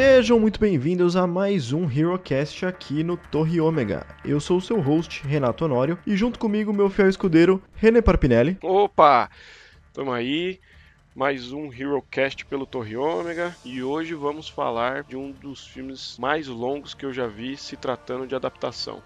Sejam muito bem-vindos a mais um HeroCast aqui no Torre Ômega. Eu sou o seu host, Renato Honório, e junto comigo meu fiel escudeiro, René Parpinelli. Opa! Tamo aí, mais um HeroCast pelo Torre Ômega, e hoje vamos falar de um dos filmes mais longos que eu já vi se tratando de adaptação.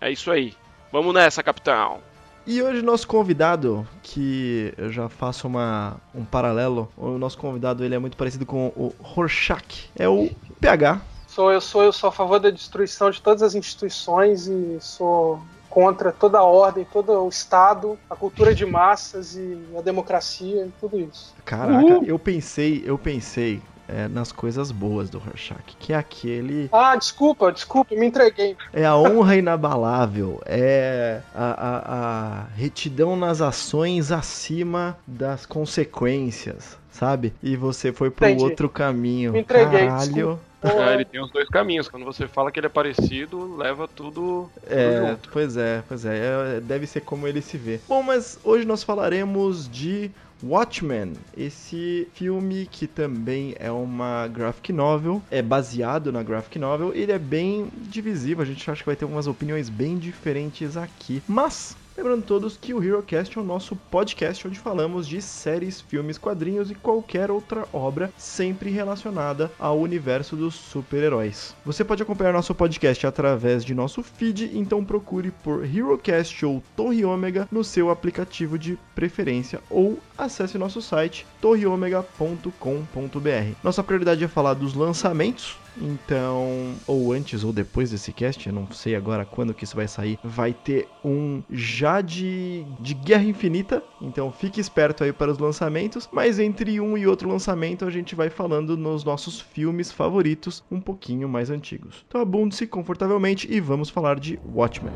É isso aí, vamos nessa, capitão! E hoje nosso convidado, que eu já faço uma, um paralelo, o nosso convidado ele é muito parecido com o Rorschach, é o PH. Sou eu sou eu sou a favor da destruição de todas as instituições e sou contra toda a ordem, todo o Estado, a cultura de massas e a democracia e tudo isso. Caraca, Uhul. eu pensei, eu pensei é, nas coisas boas do Rorschach, que é aquele. Ah, desculpa, desculpa, me entreguei. É a honra inabalável, é a, a, a retidão nas ações acima das consequências, sabe? E você foi pro Entendi. outro caminho. Me entreguei. Caralho. É, ele tem os dois caminhos. Quando você fala que ele é parecido, leva tudo, tudo é, junto. Pois é, pois é, é. Deve ser como ele se vê. Bom, mas hoje nós falaremos de Watchmen, esse filme que também é uma graphic novel, é baseado na graphic novel, ele é bem divisivo, a gente acha que vai ter umas opiniões bem diferentes aqui, mas Lembrando todos que o HeroCast é o nosso podcast onde falamos de séries, filmes, quadrinhos e qualquer outra obra sempre relacionada ao universo dos super-heróis. Você pode acompanhar nosso podcast através de nosso feed, então procure por HeroCast ou Torre Ômega no seu aplicativo de preferência ou acesse nosso site torreomega.com.br. Nossa prioridade é falar dos lançamentos então, ou antes ou depois desse cast, eu não sei agora quando que isso vai sair, vai ter um já de, de Guerra Infinita. Então fique esperto aí para os lançamentos. Mas entre um e outro lançamento, a gente vai falando nos nossos filmes favoritos um pouquinho mais antigos. Então abunde-se confortavelmente e vamos falar de Watchmen.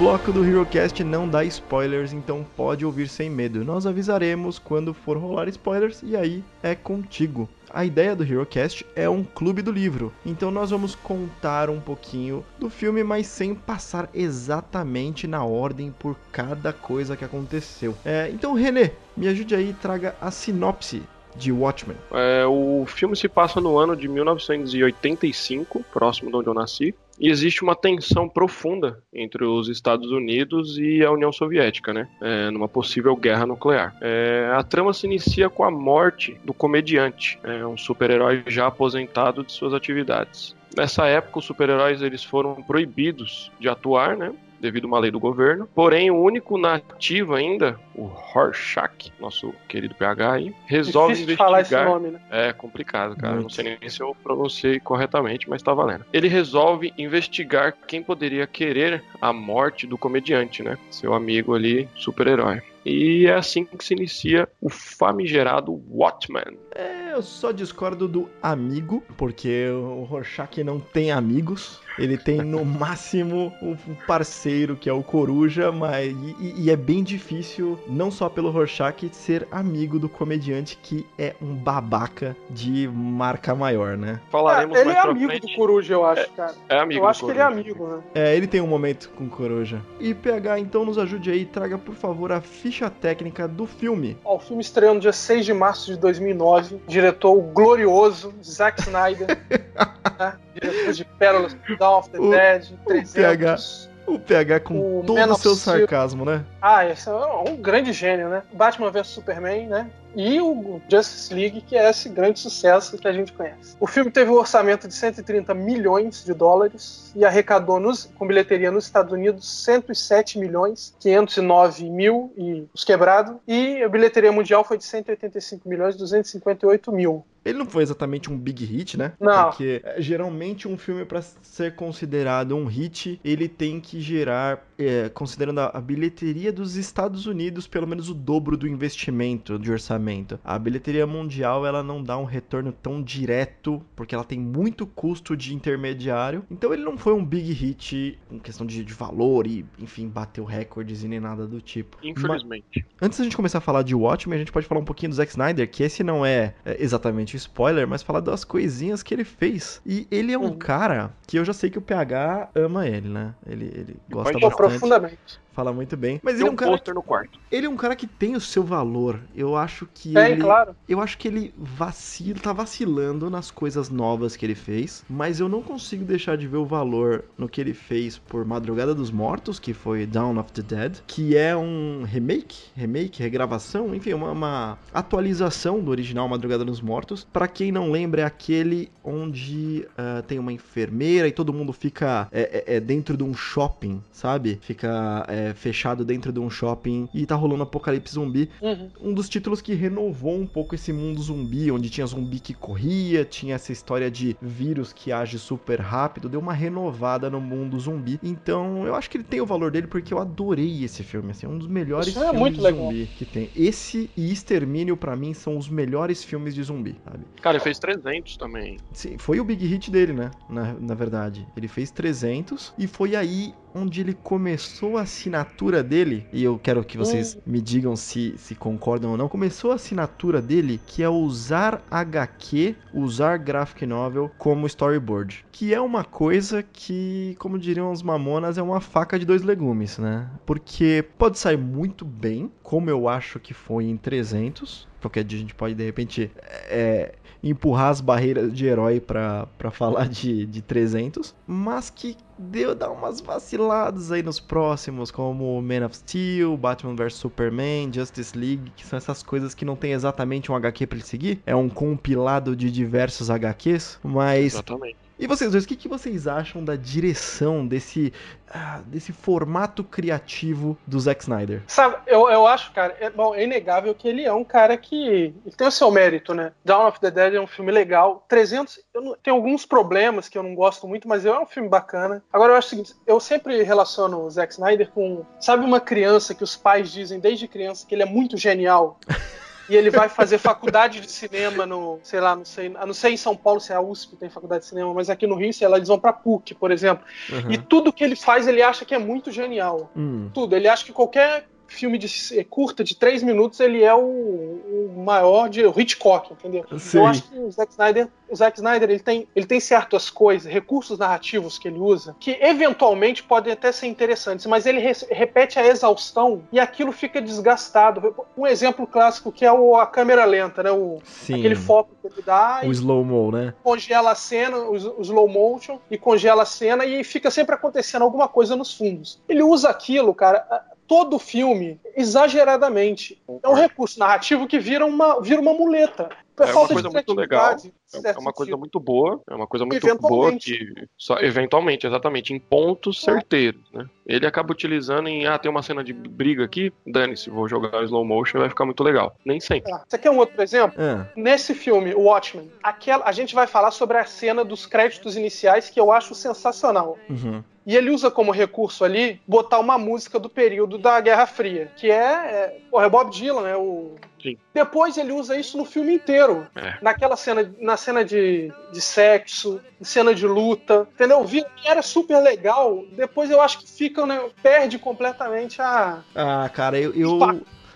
Bloco do HeroCast não dá spoilers, então pode ouvir sem medo. Nós avisaremos quando for rolar spoilers e aí é contigo. A ideia do HeroCast é um clube do livro, então nós vamos contar um pouquinho do filme, mas sem passar exatamente na ordem por cada coisa que aconteceu. É, então, René, me ajude aí e traga a sinopse de Watchmen? É, o filme se passa no ano de 1985, próximo de onde eu nasci, e existe uma tensão profunda entre os Estados Unidos e a União Soviética, né? É, numa possível guerra nuclear. É, a trama se inicia com a morte do comediante, é, um super-herói já aposentado de suas atividades. Nessa época, os super-heróis eles foram proibidos de atuar, né? Devido a uma lei do governo. Porém, o único nativo ainda, o Rorschach, nosso querido PH aí, resolve Difícil investigar. falar esse nome, né? É complicado, cara. Muito. Não sei nem se eu pronunciei corretamente, mas tá valendo. Ele resolve investigar quem poderia querer a morte do comediante, né? Seu amigo ali, super-herói. E é assim que se inicia o famigerado Watchman. É, eu só discordo do amigo, porque o Rorschach não tem amigos. Ele tem no máximo um parceiro que é o Coruja, mas e, e, é bem difícil, não só pelo Rorschach, ser amigo do comediante que é um babaca de marca maior, né? Falaremos é, ele é amigo frente. do Coruja, eu acho, é, cara. É amigo eu acho que ele é amigo, né? É, ele tem um momento com o Coruja. E PH, então nos ajude aí, traga por favor a ficha técnica do filme. Ó, o filme estreou no dia 6 de março de 2009, diretor glorioso Zack Snyder, né? diretor de Pérolas, Dawn of the o, Dead, 300. O PH o PH com o todo o seu sarcasmo, né? Ah, esse é um grande gênio, né? Batman vs Superman, né? E o Justice League, que é esse grande sucesso que a gente conhece. O filme teve um orçamento de 130 milhões de dólares e arrecadou nos, com bilheteria nos Estados Unidos 107 milhões 509 mil e os quebrados. E a bilheteria mundial foi de 185 milhões 258 mil. Ele não foi exatamente um big hit, né? Não. Porque é, geralmente um filme para ser considerado um hit, ele tem que gerar, é, considerando a, a bilheteria dos Estados Unidos, pelo menos o dobro do investimento de orçamento A bilheteria mundial ela não dá um retorno tão direto, porque ela tem muito custo de intermediário. Então ele não foi um big hit em questão de, de valor e, enfim, bateu recordes e nem nada do tipo. Infelizmente. Mas, antes da gente começar a falar de Watchmen, a gente pode falar um pouquinho do Zack Snyder, que esse não é, é exatamente spoiler, mas falar das coisinhas que ele fez. E ele é um uhum. cara que eu já sei que o PH ama ele, né? Ele, ele gosta bastante. profundamente fala muito bem. Mas tem ele é um, um cara. no quarto. Ele é um cara que tem o seu valor. Eu acho que. Tem, ele, claro. Eu acho que ele vacila, tá vacilando nas coisas novas que ele fez. Mas eu não consigo deixar de ver o valor no que ele fez por Madrugada dos Mortos, que foi Dawn of the Dead, que é um remake, remake, regravação, enfim, uma, uma atualização do original Madrugada dos Mortos. Para quem não lembra, é aquele onde uh, tem uma enfermeira e todo mundo fica é, é, é dentro de um shopping, sabe? Fica é, é, fechado dentro de um shopping e tá rolando apocalipse zumbi. Uhum. Um dos títulos que renovou um pouco esse mundo zumbi, onde tinha zumbi que corria, tinha essa história de vírus que age super rápido, deu uma renovada no mundo zumbi. Então eu acho que ele tem o valor dele porque eu adorei esse filme, assim, é um dos melhores Isso é filmes é de zumbi que tem. Esse e Extermínio para mim são os melhores filmes de zumbi, sabe? Cara, ele fez 300 também. Sim, foi o big hit dele, né? Na, na verdade. Ele fez 300 e foi aí onde ele começou a assinatura dele, e eu quero que vocês hum. me digam se, se concordam ou não, começou a assinatura dele, que é usar HQ, usar graphic novel como storyboard. Que é uma coisa que, como diriam os mamonas, é uma faca de dois legumes, né? Porque pode sair muito bem, como eu acho que foi em 300, porque a gente pode de repente é, empurrar as barreiras de herói para falar de, de 300, mas que deu dar umas vaciladas aí nos próximos, como Man of Steel, Batman vs Superman, Justice League, que são essas coisas que não tem exatamente um HQ para ele seguir, é um compilado de diversos HQs, mas Exatamente. E vocês dois, o que, que vocês acham da direção desse, ah, desse formato criativo do Zack Snyder? Sabe, eu, eu acho, cara, é, bom, é inegável que ele é um cara que ele tem o seu mérito, né? Dawn of the Dead é um filme legal. 300, eu não, tem alguns problemas que eu não gosto muito, mas é um filme bacana. Agora eu acho o seguinte, eu sempre relaciono o Zack Snyder com, sabe uma criança que os pais dizem desde criança que ele é muito genial? e ele vai fazer faculdade de cinema no, sei lá, não sei, não sei em São Paulo se é a USP tem faculdade de cinema, mas aqui no Rio, sei lá, eles vão pra PUC, por exemplo. Uhum. E tudo que ele faz, ele acha que é muito genial. Hum. Tudo. Ele acha que qualquer filme de é, curta de três minutos, ele é o, o maior de o Hitchcock, entendeu? Sim. Eu acho que o Zack Snyder, o Zack Snyder, ele tem, ele tem certas coisas, recursos narrativos que ele usa, que eventualmente podem até ser interessantes, mas ele re repete a exaustão e aquilo fica desgastado. Um exemplo clássico que é o, a câmera lenta, né? O, Sim. Aquele foco que ele dá. O slow-mo, né? Congela a cena, o, o slow motion, e congela a cena e fica sempre acontecendo alguma coisa nos fundos. Ele usa aquilo, cara todo o filme exageradamente. É um recurso narrativo que vira uma, vira uma muleta. É uma coisa muito legal. É uma coisa muito boa. É uma coisa muito boa que. Só, eventualmente, exatamente, em pontos é. certeiros, né? Ele acaba utilizando em. Ah, tem uma cena de briga aqui, dane-se, vou jogar slow motion vai ficar muito legal. Nem sempre. É. Você quer um outro exemplo? É. Nesse filme, o Watchmen, aquela, a gente vai falar sobre a cena dos créditos iniciais que eu acho sensacional. Uhum. E ele usa como recurso ali botar uma música do período da Guerra Fria, que é, é, porra, é Bob Dylan, né? O... Sim. Depois ele usa isso no filme inteiro. É. Naquela cena, na cena de, de sexo, cena de luta, entendeu? Vi que era super legal. Depois eu acho que fica, né, perde completamente a. Ah, cara, eu. eu...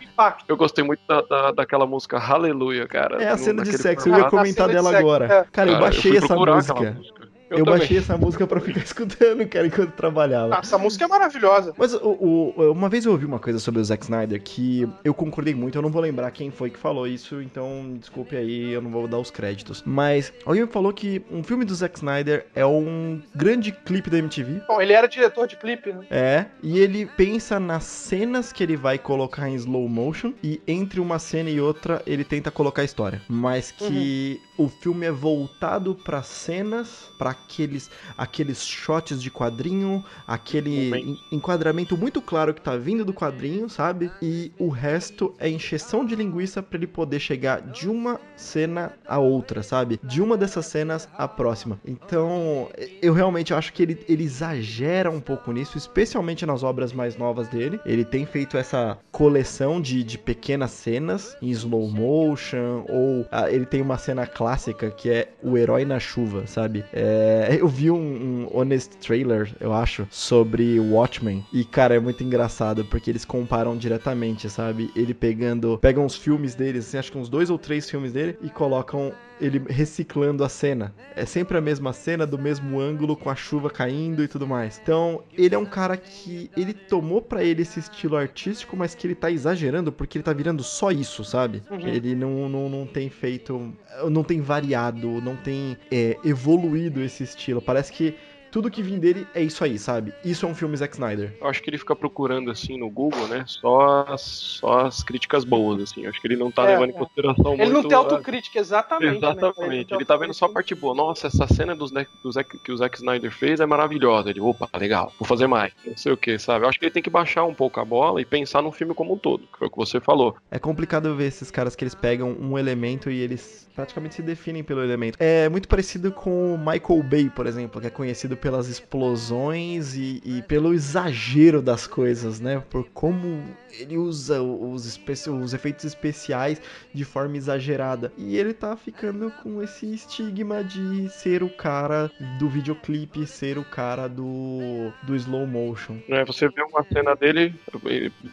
Impacto. Eu gostei muito da, da, daquela música Aleluia, cara. É a cena de sexo, eu ia comentar dela agora. É. Cara, cara, eu baixei eu essa música. música. Eu, eu baixei essa música para ficar escutando, cara, enquanto trabalhava. Ah, essa música é maravilhosa. Mas o, o, uma vez eu ouvi uma coisa sobre o Zack Snyder que eu concordei muito, eu não vou lembrar quem foi que falou isso, então desculpe aí, eu não vou dar os créditos. Mas alguém falou que um filme do Zack Snyder é um grande clipe da MTV. Bom, ele era diretor de clipe, né? É, e ele pensa nas cenas que ele vai colocar em slow motion e entre uma cena e outra ele tenta colocar a história. Mas que uhum. O filme é voltado para cenas, para aqueles, aqueles shots de quadrinho, aquele enquadramento muito claro que tá vindo do quadrinho, sabe? E o resto é encheção de linguiça para ele poder chegar de uma cena a outra, sabe? De uma dessas cenas à próxima. Então, eu realmente acho que ele, ele exagera um pouco nisso, especialmente nas obras mais novas dele. Ele tem feito essa coleção de, de pequenas cenas em slow motion, ou ah, ele tem uma cena clássica que é o herói na chuva, sabe? É, eu vi um, um honest trailer, eu acho, sobre Watchmen. E, cara, é muito engraçado, porque eles comparam diretamente, sabe? Ele pegando. Pegam os filmes deles, assim, acho que uns dois ou três filmes dele, e colocam ele reciclando a cena. É sempre a mesma cena, do mesmo ângulo, com a chuva caindo e tudo mais. Então, ele é um cara que ele tomou para ele esse estilo artístico, mas que ele tá exagerando porque ele tá virando só isso, sabe? Uhum. Ele não, não, não tem feito. Não tem variado, não tem é, evoluído esse estilo. Parece que tudo que vem dele é isso aí, sabe? Isso é um filme Zack Snyder. Eu acho que ele fica procurando, assim, no Google, né? Só as, só as críticas boas, assim. Eu acho que ele não tá é, levando em consideração ele muito... Ele não tem autocrítica, exatamente. Exatamente. Né? Ele, ele tá vendo só a parte boa. Nossa, essa cena do Zack, do Zack, que o Zack Snyder fez é maravilhosa. Ele, opa, legal, vou fazer mais. Não sei o que, sabe? Eu acho que ele tem que baixar um pouco a bola e pensar no filme como um todo, que foi o que você falou. É complicado ver esses caras que eles pegam um elemento e eles praticamente se definem pelo elemento. É muito parecido com o Michael Bay, por exemplo, que é conhecido pelas explosões e, e pelo exagero das coisas, né? Por como ele usa os, os efeitos especiais de forma exagerada. E ele tá ficando com esse estigma de ser o cara do videoclipe, ser o cara do, do slow motion. É, você vê uma cena dele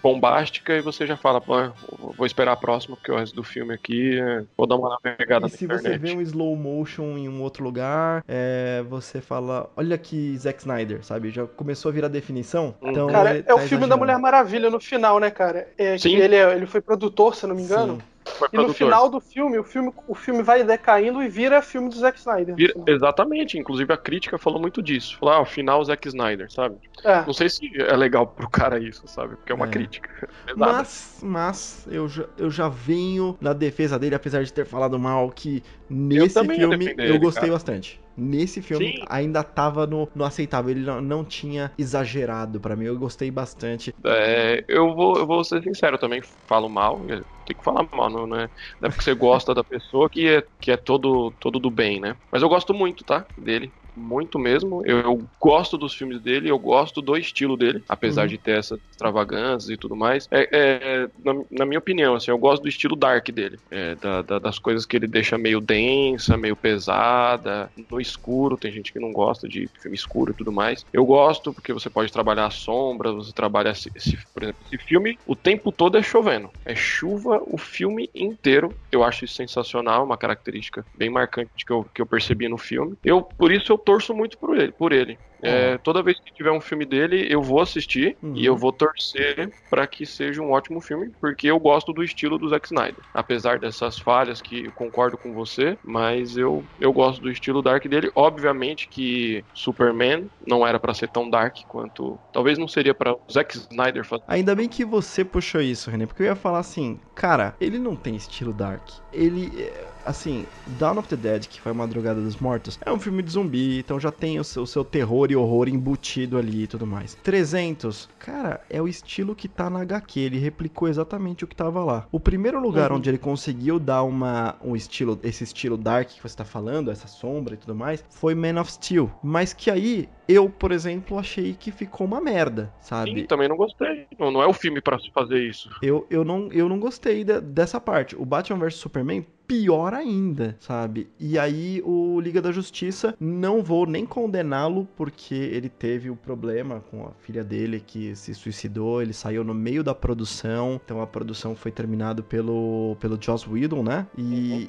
bombástica e você já fala, pô, vou esperar a próxima, porque o resto do filme aqui, é, vou dar uma navegada e se internet. você vê um slow motion em um outro lugar, é, você fala, olha que Zack Snyder, sabe? Já começou a virar definição. Hum. Então, cara, é tá o filme exagerando. da Mulher Maravilha no final, né, cara? É, Sim. ele, é, ele foi produtor, se eu não me engano. Sim. E no final do filme, o filme, o filme vai decaindo e vira filme do Zack Snyder. Vira, exatamente, inclusive a crítica falou muito disso. Falou, ah, o final Zack Snyder, sabe? É. Não sei se é legal pro cara isso, sabe? Porque é uma é. crítica. Mas, mas eu, já, eu já venho na defesa dele, apesar de ter falado mal, que nesse eu filme eu gostei ele, bastante. Nesse filme Sim. ainda tava no, no aceitável, ele não, não tinha exagerado para mim, eu gostei bastante. É, eu, vou, eu vou ser sincero, eu também falo mal, tem que falar mal, não, é, não é porque você gosta da pessoa que é, que é todo, todo do bem, né? Mas eu gosto muito, tá? Dele muito mesmo. Eu, eu, gosto dos filmes dele, eu gosto do estilo dele, apesar uhum. de ter essas extravagâncias e tudo mais. É, é na, na, minha opinião, assim, eu gosto do estilo dark dele, é, da, da, das coisas que ele deixa meio densa, meio pesada, no escuro. Tem gente que não gosta de filme escuro e tudo mais. Eu gosto porque você pode trabalhar a sombra, você trabalha, esse, esse, por exemplo, esse filme o tempo todo é chovendo, é chuva o filme inteiro. Eu acho isso sensacional, uma característica bem marcante que eu, que eu percebi no filme. Eu, por isso, eu torço muito por ele. Por ele. É, toda vez que tiver um filme dele, eu vou assistir uhum. e eu vou torcer para que seja um ótimo filme, porque eu gosto do estilo do Zack Snyder. Apesar dessas falhas que eu concordo com você, mas eu, eu gosto do estilo dark dele. Obviamente que Superman não era para ser tão dark quanto. Talvez não seria para o Zack Snyder fazer. Ainda bem que você puxou isso, René, porque eu ia falar assim, cara, ele não tem estilo dark. Ele assim, Dawn of the Dead, que foi a Madrugada dos Mortos, é um filme de zumbi, então já tem o seu, o seu terror e horror embutido ali e tudo mais. 300, cara, é o estilo que tá na HQ, ele replicou exatamente o que tava lá. O primeiro lugar uhum. onde ele conseguiu dar uma um estilo, esse estilo dark que você tá falando, essa sombra e tudo mais, foi Man of Steel, mas que aí eu, por exemplo, achei que ficou uma merda, sabe? Sim, também não gostei. Não, não é o filme para se fazer isso. Eu, eu, não, eu não gostei de, dessa parte. O Batman vs Superman pior ainda, sabe? E aí o Liga da Justiça não vou nem condená-lo porque ele teve o problema com a filha dele que se suicidou, ele saiu no meio da produção, então a produção foi terminada pelo pelo Joss Whedon, né? E uhum.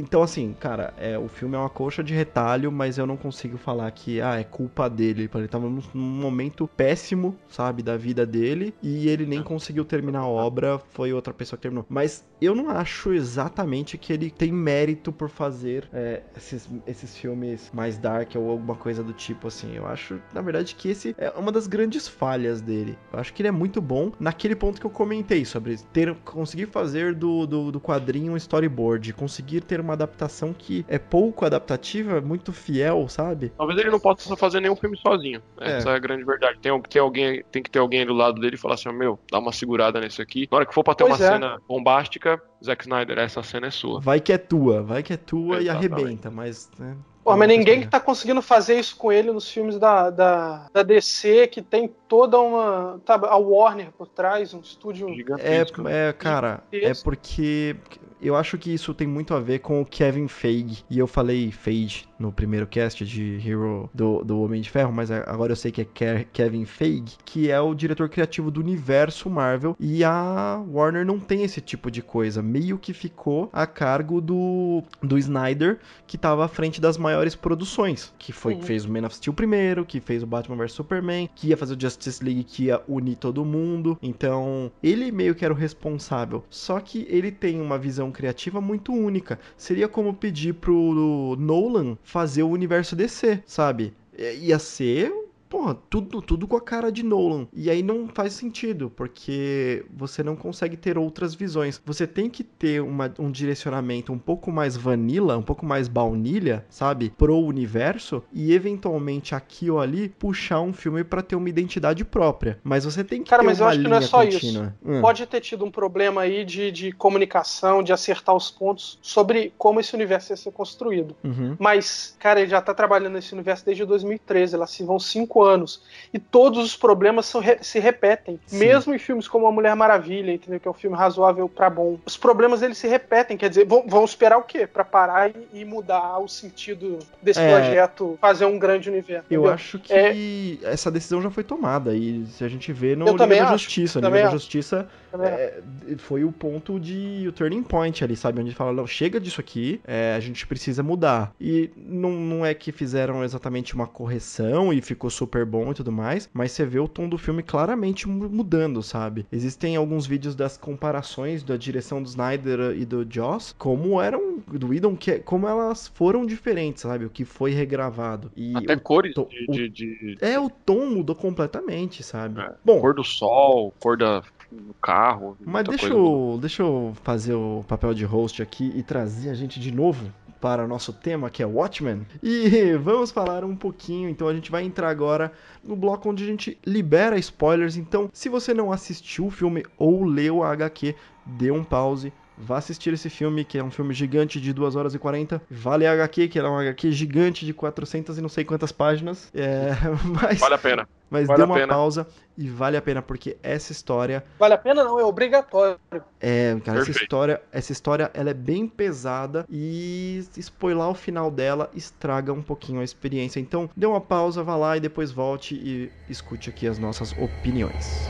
Então, assim, cara, é, o filme é uma coxa de retalho, mas eu não consigo falar que, ah, é culpa dele. Ele tava num, momento péssimo, sabe, da vida dele, e ele nem conseguiu terminar a obra, foi outra pessoa que terminou. Mas eu não acho exatamente que ele tem mérito por fazer é, esses, esses filmes mais dark ou alguma coisa do tipo, assim. Eu acho, na verdade, que esse é uma das grandes falhas dele. Eu acho que ele é muito bom naquele ponto que eu comentei sobre ter conseguir fazer do, do, do quadrinho um storyboard, conseguir ter ter uma adaptação que é pouco adaptativa, muito fiel, sabe? Talvez ele não possa fazer nenhum filme sozinho. É. Essa é a grande verdade. Tem, tem, alguém, tem que ter alguém do lado dele e falar assim: ó, meu, dá uma segurada nesse aqui. Na hora que for pra ter Pois uma é. cena bombástica, Zack Snyder, essa cena é sua. Vai que é tua, vai que é tua e Exatamente. arrebenta, mas. Né, Pô, mas ninguém que tá conseguindo fazer isso com ele nos filmes da, da, da DC, que tem toda uma. Tá, a Warner por trás, um estúdio. É, Gigantesco. é, cara, é porque eu acho que isso tem muito a ver com o Kevin Feige. E eu falei Feige no primeiro cast de Hero do, do Homem de Ferro, mas agora eu sei que é Ke- Kevin Feige, que é o diretor criativo do universo Marvel. E a Warner não tem esse tipo de coisa. Meio que ficou a cargo do, do Snyder, que tava à frente das maiores produções. Que foi que fez o Man of Steel primeiro, que fez o Batman vs Superman, que ia fazer o Justice League, que ia unir todo mundo. Então, ele meio que era o responsável. Só que ele tem uma visão criativa muito única. Seria como pedir pro Nolan fazer o universo DC, sabe? Ia ser Porra, tudo, tudo com a cara de Nolan. E aí não faz sentido, porque você não consegue ter outras visões. Você tem que ter uma- um direcionamento um pouco mais vanilla, um pouco mais baunilha, sabe? Pro universo. E eventualmente aqui ou ali puxar um filme pra ter uma identidade própria. Mas você tem que Cara, ter mas eu uma acho que linha não é só isso. contínua. Hum. Pode ter tido um problema aí de, de comunicação, de acertar os pontos sobre como esse universo ia ser construído. Uhum. Mas, cara, ele já tá trabalhando nesse universo desde 2013, lá se vão cinco anos. E todos os problemas são se repetem. Sim. Mesmo em filmes como A Mulher Maravilha, entendeu? Que é um filme razoável pra bom. Os problemas eles se repetem. Quer dizer, vão, vão esperar o quê? Pra parar e, e mudar o sentido desse É. projeto, fazer um grande universo. Eu entendeu? acho que essa decisão já foi tomada. E se a gente vê no Eu Liga da acho, Justiça, também Liga da. Justiça é, foi o ponto de o turning point ali, sabe? Onde fala, não, chega disso aqui, é, a gente precisa mudar. E não, não é que fizeram exatamente uma correção e ficou super bom e tudo mais, mas você vê o tom do filme claramente mu- mudando, sabe? Existem alguns vídeos das comparações da direção do Snyder e do Joss, como eram, do Whedon, que, como elas foram diferentes, sabe? O que foi regravado. E Até o cores to- de, o- de- de- é, o tom mudou completamente, sabe? É. Bom, cor do sol, cor da, do carro. mas deixa coisa eu, deixa eu fazer o papel de host aqui e trazer a gente de novo para o nosso tema, que é Watchmen. E vamos falar um pouquinho, então a gente vai entrar agora no bloco onde a gente libera spoilers. Então, se você não assistiu o filme ou leu a HQ, dê um pause. Vá assistir esse filme, que é um filme gigante de 2 horas e 40. Vale a HQ, que é uma HQ gigante de 400 e não sei quantas páginas. É, mas Vale a pena. mas vale dê uma pena. pausa e vale a pena, porque essa história Vale a pena? Não, é obrigatório. é, cara, essa Perfeito. história, essa história, ela é bem pesada e spoiler o final dela estraga um pouquinho a experiência. Então, dê uma pausa, vá lá e depois volte e escute aqui as nossas opiniões.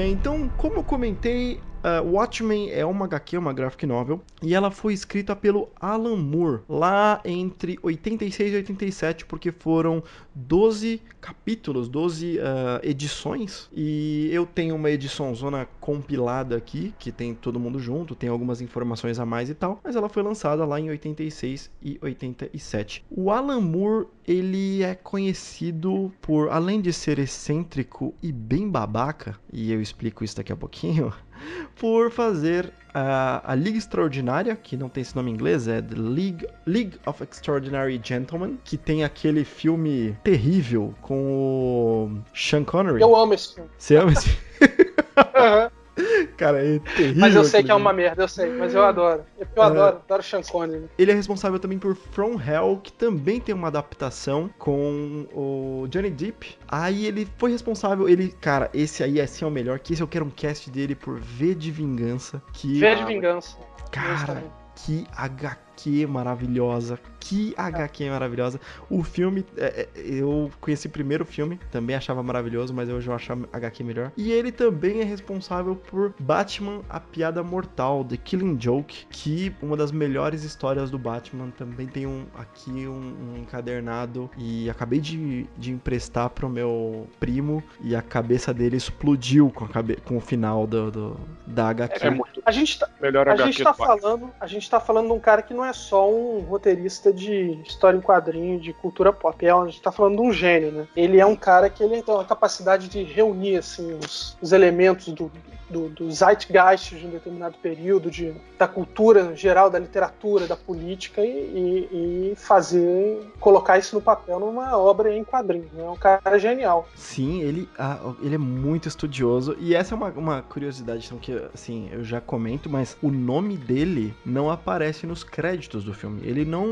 Bem, então, como eu comentei, uh, Watchmen é uma HQ, uma graphic novel, e ela foi escrita pelo Alan Moore, lá entre 86 e 87, porque foram 12 capítulos, 12 uh, edições, e eu tenho uma edição zona compilada aqui, que tem todo mundo junto, tem algumas informações a mais e tal, mas ela foi lançada lá em 86 e 87. O Alan Moore, ele é conhecido por, além de ser excêntrico e bem babaca, e eu explico isso daqui a pouquinho, por fazer a, a Liga Extraordinária, que não tem esse nome em inglês, é The League, League of Extraordinary Gentlemen, que tem aquele filme terrível com o Sean Connery. Eu amo esse filme. Você ama esse filme? Aham. Cara, é terrível. Mas eu sei que é uma merda, eu sei, mas eu adoro. Eu adoro, adoro Sean Connery. Ele é responsável também por From Hell, que também tem uma adaptação com o Johnny Depp. Aí ele foi responsável, ele, cara, esse aí assim é o melhor, que esse eu quero um cast dele por V de Vingança, que V de Vingança. cara, que HQ maravilhosa. Que HQ maravilhosa. O filme, é, é, eu conheci primeiro o filme, também achava maravilhoso, mas hoje eu acho a HQ melhor. E ele também é responsável por Batman, a Piada Mortal, The Killing Joke, que uma das melhores histórias do Batman. Também tem um aqui um, um encadernado e acabei de, de emprestar pro meu primo e a cabeça dele explodiu com, a cabe com o final do, do da HQ. É muito A gente tá, melhor a HQ gente tá falando, a gente tá falando de um cara que não é só um roteirista de história em quadrinho, de cultura pop, é, a gente tá falando de um gênio, né? Ele é um cara que ele tem uma capacidade de reunir assim os, os elementos do, do, do zeitgeist de um determinado período, de, da cultura geral, da literatura, da política e, e- fazer, colocar isso no papel numa obra em quadrinho. né? É um cara genial. Sim, ele, ah, ele é muito estudioso. E essa é uma, uma curiosidade então, que assim, eu já comento, mas o nome dele não aparece nos créditos do filme. Ele não.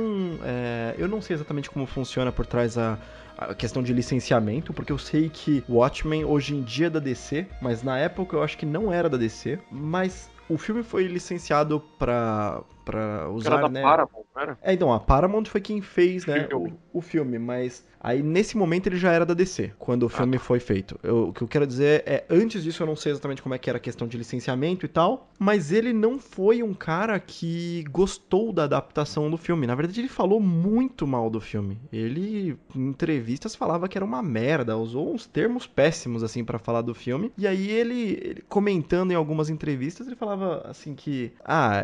é, eu não sei exatamente como funciona por trás a. A questão de licenciamento, porque eu sei que Watchmen hoje em dia é da DC, mas na época eu acho que não era da DC. Mas o filme foi licenciado pra, pra usar, Era da né? Paramount, era? É, então, a Paramount foi quem fez, né, Filme. o, o filme, mas aí nesse momento ele já era da DC, quando o filme foi feito. Eu- o que eu quero dizer é, antes disso eu não sei exatamente como é que era a questão de licenciamento e tal, mas ele não foi um cara que gostou da adaptação do filme. Na verdade, ele falou muito mal do filme. Ele, em entrevistas, falava que era uma merda, usou uns termos péssimos, assim, pra falar do filme. E aí ele, ele comentando em algumas entrevistas, ele falava, assim, que... Ah,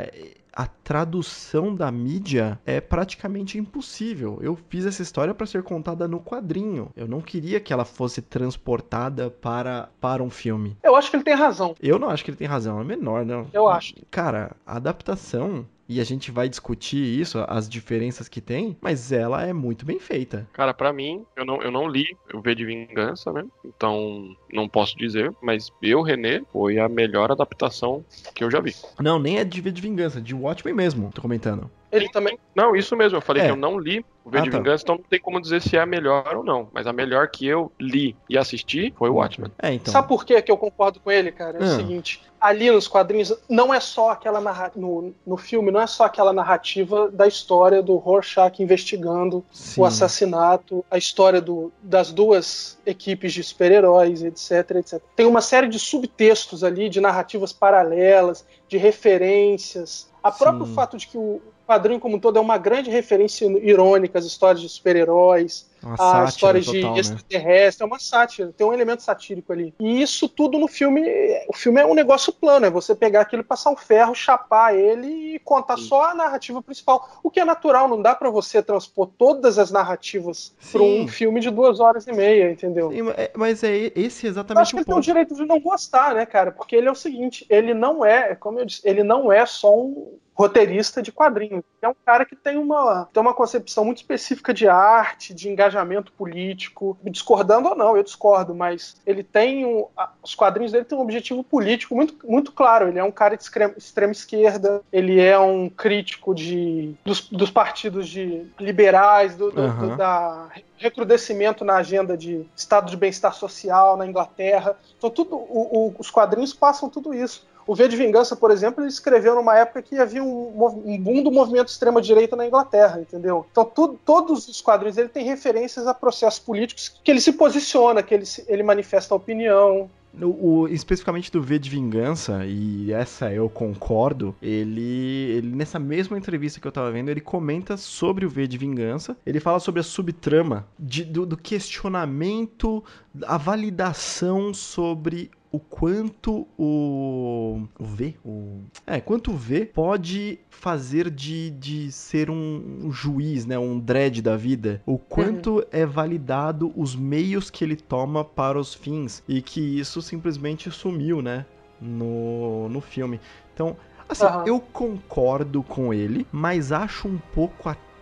a tradução da mídia é praticamente impossível. Eu fiz essa história para ser contada no quadrinho. Eu não queria que ela fosse transportada para, para um filme. Eu acho que ele tem razão. Eu não acho que ele tem razão, é menor, não. Eu acho. Cara, a adaptação, e a gente vai discutir isso, as diferenças que tem, mas ela é muito bem feita. Cara, pra mim, eu não, eu não li o V de Vingança, né? Então, não posso dizer, mas eu, René, foi a melhor adaptação que eu já vi. Não, nem é de V de Vingança, de Watchmen mesmo, tô comentando. Ele também. Não, isso mesmo, eu falei É. que eu não li o V Ah, de tá. Vingança, então não tem como dizer se é a melhor ou não. Mas a melhor que eu li e assisti foi o Watchmen. É, então. Sabe por que que eu concordo com ele, cara? É o Ah. seguinte: ali nos quadrinhos não é só aquela narrativa. No, no filme, não é só aquela narrativa da história do Rorschach investigando Sim. o assassinato, a história do- das duas equipes de super-heróis, etc, etc. Tem uma série de subtextos ali, de narrativas paralelas, de referências. A próprio Sim. fato de que o quadrinho como um todo é uma grande referência irônica às histórias de super-heróis, Uma a sátira história de total, né? extraterrestre, é uma sátira, tem um elemento satírico ali. E isso tudo no filme, o filme é um negócio plano, é você pegar aquilo, e passar um ferro, chapar ele e contar Sim. só a narrativa principal. O que é natural, não dá pra você transpor todas as narrativas pra Sim. um filme de duas horas e meia, entendeu? Sim, é- Mas é esse Eu exatamente acho que o ele tem o ponto. direito de não gostar, né, cara? Porque ele é o seguinte, ele não é, como eu disse, ele não é só um roteirista de quadrinhos. É um cara que tem uma, tem uma concepção muito específica de arte, de engajamento político. Discordando ou não, eu discordo, mas ele tem um, os quadrinhos dele têm um objetivo político muito, muito claro. Ele é um cara de extrema, extrema esquerda, ele é um crítico de, dos, dos partidos de liberais, do, do- Aham. do- da recrudescimento na agenda de estado de bem-estar social na Inglaterra. Então, tudo, o- o- os quadrinhos passam tudo isso. O V de Vingança, por exemplo, ele escreveu numa época que havia um, um boom do movimento extrema-direita na Inglaterra, entendeu? Então, tu- todos os quadrinhos ele tem referências a processos políticos que ele se posiciona, que ele, ele manifesta opinião. O, o- especificamente do V de Vingança, e essa eu concordo, ele, ele nessa mesma entrevista que eu tava vendo, ele comenta sobre o V de Vingança, ele fala sobre a subtrama de- do, do questionamento, a validação sobre o quanto o, o V, o, é, quanto o V pode fazer de, de ser um, juiz, né, um dread da vida, o quanto é validado os meios que ele toma para os fins e que isso simplesmente sumiu, né, no, no filme. Então, assim, Aham. eu concordo com ele, mas acho um pouco até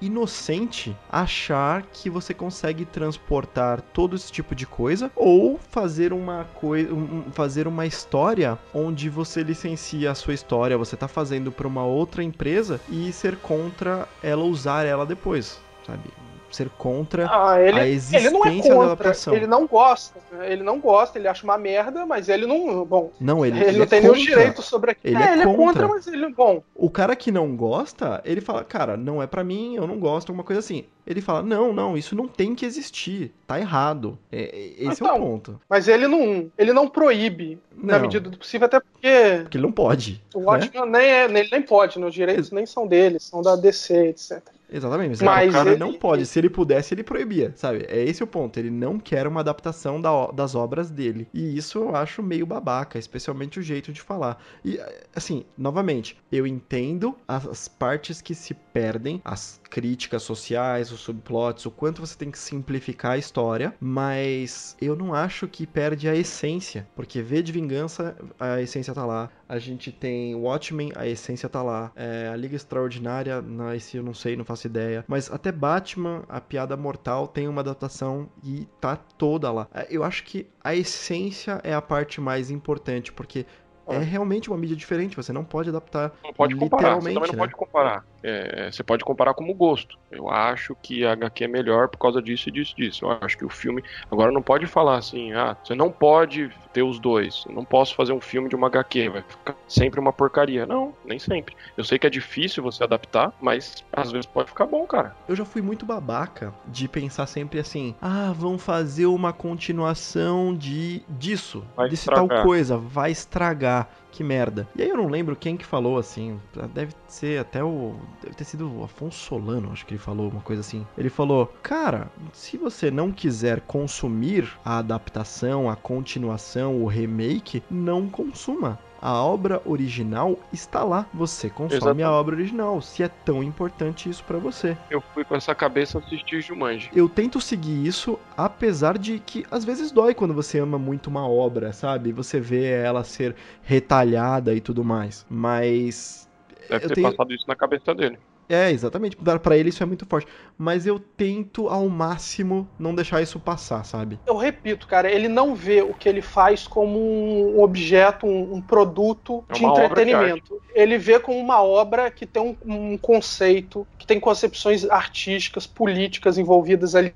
inocente achar que você consegue transportar todo esse tipo de coisa ou fazer uma coisa, fazer uma história onde você licencia a sua história, você tá fazendo para uma outra empresa e ser contra ela usar ela depois, sabe? Ser contra Ah, ele, a ele não é existência da contra, adaptação. ele não gosta. né? Ele não gosta, ele acha uma merda, mas ele não. Bom, Não, ele, ele, ele não é tem nenhum contra. direito sobre aquilo. Ele é ele é contra. contra, mas ele. Bom, O cara que não gosta, ele fala, cara, não é pra mim, eu não gosto, alguma coisa assim. Ele fala, não, não, isso não tem que existir, tá errado. É, é- esse é o Então, ponto. mas ele não, ele não proíbe na Não. medida do possível, até porque Porque ele não pode. o né? Watchmen nem é, ele nem pode, né? Os direitos nem são dele, são da DC, etc. Exatamente, mas, Mas o cara ele- não pode. Se ele pudesse, ele proibia, sabe? É esse o ponto. Ele não quer uma adaptação da das obras dele. E isso eu acho meio babaca, especialmente o jeito de falar. E, assim, novamente, eu entendo as partes que se perdem, as críticas sociais, os subplots, o quanto você tem que simplificar a história, mas eu não acho que perde a essência. Porque V de Vingança, a essência tá lá. A gente tem Watchmen, a essência tá lá. É, a Liga Extraordinária, não, esse eu não sei, não faço ideia. Mas até Batman, a Piada Mortal, tem uma adaptação e tá toda lá. É, Eu acho que a essência é a parte mais importante, porque é Ah. realmente uma mídia diferente, você não pode adaptar Não pode comparar. Você literalmente, também não né? pode comparar. É, você pode comparar como gosto. Eu acho que a HQ é melhor por causa disso e disso e disso. Eu acho que o filme. Agora não pode falar assim, ah, você não pode ter os dois. Eu não posso fazer um filme de uma HQ, vai ficar sempre uma porcaria. Não, nem sempre. Eu sei que é difícil você adaptar, mas às vezes pode ficar bom, cara. Eu já fui muito babaca de pensar sempre assim: ah, vão fazer uma continuação de disso, Vai desse estragar. tal coisa, vai estragar. Que merda. E aí eu não lembro quem que falou assim. Deve ser até o. Deve ter sido o Afonso Solano, acho que ele falou uma coisa assim. Ele falou: Cara, se você não quiser consumir a adaptação, a continuação, o remake, não consuma. A obra original está lá. Você consome Exatamente. a obra original. Se é tão importante isso pra você. Eu fui com essa cabeça assistir Jumanji. Eu tento seguir isso, apesar de que às vezes dói quando você ama muito uma obra, sabe? Você vê ela ser retalhada e tudo mais. Mas. Deve eu ter tenho- passado isso na cabeça dele. É, exatamente. Dar Pra ele isso é muito forte. Mas eu tento ao máximo não deixar isso passar, sabe? Eu repito, cara, ele não vê o que ele faz como um objeto, um, um produto É de obra de entretenimento. ele vê como uma obra que tem um, um conceito, que tem concepções artísticas, políticas envolvidas ali,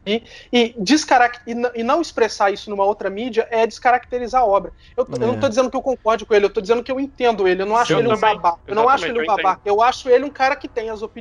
e, descarac- e, não expressar isso numa outra mídia é descaracterizar a obra. Eu, t- eu não É. tô dizendo que eu concordo com ele, eu tô dizendo que eu entendo ele. Eu não acho Eu ele um também. babaca. Eu não acho ele um babaca. Eu acho ele um cara que tem as opiniões,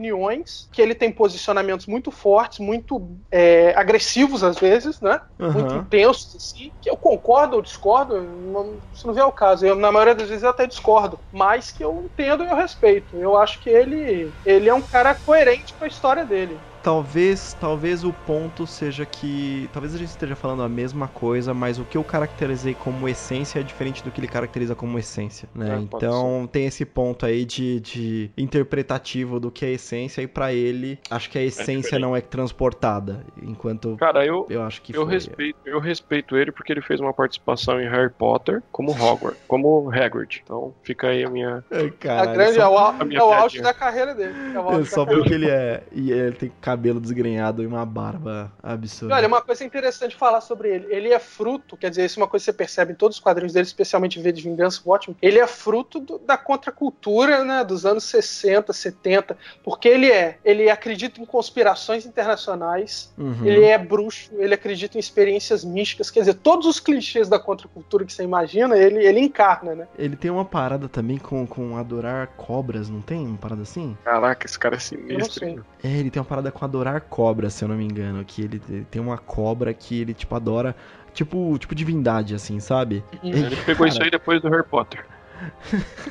que ele tem posicionamentos muito fortes, muito é, agressivos às vezes, né? muito Aham. intensos, assim, que eu concordo ou discordo, não, isso não vê ao caso. Eu, na maioria das vezes eu até discordo, mas que eu entendo e eu respeito. Eu acho que ele, ele é um cara coerente com a história dele. Talvez, talvez o ponto seja que. Talvez a gente esteja falando a mesma coisa, mas o que eu caracterizei como essência é diferente do que ele caracteriza como essência, né? É, então tem esse ponto aí de, de interpretativo do que é essência, e pra ele, acho que a essência diferente. não é transportada. Enquanto Cara, eu, eu acho que eu foi. respeito, eu respeito ele porque ele fez uma participação em Harry Potter como Hogwarts, como Hagrid. Então fica aí a minha. Ai, a caralho, grande só- é o, a é o auge da carreira dele. É o auge É só porque ele é. E ele tem cabelo desgrenhado e uma barba absurda. olha, uma coisa interessante falar sobre ele. Ele é fruto, quer dizer, isso é uma coisa que você percebe em todos os quadrinhos dele, especialmente V de Vingança, o Watchmen. Ele é fruto do- da contracultura, né, dos anos 60, 70, porque ele é, ele acredita em conspirações internacionais, Uhum. ele é bruxo, ele acredita em experiências místicas, quer dizer, todos os clichês da contracultura que você imagina, ele, ele encarna, né? Ele tem uma parada também com, com adorar cobras, não tem uma parada assim? Caraca, esse cara é sinistro. É, ele tem uma parada com adorar cobras, se eu não me engano. Que ele, ele tem uma cobra que ele, tipo, adora. Tipo, tipo divindade, assim, sabe? Ele pegou isso Cara. aí depois do Harry Potter.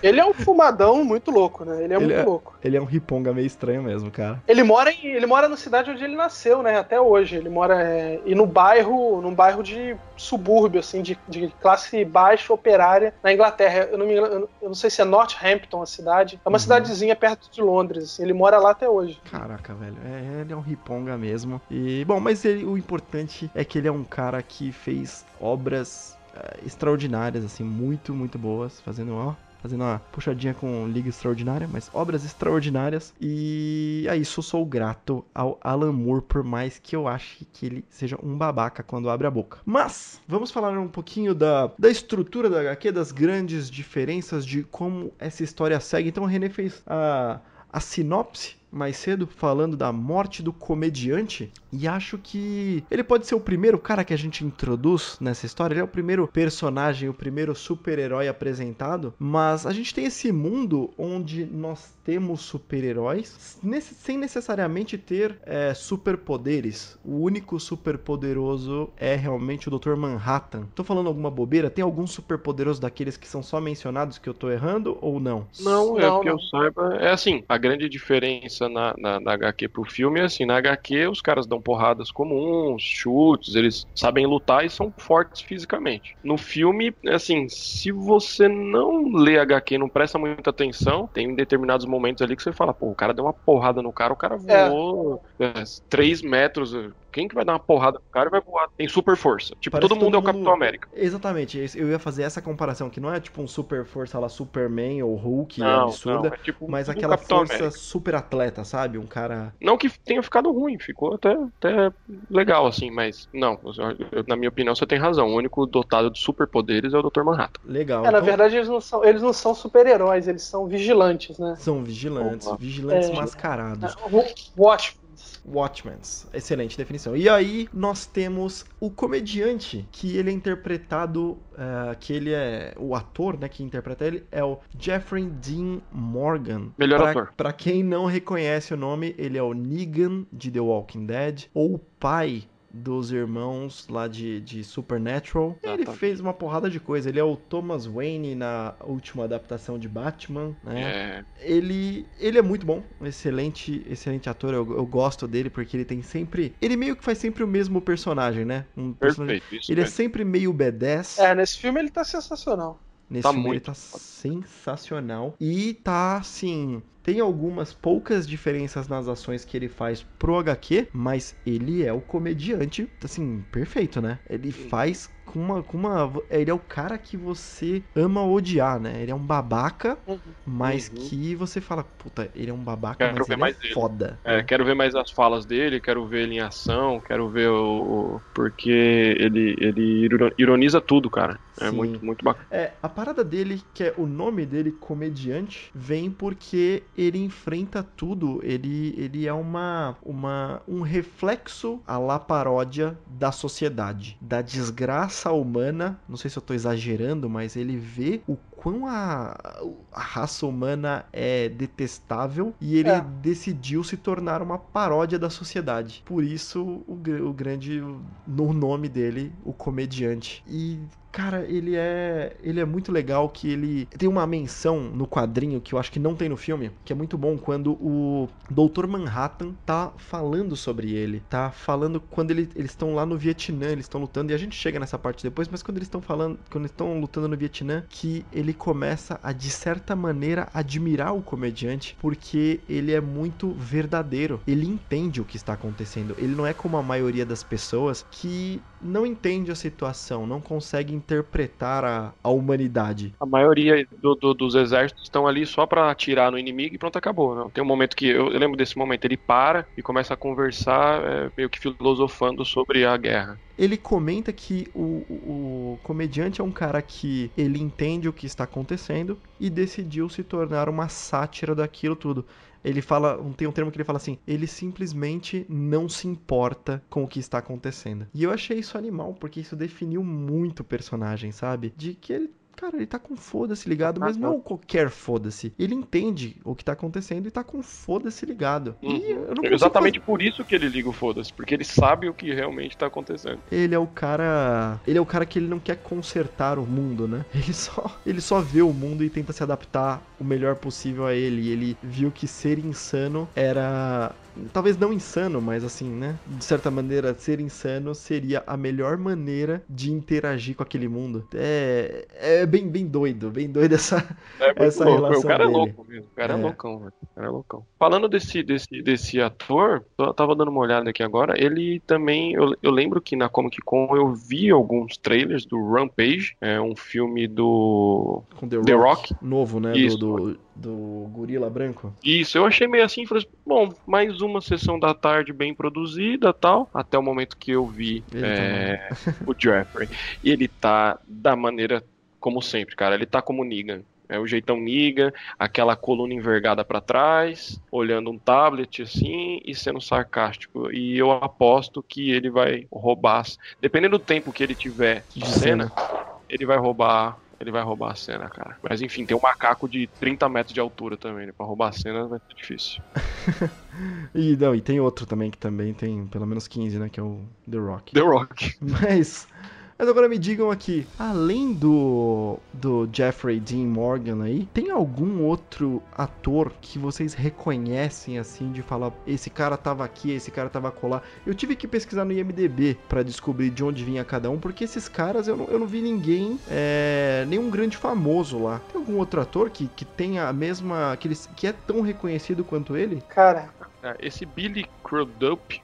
Ele é um fumadão muito louco, né? Ele é Ele muito é- louco. Ele é um riponga meio estranho mesmo, cara. Ele mora em, ele mora na cidade onde ele nasceu, né? Até hoje. Ele mora é, e no bairro, num bairro de subúrbio, assim, de, de classe baixa operária na Inglaterra. Eu não me eu não- sei se é Northampton a cidade. É uma Uhum. cidadezinha perto de Londres. assim. Ele mora lá até hoje. Caraca, velho. É, ele é um riponga mesmo. E, bom, mas ele- o importante é que ele é um cara que fez obras extraordinárias, assim, muito, muito boas. Fazendo, ó. Fazendo uma puxadinha com Liga Extraordinária, mas obras extraordinárias. E a isso eu sou grato ao Alan Moore, por mais que eu ache que ele seja um babaca quando abre a boca. Mas, vamos falar um pouquinho da, da estrutura da HQ, das grandes diferenças de como essa história segue. Então o René fez a, a sinopse mais cedo falando da morte do comediante e acho que ele pode ser o primeiro cara que a gente introduz nessa história. Ele é o primeiro personagem, o primeiro super-herói apresentado, mas a gente tem esse mundo onde nós temos super-heróis sem necessariamente ter é, superpoderes. O único superpoderoso é realmente o Dr. Manhattan. Tô falando alguma bobeira? Tem algum superpoderoso daqueles que são só mencionados que eu tô errando ou não? Não, é o que eu saiba. É assim, a grande diferença na, na, na HQ pro filme é assim, na HQ os caras dão porradas comuns, chutes, eles sabem lutar e são fortes fisicamente. No filme, assim, se você não lê HQ não presta muita atenção, tem determinados momentos momentos ali que você fala, pô, o cara deu uma porrada no cara, o cara é. voou é. 3 metros quem que vai dar uma porrada no cara e vai voar? Tem super força. Tipo, todo mundo, todo é o Capitão América. Exatamente. Eu ia fazer essa comparação, que não é tipo um super força lá, Superman ou Hulk, não, absurda, não, é tipo mas aquela força América. super atleta, sabe? Um cara. Não que tenha ficado ruim, ficou até, até legal, assim, mas não, eu, na minha opinião você tem razão. O único dotado de superpoderes é o Dr. Manhattan. Legal. É, então... na verdade eles não são, eles não são super-heróis, eles são vigilantes, né? São vigilantes, Opa. vigilantes é, mascarados. É, Watchmen. Watchmen. Excelente definição. E aí nós temos o comediante, que ele é interpretado, uh, que ele é o ator, né, que interpreta ele é o Jeffrey Dean Morgan. Melhor pra, ator. Para quem não reconhece o nome, ele é o Negan de The Walking Dead ou o pai dos irmãos lá de, de Supernatural. Ah, ele tá. fez uma porrada de coisa. Ele é o Thomas Wayne na última adaptação de Batman, né? É. Ele, ele é muito bom, excelente, excelente ator. Eu, eu, gosto dele porque ele tem sempre, ele meio que faz sempre o mesmo personagem, né? Um personagem, Perfeito, isso ele é mesmo. é sempre meio B10. É, nesse filme ele tá sensacional. Nesse tá filme muito. ele tá sensacional e tá assim, tem algumas poucas diferenças nas ações que ele faz pro HQ, mas ele é o comediante, assim, perfeito, né? Ele faz com uma, com uma. Ele é o cara que você ama odiar, né? Ele é um babaca, uhum. mas uhum. que você fala, puta, ele é um babaca, quero mas ele mais é dele. foda. É, quero ver mais as falas dele, quero ver ele em ação, quero ver o. o porque ele, ele ironiza tudo, cara. É Sim. muito, muito bacana. É, a parada dele, que é o nome dele, comediante, vem porque ele enfrenta tudo, ele, ele é uma, uma, um reflexo a la paródia da sociedade, da desgraça humana. Não sei se eu tô exagerando, mas ele vê o quão a, a raça humana é detestável e ele é. decidiu se tornar uma paródia da sociedade. Por isso, o, o grande, no nome dele, o comediante. E Cara, ele é ele é muito legal que ele tem uma menção no quadrinho que eu acho que não tem no filme, que é muito bom quando o Dr. Manhattan tá falando sobre ele, tá falando quando ele, eles estão lá no Vietnã, eles estão lutando e a gente chega nessa parte depois, mas quando eles estão falando, quando eles estão lutando no Vietnã, que ele começa a de certa maneira admirar o comediante porque ele é muito verdadeiro, ele entende o que está acontecendo, ele não é como a maioria das pessoas que não entende a situação, não consegue interpretar a, a humanidade. A maioria do, do, dos exércitos estão ali só para atirar no inimigo e pronto, acabou. Não? Tem um momento que, eu, eu, lembro desse momento, ele para e começa a conversar, é, meio que filosofando sobre a guerra. Ele comenta que o, o, o comediante é um cara que ele entende o que está acontecendo e decidiu se tornar uma sátira daquilo tudo ele fala, tem um termo que ele fala assim, ele simplesmente não se importa com o que está acontecendo. E eu achei isso animal, porque isso definiu muito o personagem, sabe? De que ele Cara, ele tá com foda-se ligado, mas não qualquer foda-se. Ele entende o que tá acontecendo e tá com foda-se ligado. Uhum. E eu não é exatamente fazer... por isso que ele liga o foda-se, porque ele sabe o que realmente tá acontecendo. Ele é o cara. Ele é o cara que ele não quer consertar o mundo, né? Ele só, ele só vê o mundo e tenta se adaptar o melhor possível a ele. E ele viu que ser insano era talvez não insano, mas assim, né? De certa maneira, ser insano seria a melhor maneira de interagir com aquele mundo. É, é bem, bem doido, bem doido essa, é essa louco. relação. O cara dele. é louco mesmo. O cara é, é loucão, velho. O cara é loucão. Falando desse, desse, desse ator, eu tava dando uma olhada aqui agora. Ele também. Eu, eu lembro que na Comic Con eu vi alguns trailers do Rampage, é um filme do. Com The, The Rock, Rock. Novo, né? Isso. do, do do Gorila Branco? Isso, eu achei meio assim, falei, bom, mais uma sessão da tarde bem produzida tal, até o momento que eu vi é, tá o Jeffrey. E ele tá da maneira como sempre, cara, ele tá como Negan. É o jeitão Niga, aquela coluna envergada para trás, olhando um tablet assim e sendo sarcástico. E eu aposto que ele vai roubar, dependendo do tempo que ele tiver de cena, ele vai roubar ele vai roubar a cena, cara. Mas enfim, tem um macaco de 30 metros de altura também, né? Pra roubar a cena vai ser difícil. e, não, e tem outro também que também tem pelo menos 15, né? Que é o The Rock. The Rock. Mas mas agora me digam aqui, além do, do Jeffrey Dean Morgan aí, tem algum outro ator que vocês reconhecem assim de falar, esse cara tava aqui, esse cara tava colar? Eu tive que pesquisar no IMDB para descobrir de onde vinha cada um, porque esses caras eu não, eu não vi ninguém, é, nenhum grande famoso lá. Tem algum outro ator que, que tenha a mesma, que, ele, que é tão reconhecido quanto ele? Cara, é, esse Billy Crudup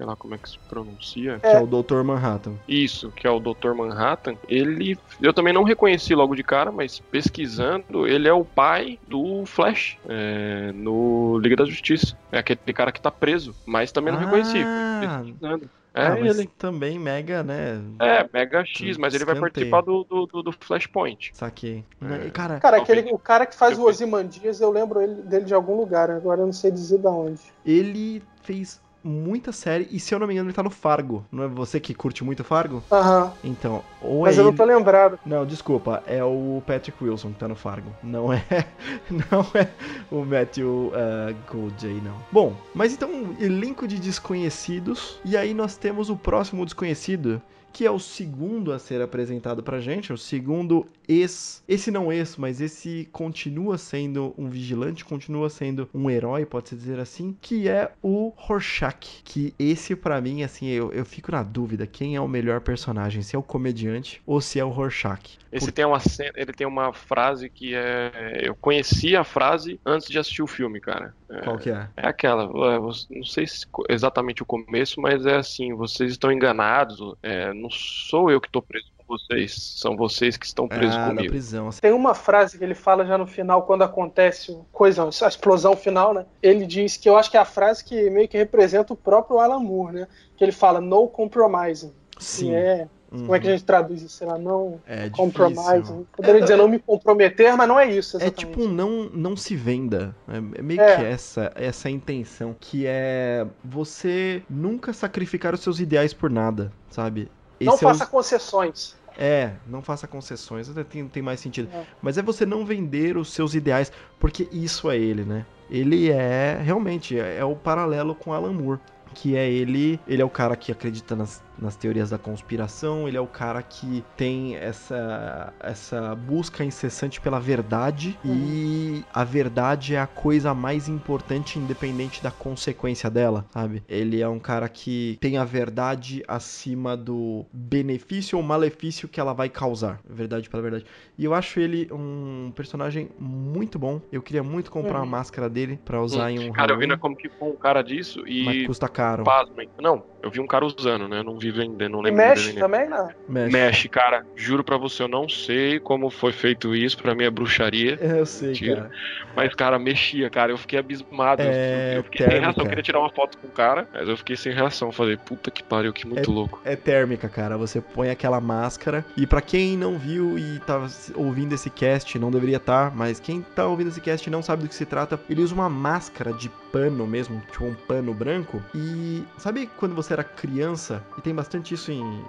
sei lá como é que se pronuncia. É. Que é o Dr. Manhattan. Isso, que é o Dr. Manhattan. Ele. Eu também não reconheci logo de cara, mas pesquisando, ele é o pai do Flash é, no Liga da Justiça. É aquele cara que tá preso, mas também não ah. reconheci. Pesquisando. É ah, ele. também mega, né? É, mega X, mas ele vai participar do, do, do Flashpoint. Saquei. É. Cara, cara aquele, o cara que faz eu o Ozymandias, eu lembro ele, dele de algum lugar, agora eu não sei dizer de onde. Ele fez muita série, e se eu não me engano, ele tá no Fargo. Não é você que curte muito Fargo? Aham. Então, ou Mas é eu não tô lembrado. Não, desculpa, é o Patrick Wilson que tá no Fargo. Não é. Não é o Matthew uh, Goldjay, não. Bom, mas então, elenco de desconhecidos. E aí nós temos o próximo desconhecido que é o segundo a ser apresentado pra gente, é o segundo ex, esse não ex, mas esse continua sendo um vigilante, continua sendo um herói, pode-se dizer assim, que é o Rorschach, que esse para mim, assim, eu, eu fico na dúvida quem é o melhor personagem, se é o comediante ou se é o Rorschach. Esse Por... tem uma ele tem uma frase que é, eu conheci a frase antes de assistir o filme, cara. É, Qual que é? É aquela, não sei se exatamente o começo, mas é assim, vocês estão enganados, é, não sou eu que estou preso com vocês, são vocês que estão presos ah, comigo. prisão. Assim. Tem uma frase que ele fala já no final, quando acontece coisa, a explosão final, né? Ele diz que eu acho que é a frase que meio que representa o próprio Alan Moore, né? Que ele fala no compromising. Sim. é Uhum. Como é que a gente traduz isso? Sei lá, não é compromise. Poderia dizer não me comprometer, mas não é isso. É exatamente. É tipo não, não se venda. É meio é. que essa, essa intenção. Que é você nunca sacrificar os seus ideais por nada, sabe? Não Esse faça é o... concessões. É, não faça concessões, até tem, tem mais sentido. É. Mas é você não vender os seus ideais, porque isso é ele, né? Ele é realmente é, é o paralelo com Alan Moore que é ele, ele é o cara que acredita nas nas teorias da conspiração, ele é o cara que tem essa, essa busca incessante pela verdade uhum. e a verdade é a coisa mais importante, independente da consequência dela, sabe? Ele é um cara que tem a verdade acima do benefício ou malefício que ela vai causar. Verdade pela verdade. E eu acho ele um personagem muito bom. Eu queria muito comprar uhum. uma máscara dele para usar uhum. em um. Cara, Halloween. eu vi na Comic Con um cara disso e. Mas custa caro. Pasmem. Não, eu vi um cara usando, né? Eu não vi vendendo, não lembro. E mexe também, não? Mexe. mexe, cara. Juro pra você, eu não sei como foi feito isso. Pra mim é bruxaria. É, eu sei, cara. Mas, cara, mexia, cara. Eu fiquei abismado. É, eu, fiquei térmica. sem reação. Eu queria tirar uma foto com o cara, mas eu fiquei sem reação. Falei, puta que pariu, que muito é, louco. É térmica, cara. Você põe aquela máscara. E para quem não viu e tá ouvindo esse cast, não deveria estar, tá, mas quem tá ouvindo esse cast não sabe do que se trata, ele usa uma máscara de pano mesmo, tipo um pano branco. E sabe quando você era criança, e tem bastante isso em,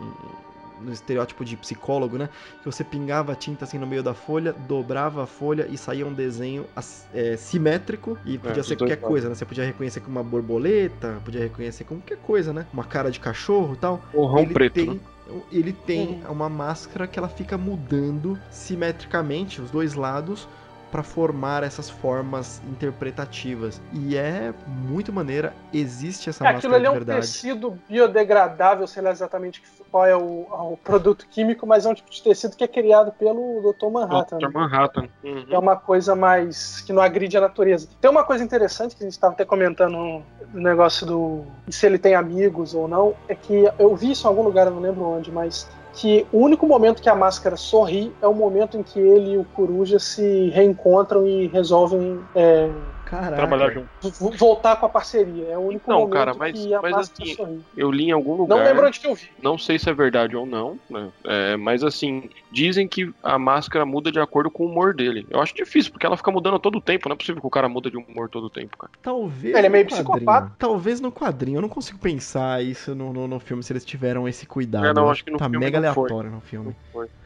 no estereótipo de psicólogo, né? Que você pingava tinta assim no meio da folha, dobrava a folha e saía um desenho é, simétrico e podia é, ser qualquer coisa, né? Você podia reconhecer como uma borboleta, podia reconhecer como qualquer coisa, né? Uma cara de cachorro e tal. Borrão preto. Tem, né? Ele tem uma máscara que ela fica mudando simetricamente os dois lados para formar essas formas interpretativas. E é muito maneira, existe essa é, máscara aquilo ali é um verdade. tecido biodegradável, sei lá exatamente qual é o, o, produto químico, mas é um tipo de tecido que é criado pelo Dr. Manhattan. Dr. Manhattan. Uhum. É uma coisa mais que não agride a natureza. Tem uma coisa interessante que a gente estava até comentando no negócio do se ele tem amigos ou não, é que eu vi isso em algum lugar, eu não lembro onde, mas que o único momento que a máscara sorri é o momento em que ele e o Coruja se reencontram e resolvem é, Caraca. trabalhar junto. Voltar com a parceria. É o único não, momento cara, mas, que a mas assim, sorri. eu li em algum lugar. Não lembro onde que eu vi. Não sei se é verdade ou não, né? É, mas assim, dizem que a máscara muda de acordo com o humor dele. Eu acho difícil, porque ela fica mudando todo o tempo. Não é possível que o cara muda de humor todo o tempo, cara. Talvez. Ele é meio psicopata. Talvez no quadrinho. Eu não consigo pensar isso no, no, no filme se eles tiveram esse cuidado. É, não, acho que no tá filme mega aleatório no filme.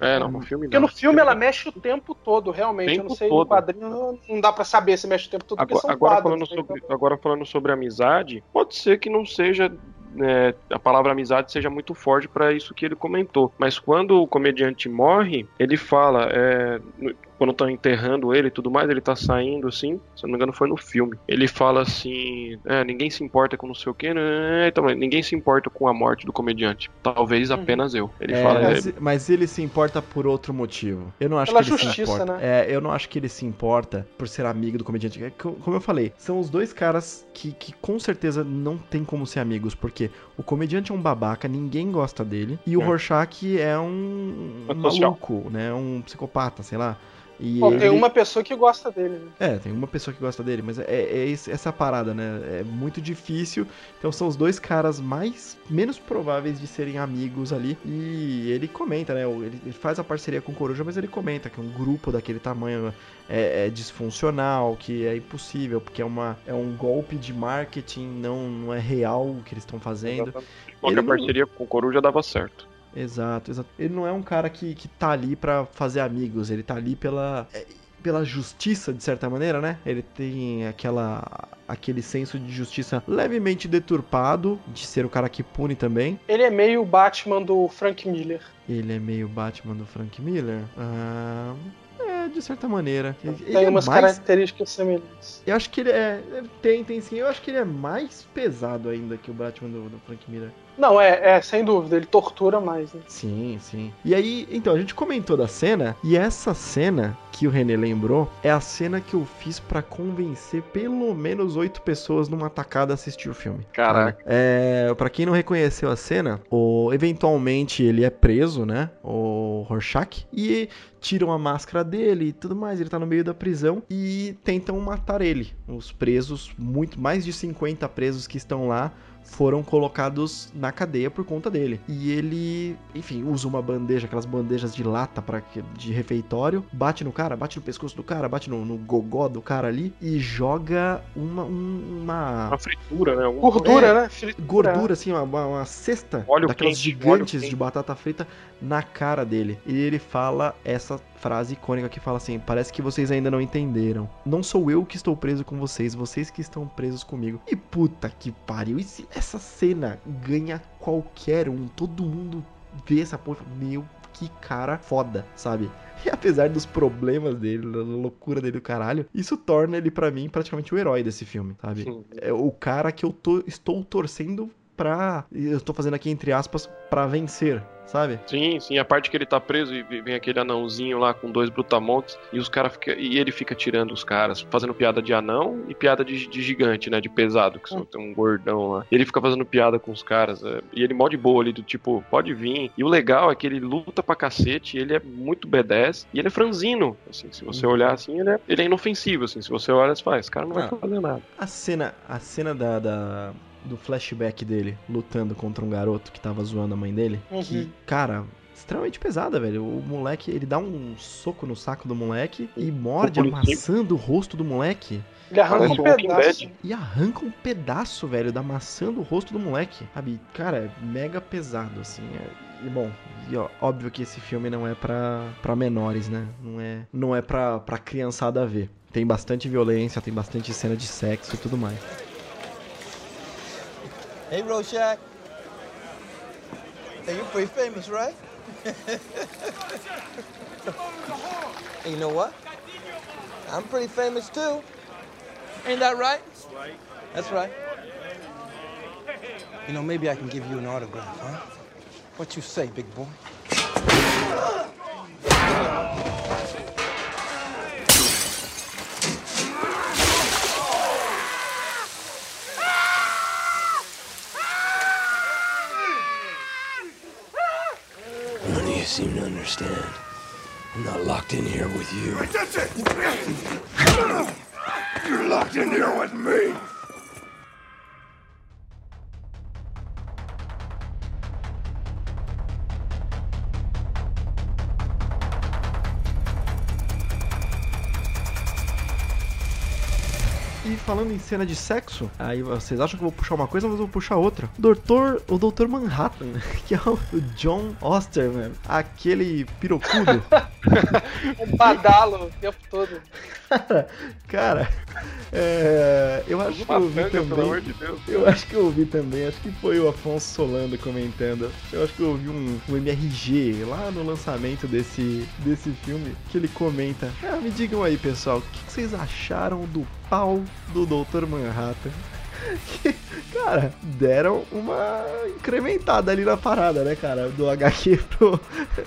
É, não, no filme não. Porque no filme ela mexe o tempo todo, realmente. Tempo eu não sei, todo. no quadrinho não dá para saber se mexe o tempo todo. Agora, agora falando né, sobre, então... agora falando sobre amizade, pode ser que não seja é, a palavra amizade seja muito forte para isso que ele comentou. Mas quando o comediante morre, ele fala, é, quando estão enterrando ele e tudo mais, ele tá saindo assim, se não me engano foi no filme. Ele fala assim, é, ninguém se importa com não sei o que, né? então, ninguém se importa com a morte do comediante. Talvez uhum. apenas eu. Ele é, fala, mas, é... mas, ele se importa por outro motivo. Eu não acho Pela que ele justiça, se importa. Né? É, eu não acho que ele se importa por ser amigo do comediante. É como eu falei, são os dois caras que, que com certeza não tem como ser amigos, porque o comediante é um babaca, ninguém gosta dele, e o é. Rorschach é um, um maluco, né? Um psicopata, sei lá. Bom, ele... Tem uma pessoa que gosta dele. Né? É, tem uma pessoa que gosta dele, mas é, é, essa parada, né? É muito difícil. Então são os dois caras mais menos prováveis de serem amigos ali. E ele comenta, né? Ele, faz a parceria com o Coruja, mas ele comenta que um grupo daquele tamanho é, é, disfuncional, que é impossível, porque é, uma, é um golpe de marketing, não, não é real o que eles estão fazendo. Qualquer ele parceria não... com o Coruja dava certo. Exato, exato. Ele não é um cara que, que tá ali para fazer amigos, ele tá ali pela é, pela justiça, de certa maneira, né? Ele tem aquela aquele senso de justiça levemente deturpado, de ser o cara que pune também. Ele é meio o Batman do Frank Miller. Ele é meio Batman do Frank Miller? Ah, é, de certa maneira. Ele tem é umas mais... características semelhantes. Eu acho que ele é. Tem, tem sim. Eu acho que ele é mais pesado ainda que o Batman do, do Frank Miller. Não, é, é, sem dúvida, ele tortura mais, né? Sim, sim. E aí, então, a gente comentou da cena, e essa cena que o René lembrou é a cena que eu fiz para convencer pelo menos oito pessoas numa tacada a assistir o filme. Caraca. É, para quem não reconheceu a cena, o, eventualmente ele é preso, né? O Rorschach, e tiram a máscara dele e tudo mais. Ele tá no meio da prisão e tentam matar ele. Os presos, muito mais de 50 presos que estão lá, foram colocados na cadeia por conta dele. E ele, enfim, usa uma bandeja, aquelas bandejas de lata para de refeitório, bate no cara, bate no pescoço do cara, bate no, no gogó do cara ali e joga uma uma, uma fritura, né? Gordura, é, né? Fritura. Gordura assim, uma, uma cesta óleo daquelas quente, gigantes de batata frita na cara dele. E ele fala essa frase icônica que fala assim: Parece que vocês ainda não entenderam. Não sou eu que estou preso com vocês, vocês que estão presos comigo. E puta que pariu. E essa cena ganha qualquer um. Todo mundo vê essa porra meu, que cara foda, sabe? E apesar dos problemas dele, da loucura dele do caralho, isso torna ele para mim praticamente o herói desse filme, sabe? Sim. É o cara que eu tô, estou torcendo pra. Eu tô fazendo aqui entre aspas, para vencer, sabe? Sim, sim, a parte que ele tá preso e vem aquele anãozinho lá com dois brutamontes e os cara fica, e ele fica tirando os caras, fazendo piada de anão e piada de, de gigante, né, de pesado, que hum. tem um gordão lá. E ele fica fazendo piada com os caras, é, e ele mó de boa ali do tipo, pode vir. E o legal é que ele luta pra cacete, ele é muito B10 e ele é franzino, assim, se você hum. olhar assim, ele é, ele é inofensivo, assim, se você olha, você fala, esse cara não ah, vai fazer nada. A cena, a cena da, da do flashback dele lutando contra um garoto que tava zoando a mãe dele. Uhum. Que, cara, extremamente pesada, velho. O moleque, ele dá um soco no saco do moleque e morde amassando o rosto do moleque. Ele arranca um pedaço. E arranca um pedaço, velho, da maçã do rosto do moleque. Sabe? Cara, é mega pesado, assim. É... E bom, e ó, óbvio que esse filme não é pra, pra menores, né? Não é, não é pra, pra criançada ver. Tem bastante violência, tem bastante cena de sexo e tudo mais. Hey, Rorschach. Hey, you're pretty famous, right? and you know what? I'm pretty famous too. Ain't that right. That's right. You know, maybe I can give you an autograph, huh? What you say, big boy? Seem to understand. I'm not locked in here with you. That's it! You're locked in here with me. Falando em cena de sexo, aí vocês acham que eu vou puxar uma coisa, mas eu vou puxar outra. Doutor, o Doutor Manhattan, que é o John Osterman, aquele pirocudo. Um badalo o tempo todo. cara, cara, é, eu acho que eu vi também. de. Eu acho que eu ouvi também, acho que foi o Afonso Solano comentando. Eu acho que eu ouvi um, um MRG lá no lançamento desse, desse filme que ele comenta. Ah, me digam aí, pessoal, o que, que vocês acharam do pau do Dr. Manhattan? Que, cara, deram uma incrementada ali na parada, né, cara? Do HQ pro,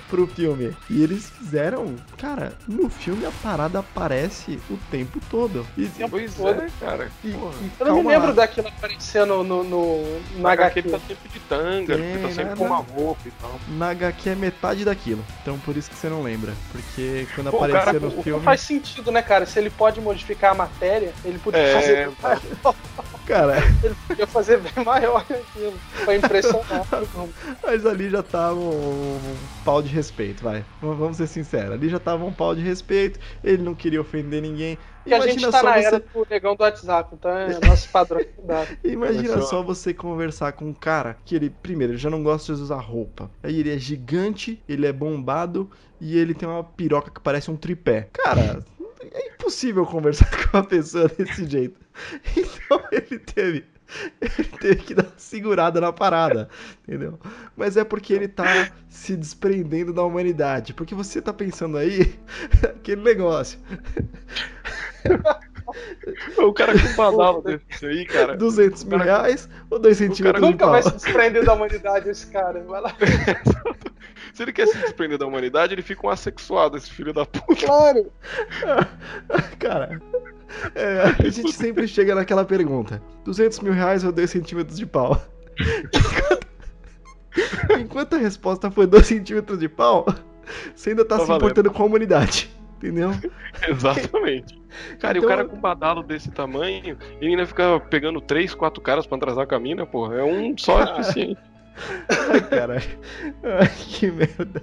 pro filme. E eles fizeram, cara, no filme a parada aparece o tempo todo. E, Pois todo. é, cara. e- e Eu não me lembro lá. daquilo aparecendo no, no, no Na HQ HQ. ele tá sempre de tanga, ele Tem, tá sempre né, com uma roupa e tal. Na HQ é metade daquilo. Então por isso que você não lembra. Porque quando Pô, aparecer cara- no Não filme. faz sentido, né, cara? Se ele pode modificar a matéria, ele podia É, fazer. Cara, Ele podia fazer bem maior que aquilo. Pra impressionar mas ali já tava um, um pau de respeito, vai. Vamos ser sinceros. Ali já tava um pau de respeito. Ele não queria ofender ninguém. E a gente tá só na você. era do negão do WhatsApp, então é nosso padrão de cuidado. Imagina só você conversar com um cara que ele, primeiro, ele já não gosta de usar roupa. Aí ele é gigante, ele é bombado e ele tem uma piroca que parece um tripé. Cara, é impossível conversar com uma pessoa desse jeito. Então ele teve. Ele teve que dar uma segurada na parada, entendeu? Mas é porque ele tá se desprendendo da humanidade. Porque você tá pensando aí, aquele negócio. O cara com badalo desse aí, cara. 200 mil reais ou 2 centímetros de Nunca pau? vai se desprender da humanidade esse cara. Vai lá. Se ele quer se desprender da humanidade, ele fica um assexuado, esse filho da puta. Claro. Cara, é, a gente sempre chega naquela pergunta: 200 mil reais ou 2 centímetros de pau? Enquanto, a resposta foi 2 centímetros de pau, você ainda tá, Tá se valendo. importando com a humanidade. Entendeu? Exatamente. Cara, e Então- o cara com um badalo desse tamanho, ele ainda fica pegando três, quatro caras pra atrasar a mina, porra. É um só Cara. suficiente. Ai, caralho. Ai, que merda.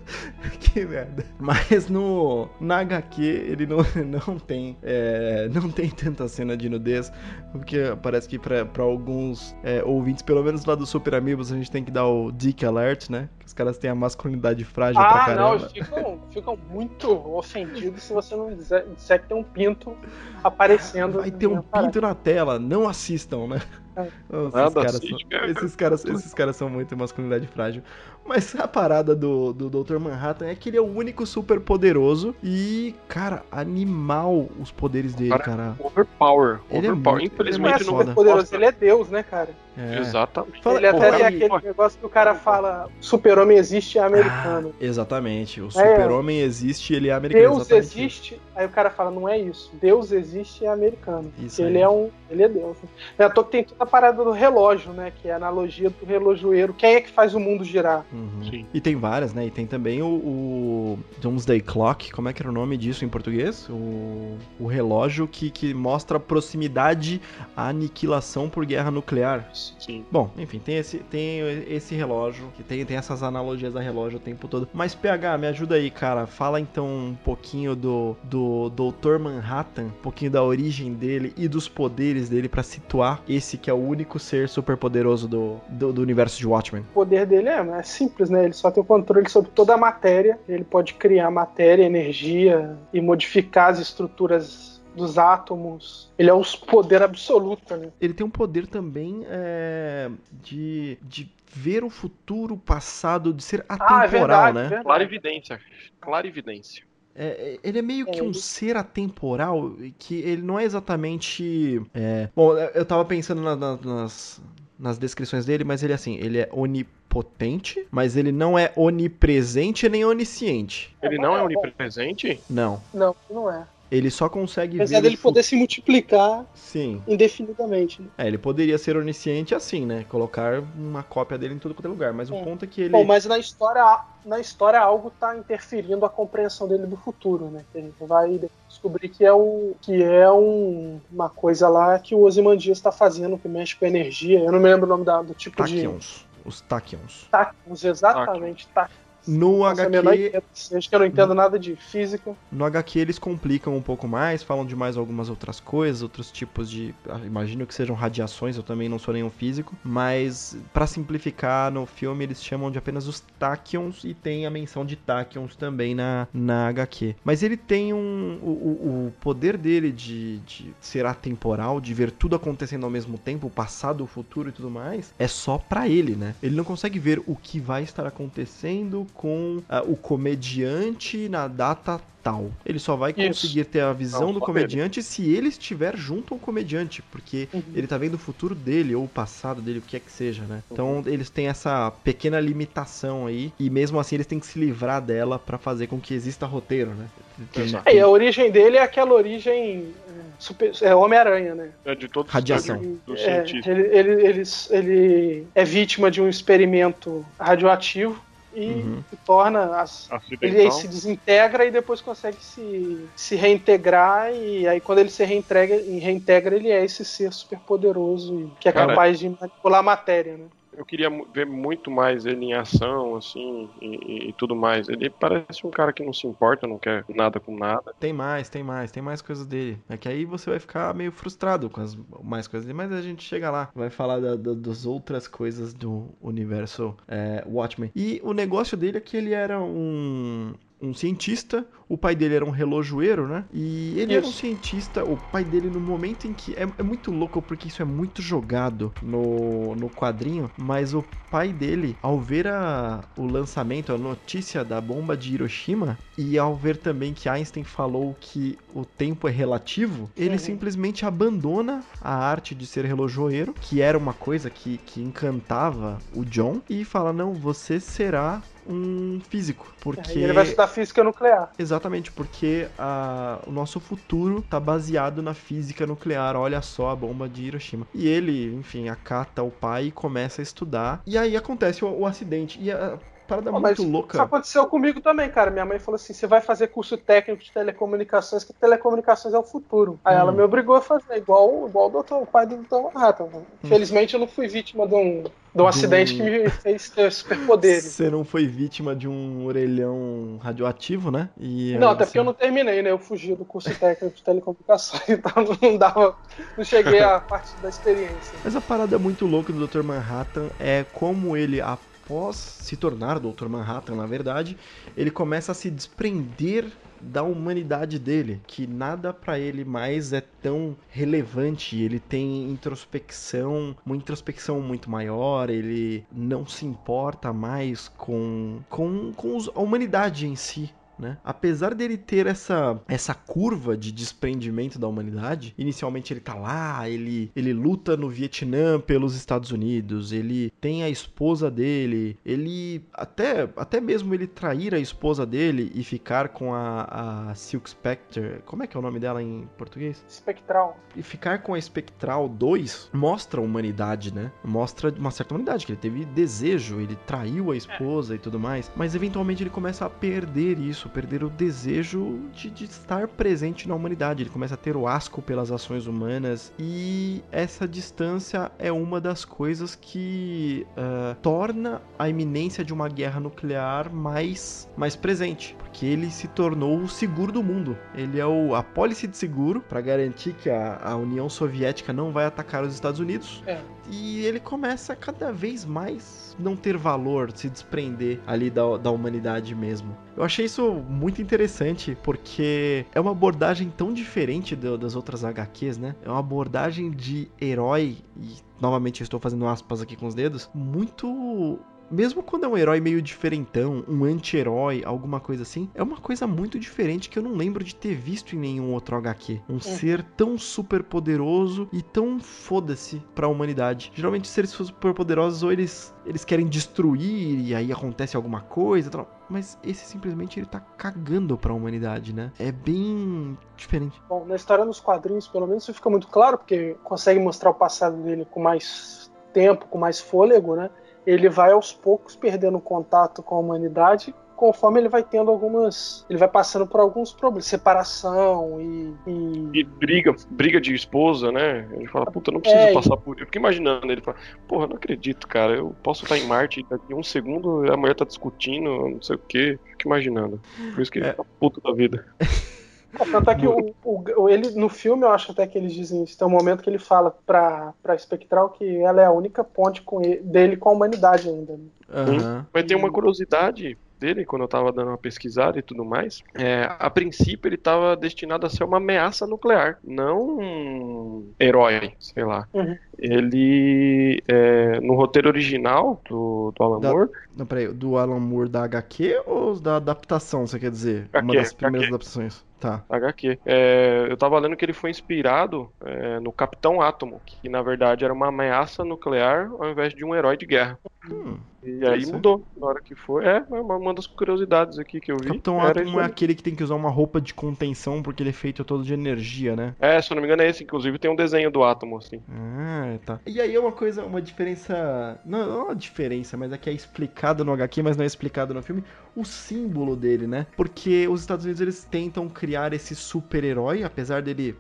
Que merda. Mas no na HQ ele não, não tem é, não tem tanta cena de nudez, porque parece que pra, pra alguns é, ouvintes, pelo menos lá do Super Amigos, a gente tem que dar o Dick Alert, né? Que os caras têm a masculinidade frágil pra Ah, não, caramba. ficam, ficam muito ofendidos se você não disser, disser que tem um pinto aparecendo. Vai ter um pinto na tela, não assistam, né? É. Esses caras, assiste, são, cara. esses, caras, esses caras são muito masculinidade frágil. Mas a parada do, do Dr. Manhattan é que ele é o único super poderoso e, cara, animal os poderes dele, Cara, cara. Overpower. Ele é Overpower. muito- Não é Infelizmente não foda. super poderoso, ele é Deus, né, cara? É. Exatamente. Fala- ele até tem e- aquele negócio que o cara fala: super-homem existe é americano. Ah, exatamente. O super-homem existe ele é americano. Deus exatamente. existe, aí o cara fala, não é isso. Deus existe é americano. Isso ele aí. é um. Ele é Deus. É à toa que tem toda a parada do relógio, né? Que é a analogia do relojoeiro. Quem é que faz o mundo girar? Uhum. Sim. E tem várias, né? E tem também o, o Doomsday Clock, como é que era o nome disso em português? O, o relógio que, que mostra a proximidade à aniquilação por guerra nuclear. Sim. Bom, enfim, tem esse, tem esse relógio, que tem, tem essas analogias da relógio o tempo todo. Mas, PH, me ajuda aí, cara. Fala então um pouquinho do, do Dr. Manhattan, um pouquinho da origem dele e dos poderes dele pra situar esse que é o único ser super poderoso do, do, do universo de Watchmen. O poder dele é, é simples, né? Ele só tem o controle sobre toda a matéria. Ele pode criar matéria, energia e modificar as estruturas dos átomos. Ele é o poder absoluto, né? Ele tem um poder também é, de, de ver o futuro, o passado, de ser atemporal, ah, é verdade, né? verdade. Clarividência. Clarividência. É, ele é meio que É, um ser atemporal, que ele não é exatamente. é, Bom, eu tava pensando na- na- nas, nas descrições dele, mas ele é assim, ele é onipotente, mas ele não é onipresente nem onisciente. Ele não é onipresente? Não. Não, não é. Ele só consegue Apesar ver. dele o fu- poder se multiplicar Sim. indefinidamente. Né? É, ele poderia ser onisciente assim, né? Colocar uma cópia dele em tudo quanto é lugar. Mas o É. ponto é que ele. Bom, mas na história, na história algo tá interferindo a compreensão dele do futuro, né? Que a gente vai descobrir que é, o, que é um- uma coisa lá que o Ozymandias está fazendo, que mexe com energia. Eu não me lembro o nome da- do tipo de... Tachyons. Os Tachyons. Táquions, exatamente. Táquions. No Nossa, a menor HQ, ideia que eu não entendo nada de física. no HQ eles complicam um pouco mais, falam de mais algumas outras coisas, outros tipos de. ah, Imagino que sejam radiações, eu também não sou nenhum físico. Mas, pra simplificar, no filme eles chamam de apenas os Tachyons e tem a menção de Tachyons também na, na HQ. Mas ele tem um. O, o- poder dele de, de ser atemporal, de ver tudo acontecendo ao mesmo tempo, o passado, o futuro e tudo mais, é só pra ele, né? Ele não consegue ver o que vai estar acontecendo com ah, o comediante na data tal. Ele só vai Isso. conseguir ter a visão Não, do comediante se ele estiver junto ao comediante, porque Uhum. ele tá vendo o futuro dele ou o passado dele, o que é que seja, né? Então eles têm essa pequena limitação aí e mesmo assim eles têm que se livrar dela pra fazer com que exista roteiro, né? Tem-. É, e a origem dele é aquela origem é, super- é, Homem-Aranha, né? É de todos Radiação. os do É, ele, ele, ele, ele é vítima de um experimento radioativo e Uhum. se torna. As, ele Acidental. se desintegra e depois consegue se, se reintegrar. E aí, quando ele se reintegra, reintegra ele é esse ser super poderoso que é Cara, capaz de manipular a matéria, né? Eu queria ver muito mais ele em ação, assim, e, e- e tudo mais. Ele parece um cara que não se importa, não quer nada com nada. Tem mais, tem mais, tem mais coisas dele. É que aí você vai ficar meio frustrado com as mais coisas dele, mas a gente chega lá, vai falar da- da- das outras coisas do universo é, Watchmen. E o negócio dele é que ele era um. Um cientista, o pai dele era um relojoeiro, né? E ele era um Isso. cientista, o pai dele, no momento em que. É, é muito louco porque isso é muito jogado no, no quadrinho, mas o pai dele, ao ver a, o lançamento, a notícia da bomba de Hiroshima, e ao ver também que Einstein falou que o tempo é relativo, ele Uhum. simplesmente abandona a arte de ser relojoeiro, que era uma coisa que, que encantava o John, e fala: Não, você será um físico. Porque. Ele vai estudar física nuclear. Exatamente, porque a- o nosso futuro tá baseado na física nuclear. Olha só a bomba de Hiroshima. E ele, enfim, acata o pai e começa a estudar. E aí acontece o, o acidente. E a parada Pô, muito louca. Isso aconteceu comigo também, cara. Minha mãe falou assim: você vai fazer curso técnico de telecomunicações, que telecomunicações é o futuro. Aí Hum. ela me obrigou a fazer, igual, igual o, doutor, o pai do Dr. Manhattan. Hum. Infelizmente, eu não fui vítima de um, de um acidente que me fez ter superpoderes. Você não foi vítima de um orelhão radioativo, né? E Não, até porque eu não terminei, né? Eu fugi do curso técnico de telecomunicações, então não dava. Não cheguei à parte da experiência. Mas a parada muito louca do Dr. Manhattan é como ele, após se tornar Dr. Manhattan, na verdade, ele começa a se desprender da humanidade dele, que nada pra ele mais é tão relevante. Ele tem introspecção, uma introspecção muito maior, ele não se importa mais com, com, com a humanidade em si. Né? Apesar dele ter essa, essa curva de desprendimento da humanidade, inicialmente ele tá lá, ele, ele luta no Vietnã pelos Estados Unidos, ele tem a esposa dele, ele até, até mesmo ele trair a esposa dele e ficar com a, a Silk Spectre, como é que é o nome dela em português? Espectral. E ficar com a Spectral 2 mostra a humanidade, né? Mostra uma certa humanidade, que ele teve desejo, ele traiu a esposa e tudo mais. Mas eventualmente ele começa a perder isso, perder o desejo de, de estar presente na humanidade. Ele começa a ter o asco pelas ações humanas. E essa distância é uma das coisas que ah, torna a iminência de uma guerra nuclear mais, mais presente. Porque ele se tornou o seguro do mundo. Ele é o, a pólice de seguro para garantir que a, a União Soviética não vai atacar os Estados Unidos. É. E ele começa a cada vez mais não ter valor, se desprender ali da, da humanidade mesmo. Eu achei isso muito interessante, porque é uma abordagem tão diferente do- das outras HQs, né? É uma abordagem de herói, e novamente eu estou fazendo aspas aqui com os dedos, muito mesmo quando é um herói meio diferentão, um anti-herói, alguma coisa assim, é uma coisa muito diferente que eu não lembro de ter visto em nenhum outro HQ. Um ser tão super poderoso e tão foda-se pra humanidade. Geralmente seres super poderosos ou eles, eles querem destruir e aí acontece alguma coisa, tal. mas esse simplesmente ele tá cagando pra humanidade, né? É bem diferente. Bom, na história nos quadrinhos, pelo menos, isso fica muito claro, porque consegue mostrar o passado dele com mais tempo, com mais fôlego, né? Ele vai aos poucos perdendo contato com a humanidade conforme ele vai tendo algumas. Ele vai passando por alguns problemas, separação e. E, E briga, briga de esposa, né? Ele fala, puta, não preciso É, e- passar por. Eu fico imaginando, ele fala, porra, não acredito, cara. Eu posso estar em Marte e daqui a um segundo a mulher tá discutindo, não sei o quê. Fico imaginando. Por isso que ele É. tá puto da vida. Tanto é que o, o- ele, no filme, eu acho até que eles dizem isso. Tem um momento que ele fala pra, pra Spectral que ela é a única ponte com ele- dele com a humanidade ainda. né? Aham. Mas tem uma curiosidade dele, quando eu tava dando uma pesquisada e tudo mais. É, a princípio ele tava destinado a ser uma ameaça nuclear, não um herói, sei lá. Uhum. Ele, é, no roteiro original do, do Alan Da- Moore, Não, peraí, do Alan Moore da HQ ou da adaptação, você quer dizer? Uma HQ, das primeiras HQ. adaptações. Tá. HQ. É, eu tava lendo que ele foi inspirado é, no Capitão Átomo, que na verdade era uma ameaça nuclear ao invés de um herói de guerra. Hum. E aí mudou na hora que foi. É, é uma, das curiosidades aqui que eu vi. Capitão Átomo é aquele que tem que usar uma roupa de contenção porque ele é feito todo de energia, né? É, se eu não me engano é esse. Inclusive tem um desenho do átomo, assim. Ah, tá. E aí é uma coisa, uma diferença. Não, não é uma diferença, mas é que é explicado no HQ, mas não é explicado no filme. O símbolo dele, né? Porque os Estados Unidos eles tentam criar esse super-herói, apesar dele,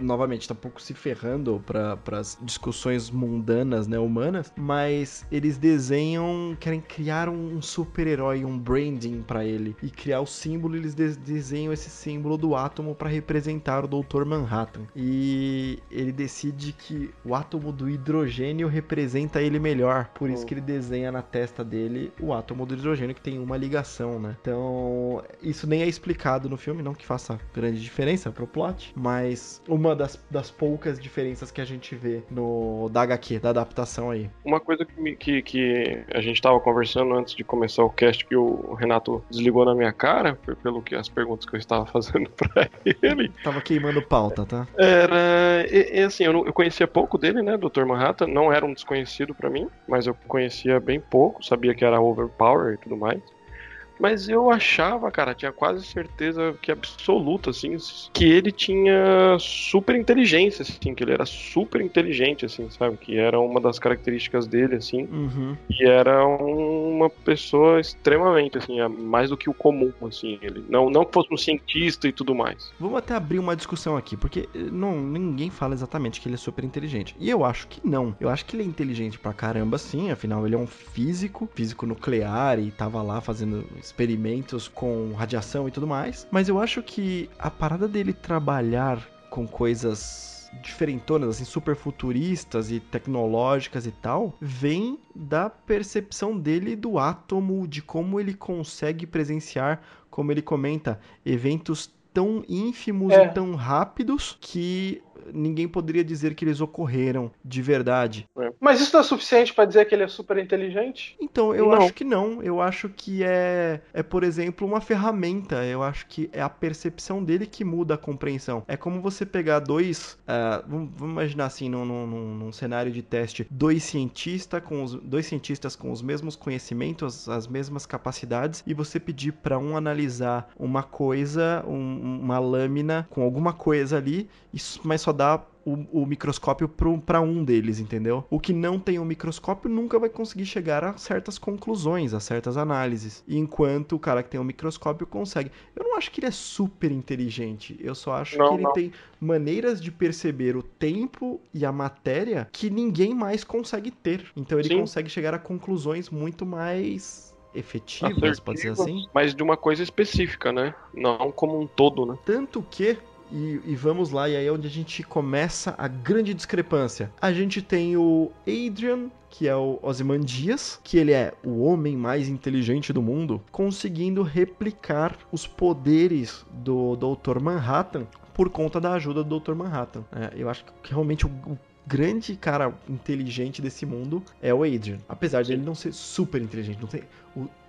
novamente, tá um pouco se ferrando para as discussões mundanas, né, humanas, mas eles desenham, querem criar um super-herói, um branding pra ele e criar o símbolo, eles de- desenham esse símbolo do átomo pra representar o Dr. Manhattan. E ele decide que o átomo do hidrogênio representa ele melhor, por isso Oh. que ele desenha na testa dele o átomo do hidrogênio que tem uma ligação, né? Então, isso nem é explicado no filme, não que faça grande diferença pro plot, mas uma das, das poucas diferenças que a gente vê no da HQ, da adaptação aí. Uma coisa que, me- que, que a gente tava conversando antes de começar o cast que o Renato desligou na minha cara, foi pelo que as perguntas que eu estava fazendo pra ele, Tava queimando pauta, tá? era. E, e assim, eu, não- eu conhecia pouco dele, né, Dr. Manhattan, não era um desconhecido pra mim, mas eu conhecia bem pouco, sabia que era overpower e tudo mais. Mas eu achava, cara, tinha quase certeza que absoluta, assim, que ele tinha super inteligência, assim, que ele era super inteligente, assim, sabe? Que era uma das características dele, assim. Uhum. E era uma pessoa extremamente, assim, mais do que o comum, assim. Ele não, não que fosse um cientista e tudo mais. Vamos até abrir uma discussão aqui, porque eh, não, ninguém fala exatamente que ele é super inteligente. E eu acho que não. Eu acho que ele é inteligente pra caramba, sim. Afinal, ele é um físico, físico nuclear e tava lá fazendo experimentos com radiação e tudo mais. Mas eu acho que a parada dele trabalhar com coisas diferentonas, assim, super futuristas e tecnológicas e tal, vem da percepção dele do átomo, de como ele consegue presenciar, como ele comenta, eventos tão ínfimos É. e tão rápidos que ninguém poderia dizer que eles ocorreram de verdade. Mas isso não é suficiente pra dizer que ele é super inteligente? Então, eu Não. acho que não. Eu acho que é, é, por exemplo, uma ferramenta. Eu acho que é a percepção dele que muda a compreensão. É como você pegar dois. ah, vamos, vamos imaginar assim, num, num- num- cenário de teste, dois, cientista com os, dois cientistas com os mesmos conhecimentos, as mesmas capacidades, e você pedir para um analisar uma coisa, um- uma lâmina com alguma coisa ali, isso- mas só dá o, o microscópio para um deles, entendeu? O que não tem o microscópio nunca vai conseguir chegar a certas conclusões, a certas análises. Enquanto o cara que tem o microscópio consegue. Eu não acho que ele é super inteligente. Eu só acho Não, que ele não. tem maneiras de perceber o tempo e a matéria que ninguém mais consegue ter. Então ele Sim. consegue chegar a conclusões muito mais efetivas, pode ser Assertivas, assim. Mas de uma coisa específica, né? Não como um todo, né? Tanto que, e, e vamos lá, e aí é onde a gente começa a grande discrepância. A gente tem o Adrian, que é o Ozymandias, que ele é o homem mais inteligente do mundo, conseguindo replicar os poderes do Dr. Manhattan por conta da ajuda do Dr. Manhattan. É, eu acho que realmente o, o grande cara inteligente desse mundo é o Adrian. Apesar de ele não ser super inteligente, não tem,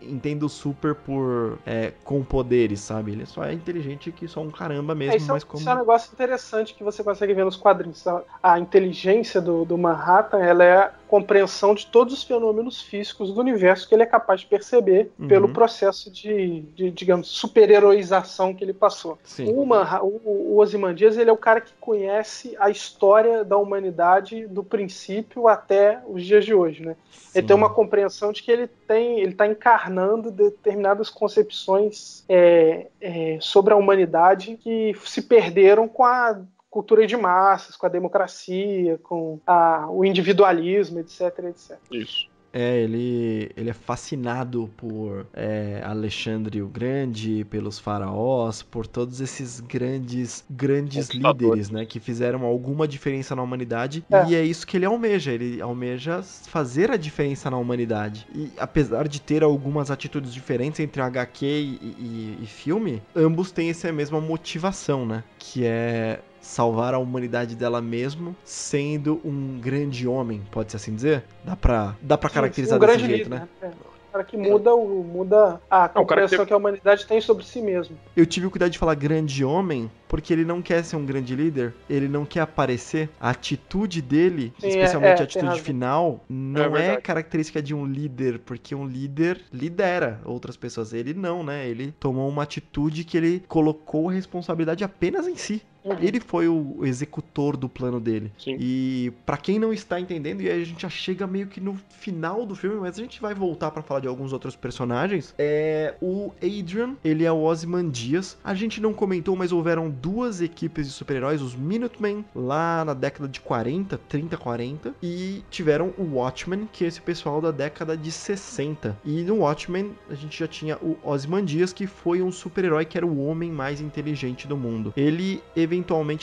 entendo super por é, com poderes, sabe? Ele só é inteligente que só um caramba mesmo, é, isso, mas como. Isso é um negócio interessante que você consegue ver nos quadrinhos. A, inteligência do, do Manhattan ela é a compreensão de todos os fenômenos físicos do universo que ele é capaz de perceber uhum. pelo processo de, de digamos, super-heroização que ele passou. Sim. O, Manha, o, o Ozymandias ele é o cara que conhece a história da humanidade do princípio até os dias de hoje, né? Ele tem uma compreensão de que ele tem, ele está encarnando determinadas concepções é, é, sobre a humanidade que se perderam com a cultura de massas, com a democracia, com a, o individualismo, etc, etc. Isso. É, ele, ele é fascinado por é, Alexandre o Grande, pelos faraós, por todos esses grandes, grandes líderes, né, que fizeram alguma diferença na humanidade. É. E é isso que ele almeja. Ele almeja fazer a diferença na humanidade. E apesar de ter algumas atitudes diferentes entre HQ e, e, e filme, ambos têm essa mesma motivação, né? Que é salvar a humanidade dela mesmo, sendo um grande homem, pode-se assim dizer? Dá pra, dá pra caracterizar um desse jeito, líder, né? É cara que muda, o, muda a compreensão que... que... a humanidade tem sobre si mesmo. Eu tive o cuidado de falar grande homem, porque ele não quer ser um grande líder, ele não quer aparecer. A atitude dele, Sim, especialmente é, é, a atitude final, não é, é, característica de um líder, porque um líder lidera outras pessoas. Ele não, né? Ele tomou uma atitude que ele colocou a responsabilidade apenas em si. Uhum. Ele foi o executor do plano dele. Sim. E para quem não está entendendo, e aí a gente já chega meio que no final do filme, mas a gente vai voltar para falar de alguns outros personagens. É o Adrian, ele é o Ozymandias. A gente não comentou, mas houveram duas equipes de super-heróis, os Minutemen, lá na década de 40, 30, 40, e tiveram o Watchmen, que é esse pessoal da década de 60. E no Watchmen a gente já tinha o Ozymandias, que foi um super-herói que era o homem mais inteligente do mundo. Ele eventualmente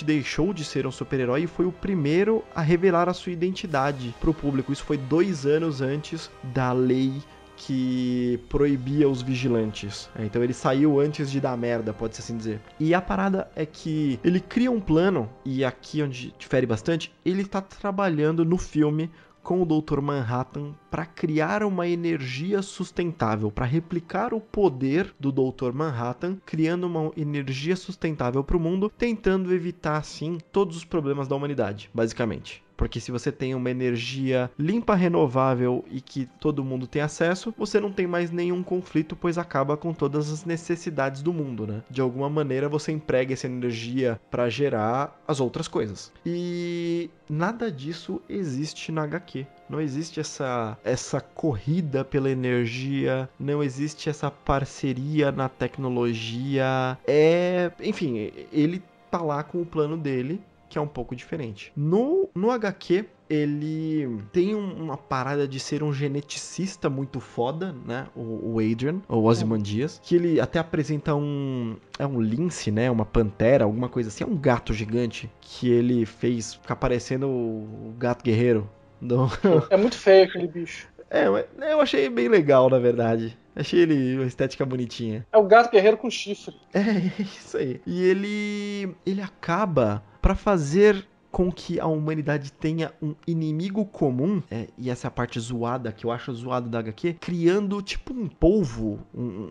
deixou de ser um super-herói e foi o primeiro a revelar a sua identidade para o público. Isso foi dois anos antes da lei que proibia os vigilantes. É, então ele saiu antes de dar merda, pode-se assim dizer. E a parada é que ele cria um plano, e aqui onde difere bastante, ele está trabalhando no filme com o Dr. Manhattan para criar uma energia sustentável, para replicar o poder do Dr. Manhattan, criando uma energia sustentável para o mundo, tentando evitar assim todos os problemas da humanidade, basicamente. Porque se você tem uma energia limpa, renovável e que todo mundo tem acesso, você não tem mais nenhum conflito, pois acaba com todas as necessidades do mundo, né? De alguma maneira você emprega essa energia para gerar as outras coisas. E nada disso existe na HQ. Não existe essa, essa corrida pela energia, não existe essa parceria na tecnologia. É, enfim, ele tá lá com o plano dele que é um pouco diferente. No, no HQ, ele tem uma parada de ser um geneticista muito foda, né? O, o Adrian, o Ozymandias, que ele até apresenta um é um lince, né? Uma pantera, alguma coisa assim, é um gato gigante que ele fez ficar parecendo o gato guerreiro. Do... É muito feio aquele bicho. É, eu achei bem legal, na verdade. Achei ele uma estética bonitinha. É o gato guerreiro com chifre. É, isso aí. E ele ele acaba para fazer com que a humanidade tenha um inimigo comum, é, e essa é a parte zoada que eu acho zoada da HQ, criando tipo um polvo, um,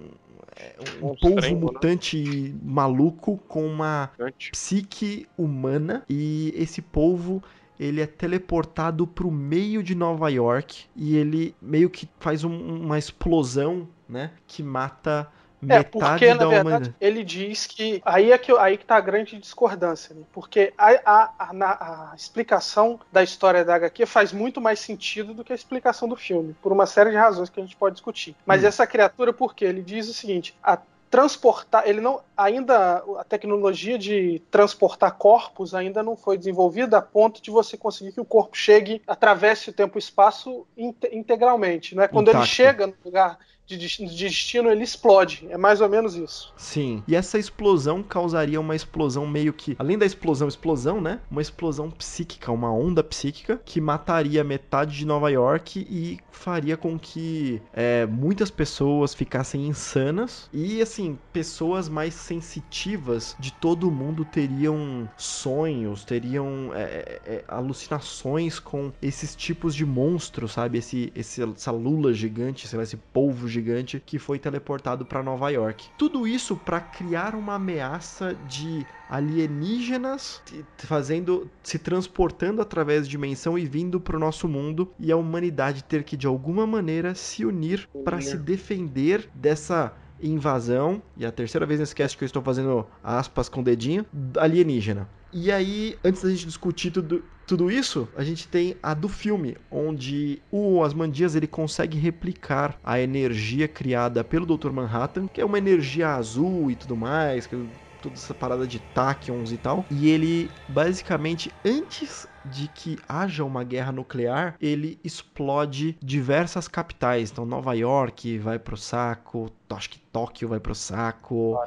é, um, um polvo né? mutante né? maluco com uma psique humana, e esse polvo ele é teleportado para o meio de Nova York e ele meio que faz um, uma explosão, né, que mata é, porque, na verdade, humanidade. ele diz que. Aí é que, aí que tá a grande discordância, né? Porque a, a, a, a, explicação da história da HQ faz muito mais sentido do que a explicação do filme, por uma série de razões que a gente pode discutir. Mas hum. essa criatura, por quê? Ele diz o seguinte: a transportar, ele não ainda a tecnologia de transportar corpos ainda não foi desenvolvida a ponto de você conseguir que o corpo chegue, atravesse o tempo e espaço integralmente, não é? Quando Intacto. ele chega no lugar de destino, ele explode. É mais ou menos isso. Sim. E essa explosão causaria uma explosão meio que, além da explosão, explosão, né? Uma explosão psíquica, uma onda psíquica que mataria metade de Nova York e faria com que é, muitas pessoas ficassem insanas e, assim, pessoas mais sensitivas de todo mundo teriam sonhos, teriam é, é, é alucinações com esses tipos de monstros, sabe? Esse, esse, essa lula gigante, sei lá, esse polvo gigante que foi teleportado para Nova York. Tudo isso para criar uma ameaça de alienígenas fazendo se transportando através de dimensão e vindo para o nosso mundo e a humanidade ter que de alguma maneira se unir para se defender dessa invasão e a terceira vez nesse cast que eu estou fazendo aspas com o dedinho alienígena. E aí, antes da gente discutir tudo, tudo isso, a gente tem a do filme, onde o Asmandias ele consegue replicar a energia criada pelo Dr. Manhattan, que é uma energia azul e tudo mais, que toda essa parada de tachyons e tal. E ele basicamente antes de que haja uma guerra nuclear, ele explode diversas capitais. Então Nova York vai pro saco, acho que Tóquio vai pro saco.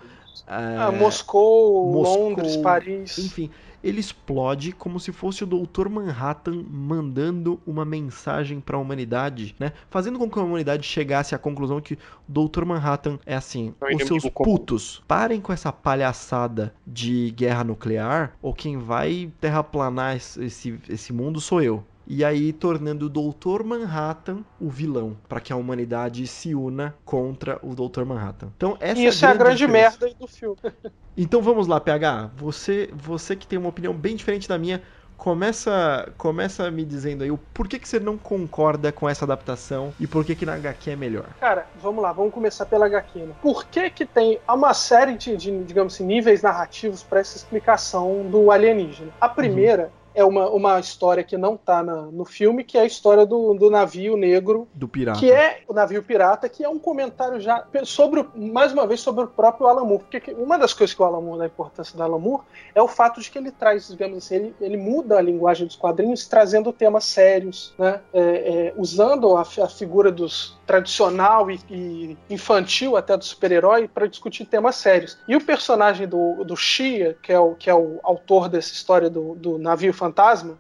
É, ah, Moscou, Moscou, Londres, Paris. Enfim, ele explode como se fosse o Dr. Manhattan mandando uma mensagem para a humanidade, né? Fazendo com que a humanidade chegasse à conclusão que o Dr. Manhattan é assim: é os seus putos, parem com essa palhaçada de guerra nuclear, ou quem vai terraplanar esse, esse mundo sou eu e aí tornando o Doutor Manhattan o vilão, para que a humanidade se una contra o Doutor Manhattan. Então essa Isso é a grande, é a grande merda do filme. então vamos lá, PH, você você que tem uma opinião bem diferente da minha, começa começa me dizendo aí o porquê que você não concorda com essa adaptação e por que que na HQ é melhor. Cara, vamos lá, vamos começar pela HQ. Né? Por que que tem uma série de, de digamos assim, níveis narrativos para essa explicação do alienígena? A primeira uhum é uma, uma história que não tá na, no filme, que é a história do, do navio negro. Do pirata. Que é o navio pirata, que é um comentário já sobre, mais uma vez, sobre o próprio Alan Moore. Porque uma das coisas que o Alan Moore, da importância do Alan Moore, é o fato de que ele traz, digamos assim, ele, ele muda a linguagem dos quadrinhos, trazendo temas sérios, né? É, é, usando a, a figura dos, tradicional e, e infantil até do super-herói para discutir temas sérios. E o personagem do, do Shia, que é o, que é o autor dessa história do, do navio fantasma,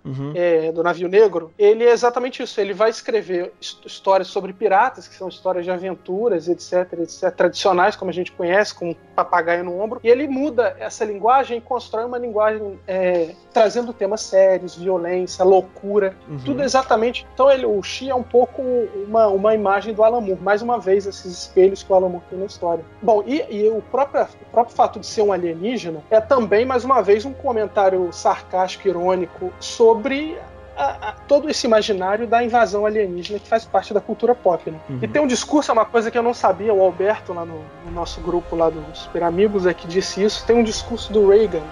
uhum. é, do navio negro, ele é exatamente isso. Ele vai escrever histórias sobre piratas, que são histórias de aventuras, etc, etc, tradicionais, como a gente conhece, com um papagaio no ombro, e ele muda essa linguagem e constrói uma linguagem é, trazendo temas sérios, violência, loucura, uhum. tudo exatamente. Então ele, o Shia é um pouco uma, uma imagem do Alan Moore. Mais uma vez, esses espelhos que o Alan Moore tem na história. Bom, e, e o, próprio, o próprio fato de ser um alienígena é também, mais uma vez, um comentário sarcástico, irônico sobre a, a, todo esse imaginário da invasão alienígena que faz parte da cultura pop. Né? Uhum. E tem um discurso, é uma coisa que eu não sabia, o Alberto, lá no, no nosso grupo lá dos Super Amigos, é que disse isso. Tem um discurso do Reagan,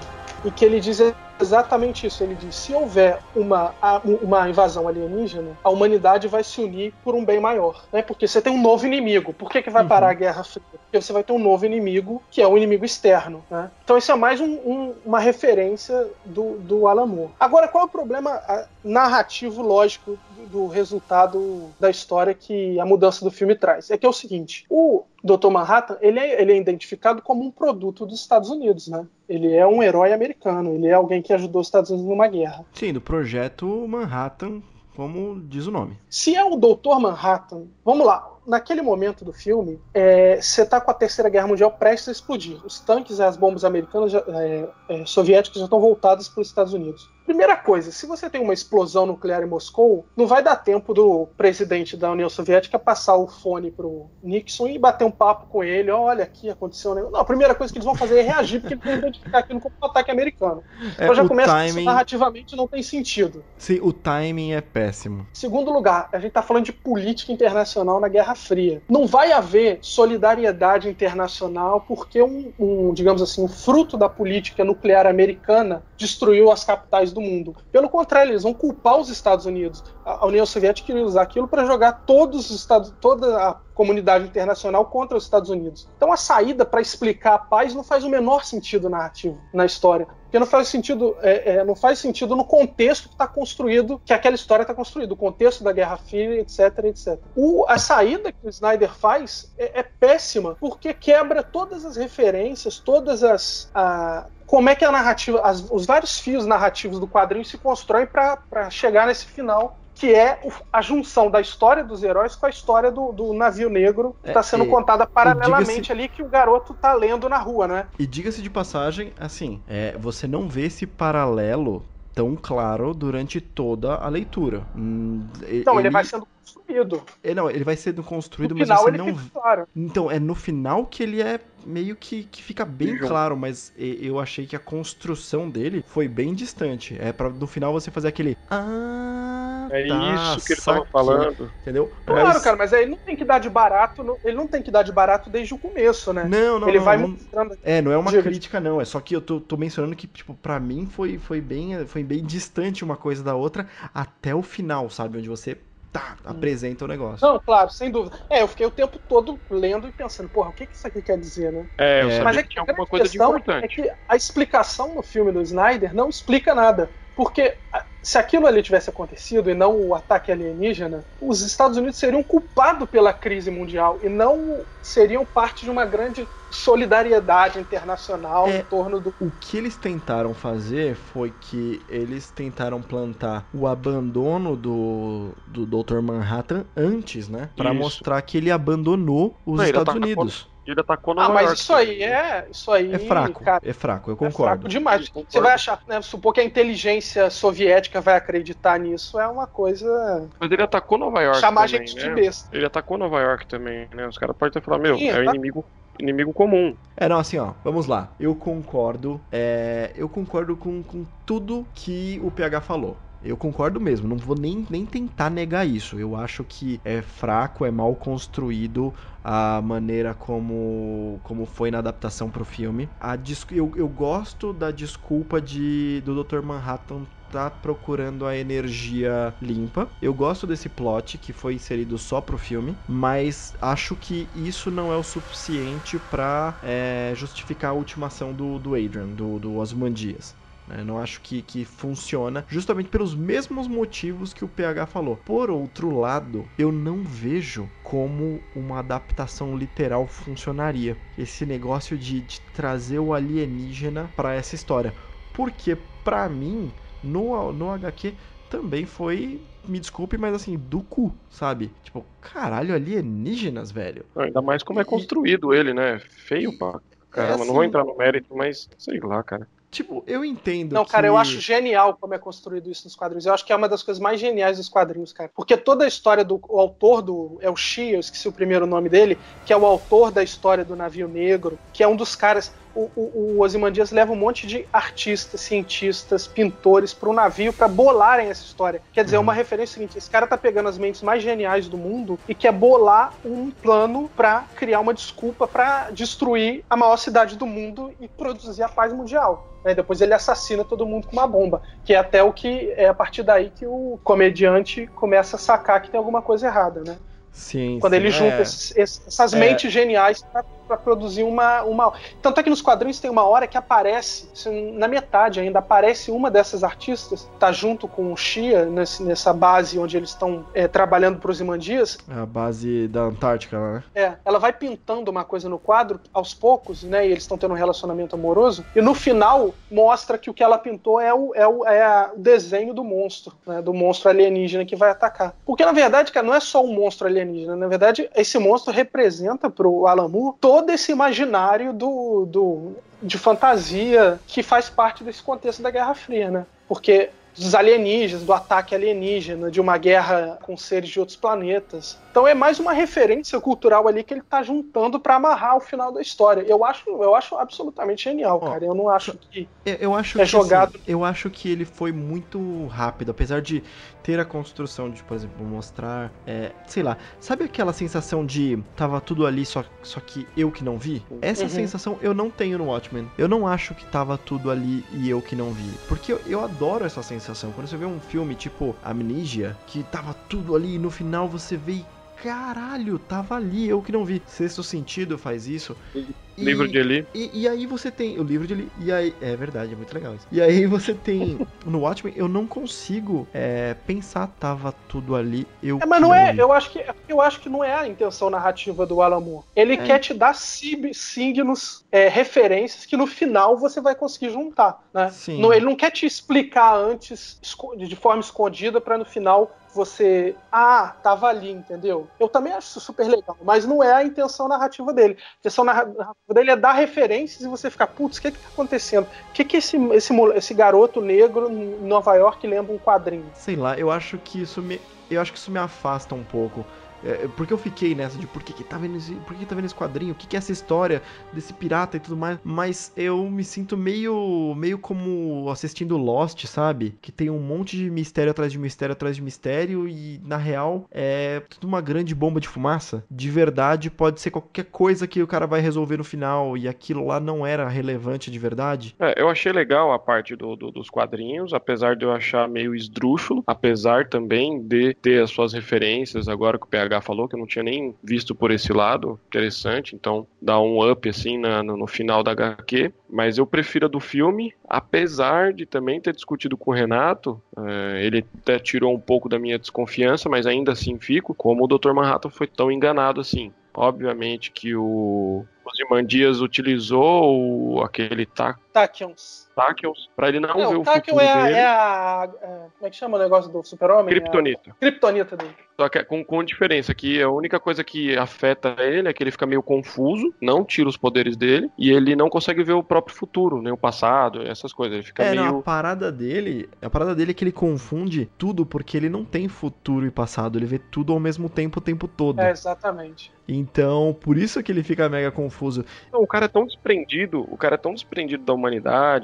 e que ele diz exatamente isso. Ele diz: se houver uma, uma invasão alienígena, a humanidade vai se unir por um bem maior. Né? Porque você tem um novo inimigo. Por que, que vai uhum. parar a Guerra Fria? Porque você vai ter um novo inimigo, que é o inimigo externo. Né? Então, isso é mais um, um, uma referência do, do Alan Moore. Agora, qual é o problema narrativo lógico do resultado da história que a mudança do filme traz? É que é o seguinte: o Dr. Manhattan ele é, ele é identificado como um produto dos Estados Unidos, né? Ele é um herói americano, ele é alguém que ajudou os Estados Unidos numa guerra. Sim, do projeto Manhattan, como diz o nome. Se é o Doutor Manhattan, vamos lá. Naquele momento do filme, é, você é, tá com a Terceira Guerra Mundial prestes a explodir. Os tanques e as bombas americanas, já, é, é, soviéticas já estão voltadas para os Estados Unidos. Primeira coisa, se você tem uma explosão nuclear em Moscou, não vai dar tempo do presidente da União Soviética passar o fone pro Nixon e bater um papo com ele. Olha, aqui aconteceu um negócio. Não, a primeira coisa que eles vão fazer é reagir, porque eles vão identificar aquilo como um ataque americano. É, então já começa timing... isso narrativamente não tem sentido. Sim, o timing é péssimo. Segundo lugar, a gente tá falando de política internacional na Guerra Fria. Não vai haver solidariedade internacional porque um, um digamos assim, um fruto da política nuclear americana destruiu as capitais do mundo. Pelo contrário, eles vão culpar os Estados Unidos. A União Soviética queria usar aquilo para jogar todos os Estados, toda a comunidade internacional contra os Estados Unidos. Então a saída para explicar a paz não faz o menor sentido narrativo na história. Porque não faz sentido, é, é, não faz sentido no contexto que está construído, que aquela história está construída, o contexto da Guerra Fria, etc, etc. O, a saída que o Snyder faz é, é péssima, porque quebra todas as referências, todas as, a, como é que a narrativa, as, os vários fios narrativos do quadrinho se constroem para chegar nesse final que é a junção da história dos heróis com a história do, do navio negro que está é, sendo é, contada paralelamente ali que o garoto tá lendo na rua, né? E diga-se de passagem, assim, é, você não vê esse paralelo tão claro durante toda a leitura. Hum, então, ele, ele vai sendo construído. É, não, ele vai sendo construído, no mas final, você não. Claro. Então, é no final que ele é meio que, que fica bem claro, mas eu achei que a construção dele foi bem distante. É para no final você fazer aquele. Ah, é tá, isso que ele tava falando. Entendeu? Claro, mas... cara, mas aí ele não tem que dar de barato, ele não tem que dar de barato desde o começo, né? Não, não, Ele não, vai não, mostrando. É, não é uma crítica, não. É só que eu tô, tô mencionando que, tipo, pra mim foi, foi, bem, foi bem distante uma coisa da outra até o final, sabe? Onde você tá, apresenta o negócio. Não, claro, sem dúvida. É, eu fiquei o tempo todo lendo e pensando, porra, o que, que isso aqui quer dizer, né? É, eu é. Mas é que tinha alguma coisa de importante. É que a explicação no filme do Snyder não explica nada. Porque se aquilo ali tivesse acontecido e não o ataque alienígena, os Estados Unidos seriam culpados pela crise mundial e não seriam parte de uma grande solidariedade internacional é, em torno do. O que eles tentaram fazer foi que eles tentaram plantar o abandono do, do Dr. Manhattan antes, né? Para mostrar que ele abandonou os não, Estados Unidos. Ele atacou Nova ah, mas York. isso aí é. Isso aí, é fraco. Cara, é fraco, eu concordo. É fraco demais. Você vai achar, né? Supor que a inteligência soviética vai acreditar nisso é uma coisa. Mas ele atacou Nova York. Chamar também, gente né? de besta. Ele atacou Nova York também, né? Os caras podem ter falado, meu, Sim, é o tá... inimigo inimigo comum. É, não, assim, ó, vamos lá. Eu concordo. É, eu concordo com, com tudo que o PH falou. Eu concordo mesmo, não vou nem, nem tentar negar isso. Eu acho que é fraco, é mal construído a maneira como, como foi na adaptação pro filme. A, eu, eu gosto da desculpa de, do Dr. Manhattan tá procurando a energia limpa. Eu gosto desse plot que foi inserido só pro filme, mas acho que isso não é o suficiente para é, justificar a ultimação do, do Adrian, do, do Osmandias. Né? Não acho que, que funciona justamente pelos mesmos motivos que o PH falou. Por outro lado, eu não vejo como uma adaptação literal funcionaria. Esse negócio de, de trazer o alienígena para essa história. Porque, para mim, no, no HQ também foi me desculpe, mas assim, do cu, sabe? Tipo, caralho, alienígenas, velho. Ainda mais como é construído e... ele, né? Feio pra caramba. É assim... Não vou entrar no mérito, mas sei lá, cara. Tipo, eu entendo. Não, que... cara, eu acho genial como é construído isso nos quadrinhos. Eu acho que é uma das coisas mais geniais dos quadrinhos, cara. Porque toda a história do o autor do. É o Shia, eu esqueci o primeiro nome dele, que é o autor da história do navio negro, que é um dos caras o, o, o Ozymandias leva um monte de artistas, cientistas, pintores para o navio para bolarem essa história. Quer dizer, uhum. uma referência seguinte: esse cara tá pegando as mentes mais geniais do mundo e quer bolar um plano para criar uma desculpa para destruir a maior cidade do mundo e produzir a paz mundial. Né? Depois ele assassina todo mundo com uma bomba, que é até o que é a partir daí que o comediante começa a sacar que tem alguma coisa errada, né? Sim, Quando sim, ele junta é. esses, essas é. mentes geniais pra para produzir uma, uma. Tanto é que nos quadrinhos tem uma hora que aparece, na metade ainda, aparece uma dessas artistas, tá junto com o Shia nesse, nessa base onde eles estão é, trabalhando para os Imandias. É a base da Antártica, né? É, ela vai pintando uma coisa no quadro aos poucos, né? E eles estão tendo um relacionamento amoroso. E no final mostra que o que ela pintou é o, é o, é o desenho do monstro, né? Do monstro alienígena que vai atacar. Porque na verdade, cara, não é só um monstro alienígena. Na verdade, esse monstro representa pro Alan Moore todo esse imaginário do, do, de fantasia que faz parte desse contexto da Guerra Fria, né? Porque dos alienígenas, do ataque alienígena, de uma guerra com seres de outros planetas. Então é mais uma referência cultural ali que ele está juntando para amarrar o final da história. Eu acho, eu acho absolutamente genial, cara. Eu não acho que eu, eu acho é que, jogado. Assim, eu acho que ele foi muito rápido, apesar de ter a construção de, por exemplo, mostrar, é, sei lá, sabe aquela sensação de tava tudo ali só, só que eu que não vi? Essa uhum. sensação eu não tenho no Watchmen. Eu não acho que tava tudo ali e eu que não vi, porque eu, eu adoro essa sensação sensação. Quando você vê um filme tipo Amnesia, que tava tudo ali e no final você vê caralho, tava ali, eu que não vi. Sexto Sentido faz isso. E- Livro de Eli. E, e aí você tem o livro de Eli. E aí. É verdade, é muito legal isso. E aí você tem. No Watchmen, eu não consigo é, pensar, tava tudo ali. Eu É, mas não é, eu acho que eu acho que não é a intenção narrativa do Alan Moore. Ele É. quer te dar sig- signos, é, referências que no final você vai conseguir juntar, né? Sim. Ele não quer te explicar antes de forma escondida pra no final você, ah, tava ali, entendeu? Eu também acho super legal, mas não é a intenção narrativa dele. A intenção narra- narrativa dele é dar referências e você ficar, putz, o que que tá acontecendo? O que que esse, esse, esse garoto negro em Nova York lembra um quadrinho? Sei lá, eu acho que isso me. Eu acho que isso me afasta um pouco. É, porque eu fiquei nessa de por que, que tá vendo esse, por que, que tá vendo esse quadrinho, o que, que é essa história desse pirata e tudo mais. Mas eu me sinto meio. meio como assistindo Lost, sabe? Que tem um monte de mistério atrás de mistério atrás de mistério. E na real é tudo uma grande bomba de fumaça. De verdade, pode ser qualquer coisa que o cara vai resolver no final. E aquilo lá não era relevante de verdade. É, eu achei legal a parte do- do- dos quadrinhos, apesar de eu achar meio esdrúxulo, apesar também de ter as suas referências, agora que o PH falou, que eu não tinha nem visto por esse lado, interessante, então dá um up assim na- no, no final da HQ, mas eu prefiro a do filme, apesar de também ter discutido com o Renato, é, ele até tirou um pouco da minha desconfiança, mas ainda assim fico, como o Dr. Manhattan foi tão enganado assim. Obviamente que o Ozymandias utilizou aquele ta- Tachyons. Tachyons pra ele não É, ver o o Tachyon futuro é, a- dele. é a, é, Como é que chama o negócio do super-homem? Kryptonita. É a Kryptonita dele. Só que é com, com diferença que a única coisa que afeta ele é que ele fica meio confuso, não tira os poderes dele, e ele não consegue ver o próprio futuro, nem o passado, essas coisas. Ele fica É, não, a meio. parada dele, a parada dele é que ele confunde tudo porque ele não tem futuro e passado, ele vê tudo ao mesmo tempo o tempo todo. É, exatamente. Então, por isso que ele fica mega confuso. Não, o cara é tão desprendido, o cara é tão desprendido da humanidade,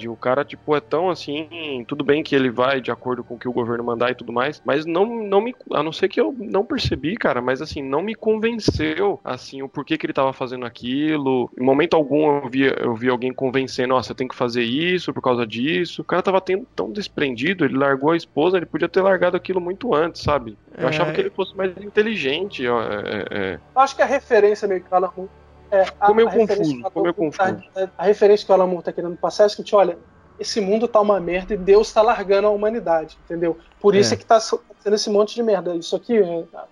o cara, tipo, é tão assim. Tudo bem que ele vai de acordo com o que o governo mandar e tudo mais, mas não, não me. A não ser que eu não percebi, cara, mas assim, não me convenceu, assim, o porquê que ele tava fazendo aquilo. Em momento algum eu vi, eu vi alguém convencendo, ó, você tem que fazer isso por causa disso. O cara tava tendo, tão desprendido, ele largou a esposa, ele podia ter largado aquilo muito antes, sabe? Eu É. achava que ele fosse mais inteligente, ó, é, é, Eu acho que a referência meio que. É, a, Ficou meio a referência confuso, que confuso. a referência que o Alan Moore tá querendo passar é o seguinte: olha, esse mundo tá uma merda e Deus tá largando a humanidade, entendeu? Por isso É. é, que tá sendo esse monte de merda. Isso aqui,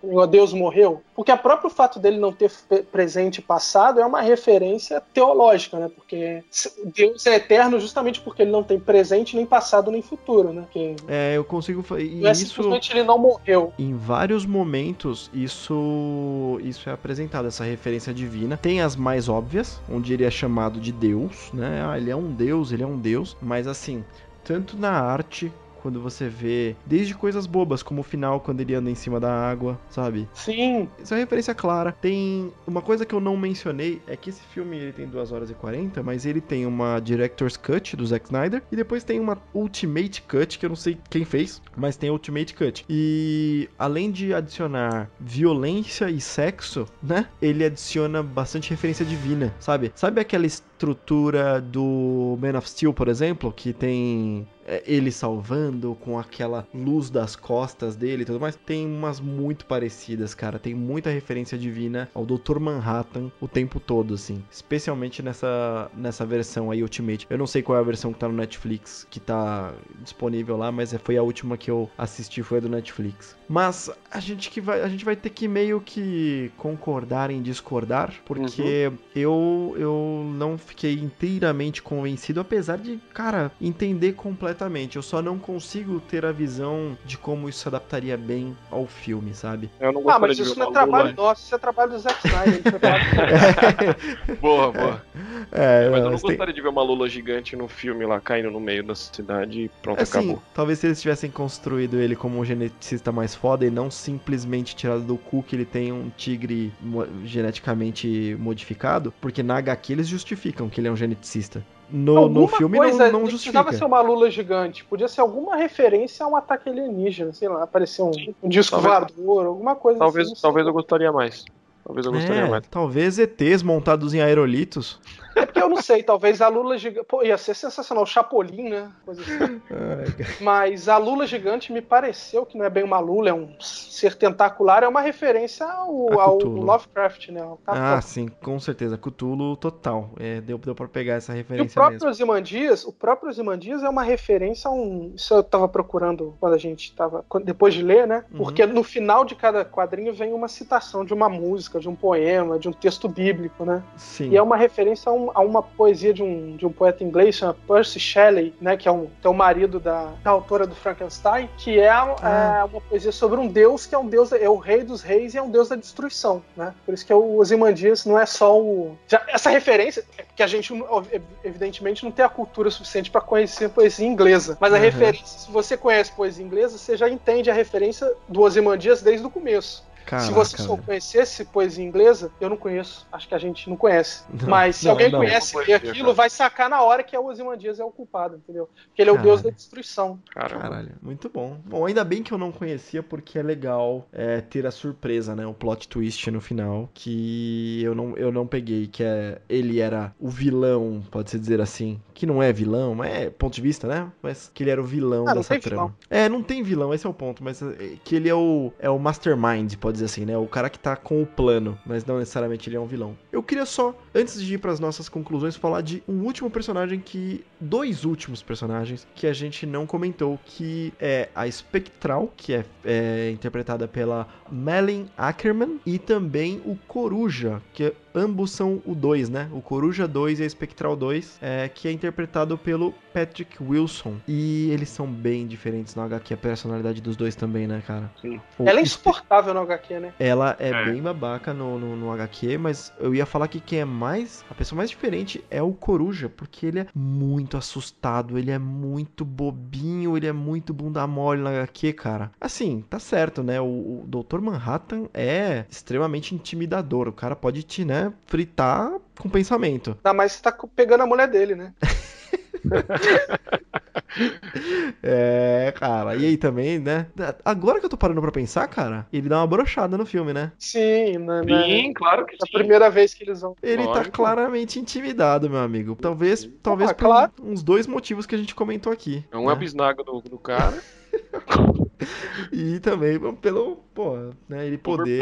o Deus morreu. Porque o próprio fato dele não ter presente e passado é uma referência teológica, né? Porque Deus é eterno justamente porque ele não tem presente, nem passado, nem futuro, né? Porque É, eu consigo. E é isso. simplesmente ele não morreu. Em vários momentos, isso isso é apresentado, essa referência divina. Tem as mais óbvias, onde ele é chamado de Deus, né? Ah, ele é um Deus, ele é um Deus. Mas assim, tanto na arte, quando você vê, desde coisas bobas, como o final, quando ele anda em cima da água, sabe? Sim, Isso é uma referência clara. Tem uma coisa que eu não mencionei, é que esse filme ele tem 2 horas e 40, mas ele tem uma Director's Cut do Zack Snyder e depois tem uma Ultimate Cut, que eu não sei quem fez, mas tem a Ultimate Cut. E além de adicionar violência e sexo, né? Ele adiciona bastante referência divina, sabe? Sabe aquela estrutura do Man of Steel, por exemplo, que tem é, ele salvando com aquela luz das costas dele e tudo mais, tem umas muito parecidas, cara. Tem muita referência divina ao Dr. Manhattan o tempo todo, assim. Especialmente nessa, nessa versão aí Ultimate. Eu não sei qual é a versão que tá no Netflix, que tá disponível lá, mas foi a última que eu assisti, foi a do Netflix. Mas a gente que vai, a gente vai ter que meio que concordar em discordar, porque eu eu não fiquei inteiramente convencido, apesar de, cara, entender completamente. Eu só não consigo ter a visão de como isso se adaptaria bem ao filme, sabe? Eu não Ah, mas isso não é trabalho Lula- nosso, isso é trabalho do Zack Snyder. É Boa, boa. É, Mas eu não tem- gostaria de ver uma Lula gigante no filme lá, caindo no meio da cidade e pronto, Assim, acabou. talvez se eles tivessem construído ele como um geneticista mais foda e não simplesmente tirado do cu que ele tem um tigre mo- geneticamente modificado, porque na HQ eles justificam que ele é um geneticista. No, no filme coisa, não, não não justifica. precisava ser uma lula gigante, podia ser alguma referência a um ataque alienígena, sei lá, aparecer um, um disco Talvez- voador, alguma coisa Talvez, assim. talvez eu gostaria mais. Talvez eu gostaria É, mais. talvez ETs montados em aerolitos. É porque eu não sei, talvez a Lula gigante. Pô, ia ser sensacional, o Chapolin, né? Coisa assim. Mas a Lula gigante me pareceu que não é bem uma Lula, é um ser tentacular, é uma referência ao, ao. Lovecraft, né? Ao Ah, sim, com certeza. Cthulhu total. É, deu, deu pra pegar essa E o referência próprio mesmo. Ozymandias, o próprio Ozymandias é uma referência a um. Isso eu tava procurando quando a gente tava. Depois de ler, né? Uhum. Porque no final de cada quadrinho vem uma citação de uma música, de um poema, de um texto bíblico, né? Sim. E é uma referência a, um- a uma poesia de um, de um poeta inglês, chama Percy Shelley, né? Que é, um, que é o marido da, da autora do Frankenstein, que é, Ah. é uma poesia sobre um deus que é um deus, é o rei dos reis e é um deus da destruição, né? Por isso que o Ozymandias não é só o. já- essa referência, é que a gente, evidentemente, não tem a cultura suficiente para conhecer poesia inglesa. Mas a Uhum. referência, se você conhece poesia inglesa, você já entende a referência do Ozymandias desde o começo. Caraca, se você só conhecesse poesia inglesa, eu não conheço. Acho que a gente não conhece. Não, Mas se não, alguém não. conhece Não e conhecia, aquilo, cara. vai sacar na hora que o Ozymandias é o culpado, entendeu? Porque ele é o Caralho. deus da destruição. Caramba. Caralho, muito bom. Bom, ainda bem que eu não conhecia, porque é legal é, ter a surpresa, né? O plot twist no final, que eu não, eu não peguei, que é ele era o vilão, pode-se dizer assim. Que não é vilão, mas é ponto de vista, né? Mas que ele era o vilão Ah, não dessa tem trama. vilão. É, não tem vilão, esse é o ponto, mas é, que ele é o, é o mastermind, pode dizer assim, né? O cara que tá com o plano, mas não necessariamente ele é um vilão. Eu queria só, antes de ir pras nossas conclusões, falar de um último personagem que. Dois últimos personagens que a gente não comentou, que é a Spectral, que é, é interpretada pela Melin Ackerman, e também o Coruja, que ambos são o 2, né? O Coruja 2 e a Spectral 2, é, que é interpretado pelo Patrick Wilson. E eles são bem diferentes no HQ, a personalidade dos dois também, né, cara? Sim. O Ela é insuportável no HQ, né? ela é, É. bem babaca no, no, no HQ, mas eu ia falar que quem é mais. A pessoa mais diferente é o Coruja, porque ele é muito assustado, ele é muito bobinho, ele é muito bunda mole na HQ, cara. Assim, tá certo, né? O, o Dr. Manhattan é extremamente intimidador. O cara pode te, né, fritar com pensamento. Ainda mais se tá pegando a mulher dele, né? É, cara. E aí também, né? Agora que eu tô parando pra pensar, cara, ele dá uma brochada no filme, né? Sim, né? né? Sim, claro que É a sim. primeira vez que eles vão. Ele tá Lógico. claramente intimidado, meu amigo. Talvez, talvez Ah, por claro. uns dois motivos que a gente comentou aqui. É um né? abisnaga do, do cara. E também pelo, pô, né, ele poder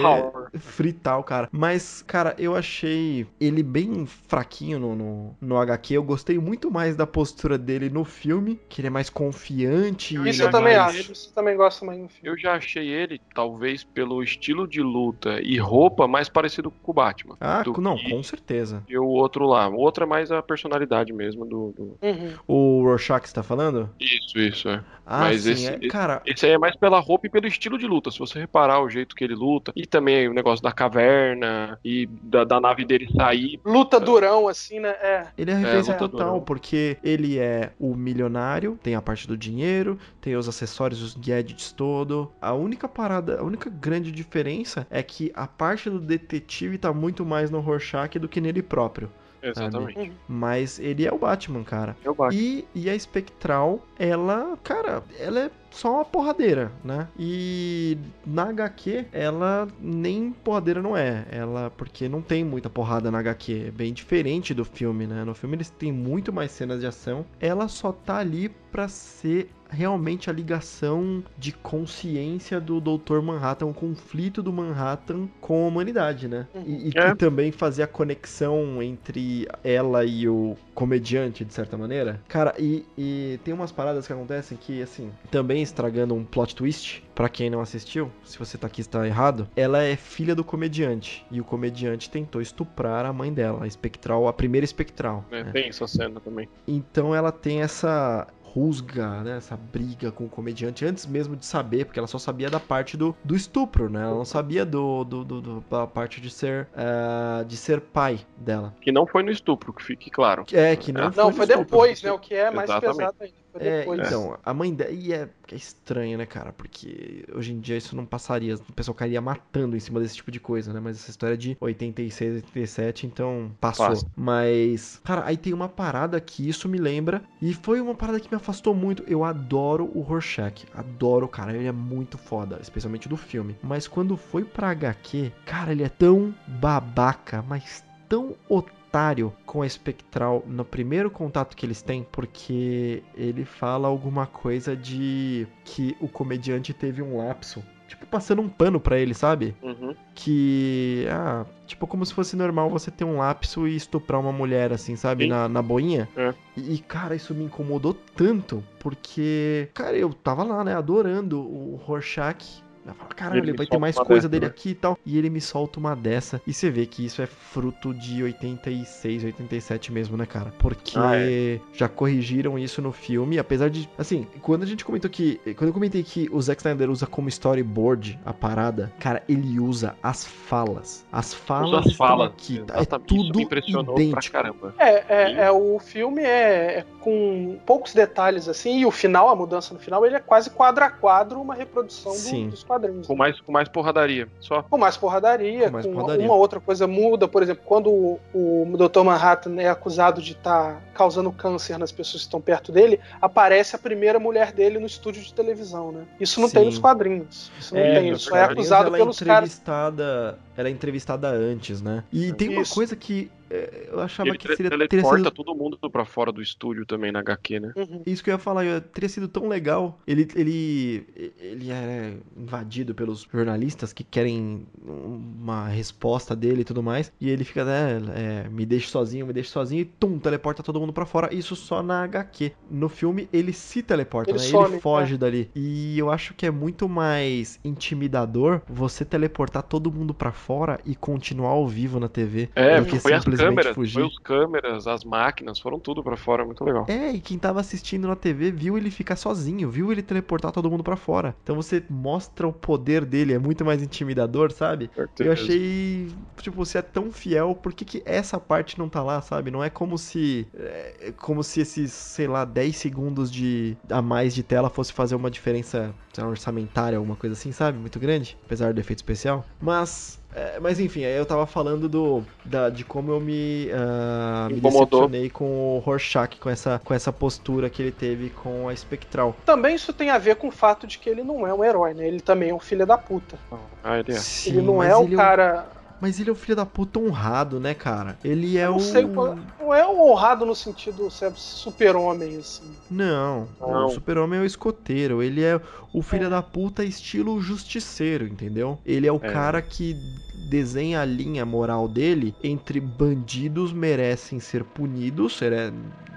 fritar o cara. Mas, cara, eu achei ele bem fraquinho no, no, no HQ. Eu gostei muito mais da postura dele no filme, que ele é mais confiante. Isso eu também mais- acho. Isso eu também gosto mais no filme. Eu já achei ele, talvez pelo estilo de luta e roupa, mais parecido com o Batman. Ah, do não, com certeza. E o outro lá. O outro é mais a personalidade mesmo do. do- Uhum. O Rorschach, você tá falando? Isso, isso, é. Ah, Mas sim, esse- é- esse- cara, Esse aí é mais pela roupa e pelo estilo de luta. Se você reparar o jeito que ele luta. E também o negócio da caverna e da, da nave dele sair. Luta durão, assim, né? É. Ele é a referência luta total, durão. porque ele é o milionário, tem a parte do dinheiro, tem os acessórios, os gadgets todo. A única parada, a única grande diferença é que a parte do detetive tá muito mais no Rorschach do que nele próprio. Exatamente. Mas ele é o Batman, cara. Eu bato. E, e a Spectral, ela, cara, ela é só uma porradeira, né? E na HQ, ela nem porradeira não é. Ela, porque não tem muita porrada na HQ. É bem diferente do filme, né? No filme eles têm muito mais cenas de ação. Ela só tá ali pra ser realmente a ligação de consciência do Dr. Manhattan, o conflito do Manhattan com a humanidade, né? E, e É. que também fazer a conexão entre ela e o comediante, de certa maneira. Cara, e, e tem umas paradas que acontecem que, assim, também estragando um plot twist, pra quem não assistiu, se você tá aqui está errado, ela é filha do comediante. E o comediante tentou estuprar a mãe dela, a espectral, a primeira espectral. É, né? Tem essa cena também. Então ela tem essa rusga, né, essa briga com o comediante antes mesmo de saber, porque ela só sabia da parte do, do estupro, né? Ela não sabia do, do, do- do- da parte de ser ah, de ser pai dela. Que não foi no estupro, que fique claro. É que não, Não, foi, Não, no foi estupro. depois, né? O que é mais Exatamente. pesado ainda. É, depois. então, a mãe dela. E é, é estranho, né, cara? Porque hoje em dia isso não passaria. O pessoal cairia matando em cima desse tipo de coisa, né? Mas essa história é de 86, 87, então passou. Passa. Mas, cara, aí tem uma parada que isso me lembra. E foi uma parada que me afastou muito. Eu adoro o Rorschach. Adoro, cara. Ele é muito foda, especialmente do filme. Mas quando foi pra HQ, cara, ele é tão babaca, mas tão otário otário com a Espectral no primeiro contato que eles têm, porque ele fala alguma coisa de que o comediante teve um lapso. Tipo, passando um pano pra ele, sabe? Uhum. Que. Ah, tipo, como se fosse normal você ter um lapso e estuprar uma mulher, assim, sabe? Sim. Na, na boinha. É. E, e, cara, isso me incomodou tanto, porque, cara, eu tava lá, né, adorando o Rorschach. Eu falo, caralho, Ele vai ter mais coisa dessa, dele né? aqui e tal. E ele me solta uma dessa. E você vê que isso é fruto de 86, 87 mesmo, né, cara? Porque Ah, é. já corrigiram isso no filme, apesar de. Assim, quando a gente comentou que. Quando eu comentei que o Zack Snyder usa como storyboard a parada, cara, ele usa as falas. As falas as estão falas. aqui. tá? É tudo me impressionou idêntico. pra caramba. É, é, é, o filme é, é com poucos detalhes assim, e o final, a mudança no final, ele é quase quadro a quadro uma reprodução do- dos quadrinhos. Com mais, com mais porradaria. Só. Com mais porradaria, Com mais com porradaria. uma outra coisa muda, por exemplo, quando o, o Dr. Manhattan é acusado de estar causando câncer nas pessoas que estão perto dele, aparece a primeira mulher dele no estúdio de televisão, né? Isso não Sim. tem nos quadrinhos. Isso não É, tem, isso é acusado ela pelos é caras. entrevistada, Ela é entrevistada antes, né? E tem uma Isso. coisa que é, eu achava Ele que seria, teria teleporta sido todo mundo pra fora do estúdio também na HQ, né? Uhum. Isso que eu ia falar, eu- teria sido tão legal. Ele, ele, ele é invadido pelos jornalistas que querem uma resposta dele e tudo mais. E ele fica, né, é, me deixe sozinho, me deixe sozinho, e tum, teleporta todo mundo pra fora. Isso só na HQ. No filme, ele se teleporta, Ele né? some, ele foge dali. E eu acho que é muito mais intimidador você teleportar todo mundo pra fora e continuar ao vivo na TV. É, foi as simplesmente câmeras, fugir. foi os câmeras, as máquinas, foram tudo pra fora, muito legal. É, e quem tava assistindo na TV viu ele ficar sozinho, viu ele teleportar todo mundo pra fora. Então você mostra o poder dele, é muito mais intimidador, sabe? Eu achei, tipo, você é tão fiel, por que, que essa parte não tá lá, sabe? Não é como se. É como se esses, sei lá, 10 segundos de a mais de tela fosse fazer uma diferença lá, orçamentária, alguma coisa assim, sabe? Muito grande, apesar do efeito especial. Mas. É, mas enfim, aí eu tava falando do, da, de como eu me, ah, me decepcionei com o Rorschach, com essa, com essa postura que ele teve com a Espectral. Também isso tem a ver com o fato de que ele não é um herói, né? Ele também é um filho da puta. Ah, ele é. Sim, ele não é o ele um- cara. Mas ele é um filho da puta honrado, né, cara? Ele é não o. sei, não é um honrado no sentido ser super-homem, assim. Não, Não. o super-homem é o escoteiro. Ele é o filho É. da puta estilo justiceiro, entendeu? Ele é o É. cara que desenha a linha moral dele entre bandidos merecem ser punidos,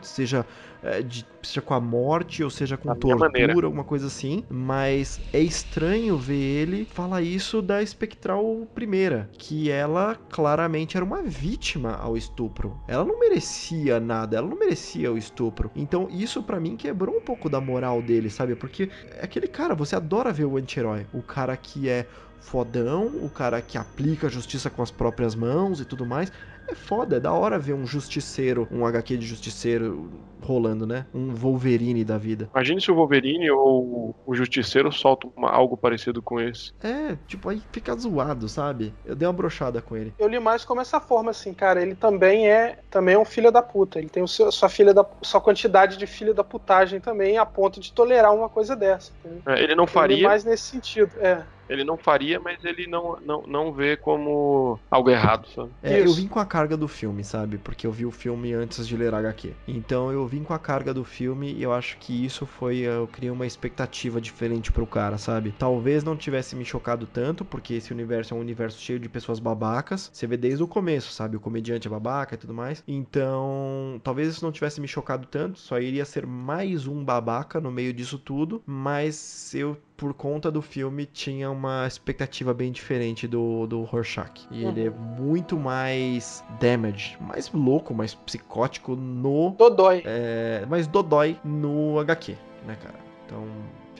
seja, é, de- seja com a morte ou seja com tortura, alguma coisa assim. Mas é estranho ver ele falar isso da Espectral primeira, que ela claramente era uma vítima ao estupro. Ela não merecia nada, ela não merecia o estupro. Então isso pra mim quebrou um pouco da moral dele, sabe? Porque é aquele cara, você adora ver o anti-herói, o cara que é fodão, o cara que aplica a justiça com as próprias mãos e tudo mais. É foda, é da hora ver um justiceiro, um HQ de justiceiro rolando, né? Um Wolverine da vida. Imagine se o Wolverine ou o Justiceiro soltam uma- algo parecido com esse. É, tipo, aí fica zoado, sabe? Eu dei uma brochada com ele. Eu li mais como essa forma, assim, cara. Ele também é também é um filho da puta. Ele tem o seu, sua filha da sua quantidade de filho da putagem também, a ponto de tolerar uma coisa dessa. É, Ele não Eu li faria, mais nesse sentido. É. ele não faria, mas ele não, não, não vê como algo errado, sabe? É, eu vim com a carga do filme, sabe? Porque eu vi o filme antes de ler HQ. Então eu vim com a carga do filme e eu acho que isso foi. Eu criei uma expectativa diferente pro cara, sabe? Talvez não tivesse me chocado tanto, porque esse universo é um universo cheio de pessoas babacas. Você vê desde o começo, sabe? O comediante é babaca e tudo mais. Então, talvez isso não tivesse me chocado tanto. Só iria ser mais um babaca no meio disso tudo. Mas eu por conta do filme, tinha uma expectativa bem diferente do, do Rorschach. E ele é muito mais damage, mais louco, mais psicótico no. Dodói. É, mais dodói no HQ, né, cara? Então.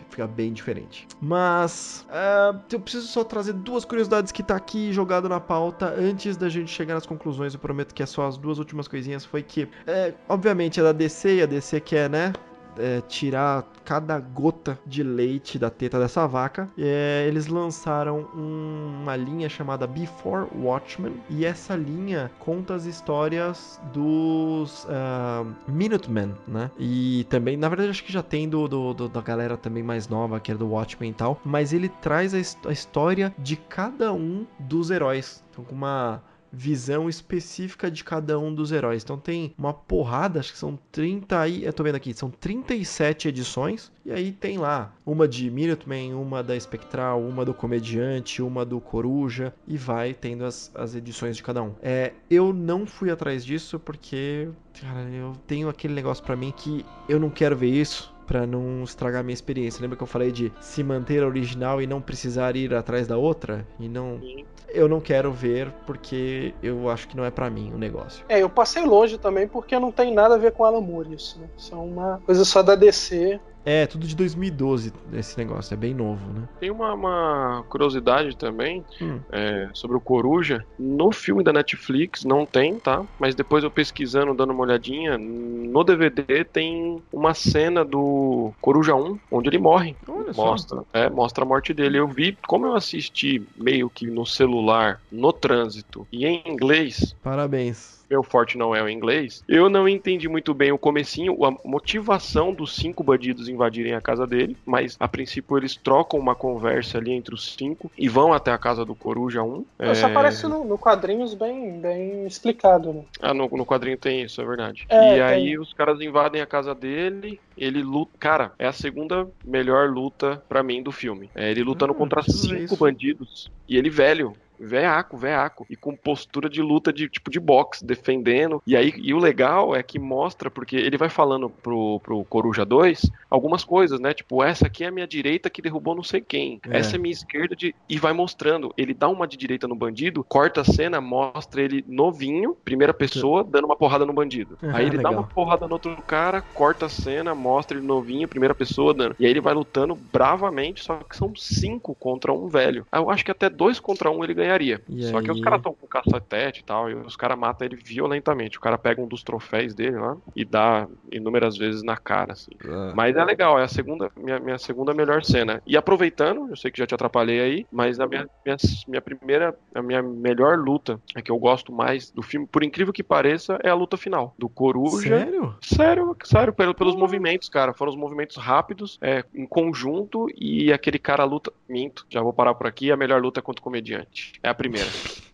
Fica bem diferente. Mas ah, eu preciso só trazer duas curiosidades que tá aqui jogado na pauta antes da gente chegar nas conclusões. Eu prometo que é só as duas últimas coisinhas. Foi que, é, obviamente, é da DC e a DC quer, né? é, tirar cada gota de leite da teta dessa vaca. É, eles lançaram um- uma linha chamada Before Watchmen e essa linha conta as histórias dos ah, Minutemen, né? E também, na verdade, acho que já tem do, do- do- da galera também mais nova, que é do Watchmen e tal, mas ele traz a, a história de cada um dos heróis. Então, com uma visão específica de cada um dos heróis. Então tem uma porrada, acho que são 30 aí, eu tô vendo aqui, são 37 edições. E aí tem lá uma de Minuteman, uma da Espectral, uma do Comediante, uma do Coruja e vai tendo as, as edições de cada um. É, eu não fui atrás disso porque, cara, eu tenho aquele negócio para mim que eu não quero ver isso para não estragar minha experiência. Lembra que eu falei de se manter original e não precisar ir atrás da outra? E não. Sim. Eu não quero ver porque eu acho que não é para mim o negócio. É, eu passei longe também porque não tem nada a ver com Alan Moore isso, né? Isso é uma coisa só da DC. É, tudo de 2012 esse negócio, é bem novo, né? Tem uma, uma curiosidade também Hum. é, sobre o Coruja. No filme da Netflix não tem, tá? Mas depois eu pesquisando, dando uma olhadinha, no DVD tem uma cena do Coruja 1, onde ele morre. Olha só. Mostra, é, mostra a morte dele. Eu vi, como eu assisti meio que no celular, no trânsito e em inglês, Parabéns. Meu forte não é o inglês, eu não entendi muito bem o comecinho, a motivação dos cinco bandidos invadirem a casa dele, mas a princípio eles trocam uma conversa ali entre os cinco e vão até a casa do Coruja 1. Isso É, aparece no, no quadrinhos bem, bem explicado, né? Ah, no, no quadrinho tem isso, é verdade. É, e aí tem. os caras invadem a casa dele, ele luta. Cara, é a segunda melhor luta pra mim do filme. É ele lutando Ah, contra cinco isso. bandidos e ele velho. Veaco, veaco. E com postura de luta de tipo de boxe, defendendo. E aí, e o legal é que mostra, porque ele vai falando pro, pro Coruja 2 algumas coisas, né? Tipo, essa aqui é a minha direita que derrubou não sei quem. É. Essa é a minha esquerda de. E vai mostrando. Ele dá uma de direita no bandido, corta a cena, mostra ele novinho, primeira pessoa, dando uma porrada no bandido. Ah, Aí ele dá legal. uma porrada no outro cara, corta a cena, mostra ele novinho, primeira pessoa dando. E aí ele vai lutando bravamente, só que são cinco contra um velho. Eu acho que até dois contra um ele ganharia. E só que os aí? caras estão com cacetete e tal, e os caras matam ele violentamente. O cara pega um dos troféus dele lá e dá inúmeras vezes na cara, assim. Mas é legal, é a segunda, minha, minha segunda melhor cena. E aproveitando, eu sei que já te atrapalhei aí, mas a minha, minha, minha primeira, a minha melhor luta, a que eu gosto mais do filme, por incrível que pareça, é a luta final. Do Coruja. Sério? Sério, sério, pelo- pelos movimentos, cara. Foram os movimentos rápidos, é, em conjunto, e aquele cara luta. Minto, já vou parar por aqui. A melhor luta é contra o comediante. É a primeira.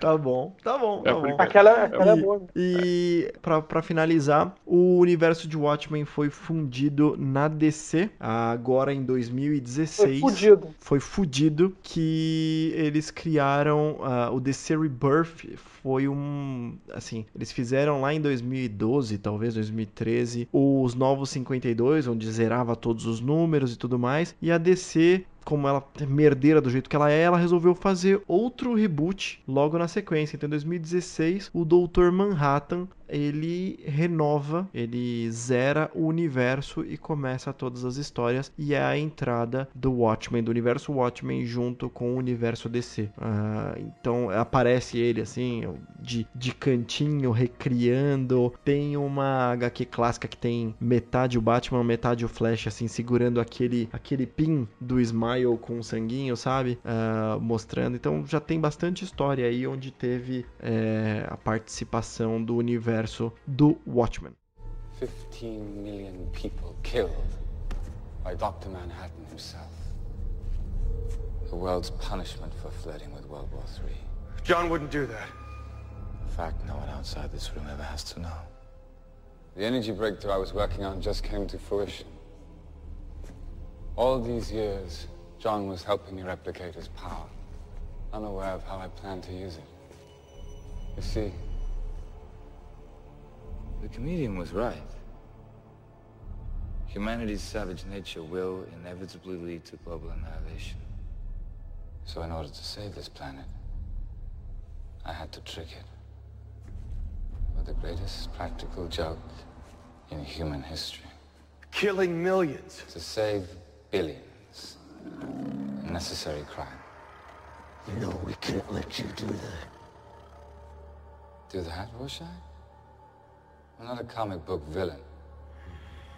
Tá bom, tá bom, É tá a bom. Aquela, aquela é E- boa. né? E pra, pra finalizar, o universo de Watchmen foi fundido na DC agora em Foi 2016. fudido. Foi fudido que eles criaram ah, o DC Rebirth. Foi um. Assim, eles fizeram lá em 2012, talvez 2013, os Novos 52, onde zerava todos os números e tudo mais. E a DC como ela é merdeira do jeito que ela é, ela resolveu fazer outro reboot logo na sequência. Então, em 2016, o Doutor Manhattan ele renova, ele zera o universo e começa todas as histórias. E é a entrada do Watchmen, do universo Watchmen, junto com o universo DC. Ah, então aparece ele assim, de, de cantinho, recriando. Tem uma HQ clássica que tem metade o Batman, metade o Flash, assim, segurando aquele, aquele pin do Smile com o sanguinho, sabe? Ah, mostrando. Então já tem bastante história aí onde teve é, a participação do universo do Watchmen. 15 million people killed by Dr. Manhattan himself. The world's punishment for flirting with World War III. John wouldn't do that. In fact no one outside this room ever has to know. The energy breakthrough I was working on just came to fruition. All these years, John was helping me replicate his power, unaware of how I planned to use it. You see, the comedian was right. Humanity's savage nature will inevitably lead to global annihilation. So in order to save this planet, I had to trick it. With the greatest practical joke in human history. Killing millions. To save billions. A necessary crime. You know we can't let you do that. Do that, Rorschach? I'm not a comic book villain.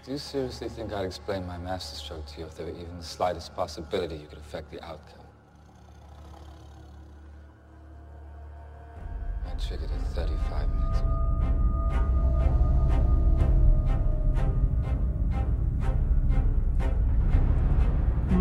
Do you seriously think I'd explain my masterstroke to you if there were even the slightest possibility you could affect the outcome? I triggered it 35 minutes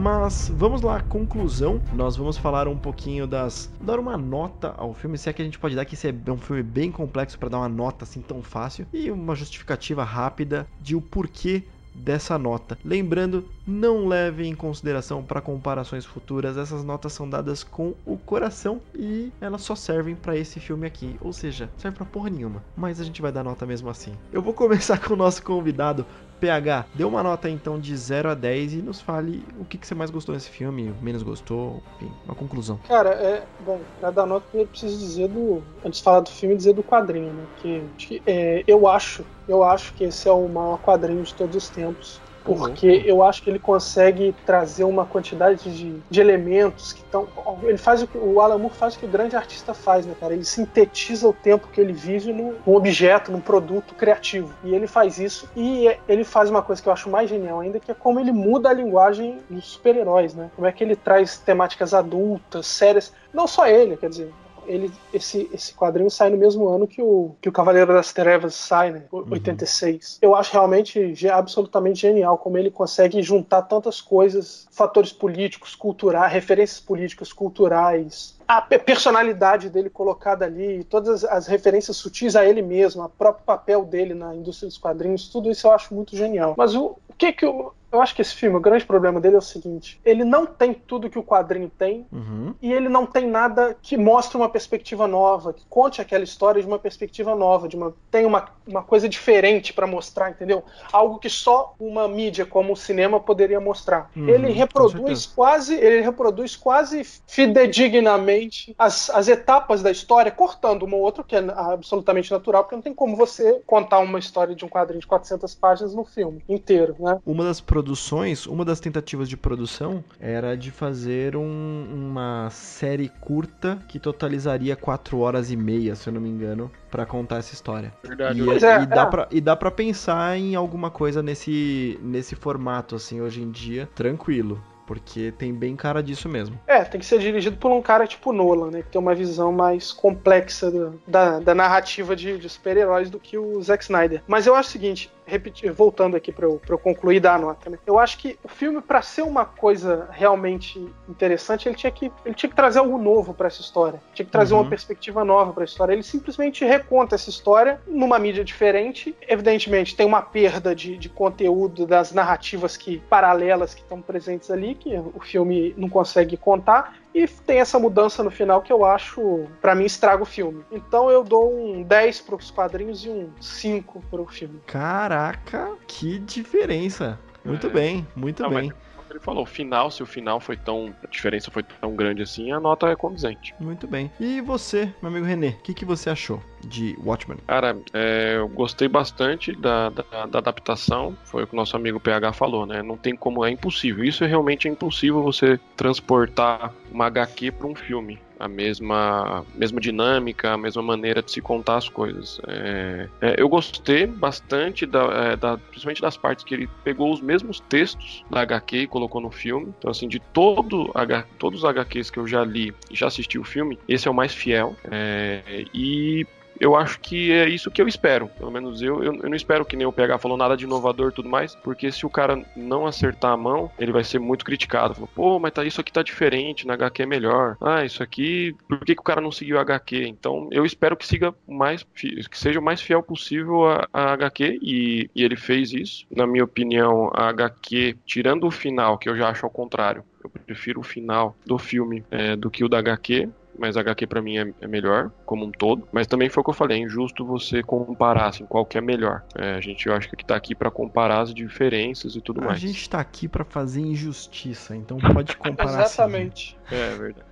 Mas vamos lá, conclusão. Nós vamos falar um pouquinho das. dar uma nota ao filme, se é que a gente pode dar que esse é um filme bem complexo para dar uma nota assim tão fácil. E uma justificativa rápida de o porquê dessa nota. Lembrando, não leve em consideração para comparações futuras, essas notas são dadas com o coração e elas só servem para esse filme aqui, ou seja, serve para porra nenhuma, mas a gente vai dar nota mesmo assim. Eu vou começar com o nosso convidado, PH, dê uma nota então de 0 a 10 e nos fale o que, que você mais gostou desse filme, menos gostou, enfim, uma conclusão. Cara, é. Bom, pra dar nota, eu preciso dizer do. Antes de falar do filme, dizer do quadrinho, né? Que, é, eu acho, eu acho que esse é o maior quadrinho de todos os tempos. Porque eu acho que ele consegue trazer uma quantidade de, de elementos que estão. Ele faz o que o Alan Moore faz o que o grande artista faz, né, cara? Ele sintetiza o tempo que ele vive num, num objeto, num produto criativo. E ele faz isso e é- ele faz uma coisa que eu acho mais genial ainda, que é como ele muda a linguagem dos super-heróis, né? Como é que ele traz temáticas adultas, sérias. Não só ele, quer dizer, ele, esse, esse quadrinho sai no mesmo ano que o, que o Cavaleiro das Trevas sai, né? O- 86. Eu acho realmente absolutamente genial como ele consegue juntar tantas coisas, fatores políticos, culturais, referências políticas, culturais, a pe- personalidade dele colocada ali, todas as, as referências sutis a ele mesmo, o próprio papel dele na indústria dos quadrinhos, tudo isso eu acho muito genial. Mas o, o que que eu. Eu acho que esse filme, o grande problema dele é o seguinte: ele não tem tudo que o quadrinho tem, Uhum. e ele não tem nada que mostre uma perspectiva nova, que conte aquela história de uma perspectiva nova, de uma tem uma, uma coisa diferente para mostrar, entendeu? Algo que só uma mídia como o cinema poderia mostrar. Uhum, ele reproduz quase, ele reproduz quase fidedignamente as, as etapas da história, cortando uma ou outra que é absolutamente natural, porque não tem como você contar uma história de um quadrinho de 400 páginas no filme inteiro, né? Uma das produções, uma das tentativas de produção era de fazer um- uma série curta que totalizaria 4 horas e meia, se eu não me engano, pra contar essa história. Verdade. E, Pois é, e dá é. pra, e dá pra pensar em alguma coisa nesse, nesse formato, assim, hoje em dia, tranquilo. Porque tem bem cara disso mesmo. É, tem que ser dirigido por um cara tipo Nolan, né? Que tem uma visão mais complexa do- da, da narrativa de, de super-heróis do que o Zack Snyder. Mas eu acho o seguinte, repetir, voltando aqui pra eu, pra eu concluir e dar a nota, né? Eu acho que o filme, pra ser uma coisa realmente interessante, ele tinha que, ele tinha que trazer algo novo pra essa história. Tinha que trazer Uhum. uma perspectiva nova pra história. Ele simplesmente reconta essa história numa mídia diferente. Evidentemente, tem uma perda de, de conteúdo das narrativas que paralelas que estão presentes ali, que o filme não consegue contar. E tem essa mudança no final que eu acho, pra mim, estraga o filme. Então eu dou um 10 pros quadrinhos e um 5 pro filme. Caraca, que diferença. Muito É. bem, muito Não, bem. Ele falou, o final, se o final foi tão. A diferença foi tão grande assim, a nota é condizente. Muito bem. E você, meu amigo Renê, o que, que você achou de Watchmen? Cara, é, eu gostei bastante da, da, da adaptação. Foi o que o nosso amigo PH falou, né? Não tem como, é impossível. Isso é realmente impossível você transportar uma HQ para um filme. A mesma, mesma dinâmica, a mesma maneira de se contar as coisas. É, é, eu gostei bastante, da, é, da- principalmente das partes que ele pegou os mesmos textos da HQ e colocou no filme. Então, assim, de todo todos os HQs que eu já li e já assisti o filme, esse é o mais fiel. É, e eu acho que é isso que eu espero. Pelo menos eu, eu, eu não espero que nem o PH falou nada de inovador tudo mais, porque se o cara não acertar a mão, ele vai ser muito criticado. Falou, pô, mas tá, isso aqui tá diferente, na HQ é melhor. Ah, isso aqui, por que, que o cara não seguiu a HQ? Então eu espero que siga mais, que seja o mais fiel possível a, a HQ, e, e ele fez isso. Na minha opinião, a HQ, tirando o final, que eu já acho ao contrário, eu prefiro o final do filme é, do que o da HQ mas a HQ pra mim é, é melhor, como um todo. Mas também foi o que eu falei, é injusto você comparar, assim, qual que é melhor. É, a gente, eu acho que tá aqui pra comparar as diferenças e tudo A mais. gente tá aqui pra fazer injustiça, então pode comparar. Exatamente. É verdade.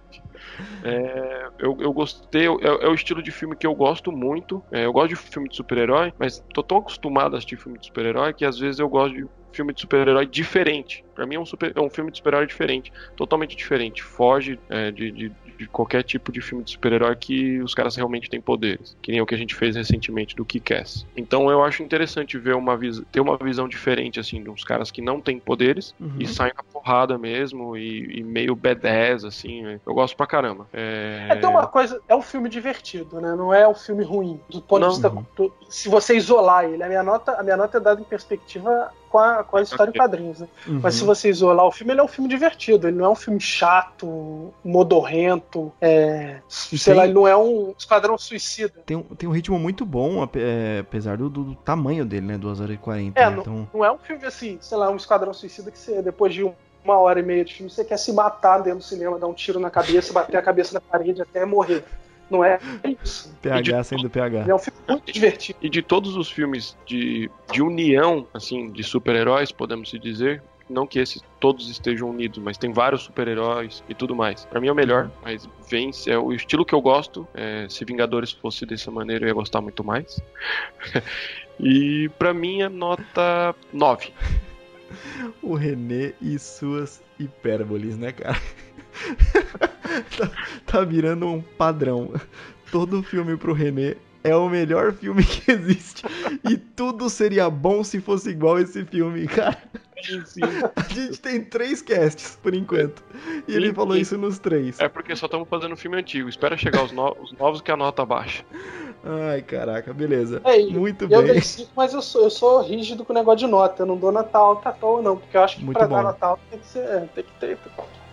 É, eu, eu gostei, é, é o estilo de filme que eu gosto muito. É, eu gosto de filme de super-herói, mas tô tão acostumado a assistir filme de super-herói que às vezes eu gosto de filme de super-herói diferente. Pra mim é um, super- é um filme de super-herói diferente, totalmente diferente. Foge é, de, de- de qualquer tipo de filme de super-herói que os caras realmente têm poderes, que nem o que a gente fez recentemente do Kick-Ass. Então eu acho interessante ver uma ter uma visão diferente assim de uns caras que não têm poderes Uhum. e saem na porrada mesmo e, e meio badass assim. né? Eu gosto pra caramba. É, É, tem uma coisa, é um filme divertido, né? Não é um filme ruim. Do ponto Não. de vista. do- se você isolar ele, a minha nota, a minha nota é dada em perspectiva com a, com a história em Ok. quadrinhos, né? Uhum. Mas se vocês olhar o filme, ele é um filme divertido. Ele não é um filme chato, modorrento. É, sei tem- lá, ele não é um esquadrão suicida. Tem, um- tem um ritmo muito bom, é, apesar do, do tamanho dele, né? 2 horas e 40. É, né? não, Então, não é um filme assim, sei lá, um esquadrão suicida que você, depois de uma hora e meia de filme, você quer se matar dentro do cinema, dar um tiro na cabeça, bater a cabeça na parede até morrer. Não é isso. PH sendo PH. É um filme muito divertido. E de todos os filmes de, de união, assim, de super-heróis, podemos se dizer, não que esses todos estejam unidos, mas tem vários super-heróis e tudo mais. Pra mim é o melhor, mas vence, é o estilo que eu gosto. É, se Vingadores fosse dessa maneira, eu ia gostar muito mais. e pra mim é nota 9. O René e suas hipérboles, né, cara? tá, tá virando um padrão. Todo filme pro René é o melhor filme que existe. E tudo seria bom se fosse igual esse filme, cara. A gente tem três casts, por enquanto. E ele Sim, falou sim. isso nos três. É porque só estamos fazendo filme antigo. Espera chegar os, no- os novos que a nota baixa. Ai, caraca, beleza. É, Muito eu bem. dei cinco, mas eu sou, eu sou rígido com o negócio de nota. Eu não dou nota alta à toa, não. Porque eu acho que Muito pra bom. dar nota alta tem que ser. é, Tem que ter.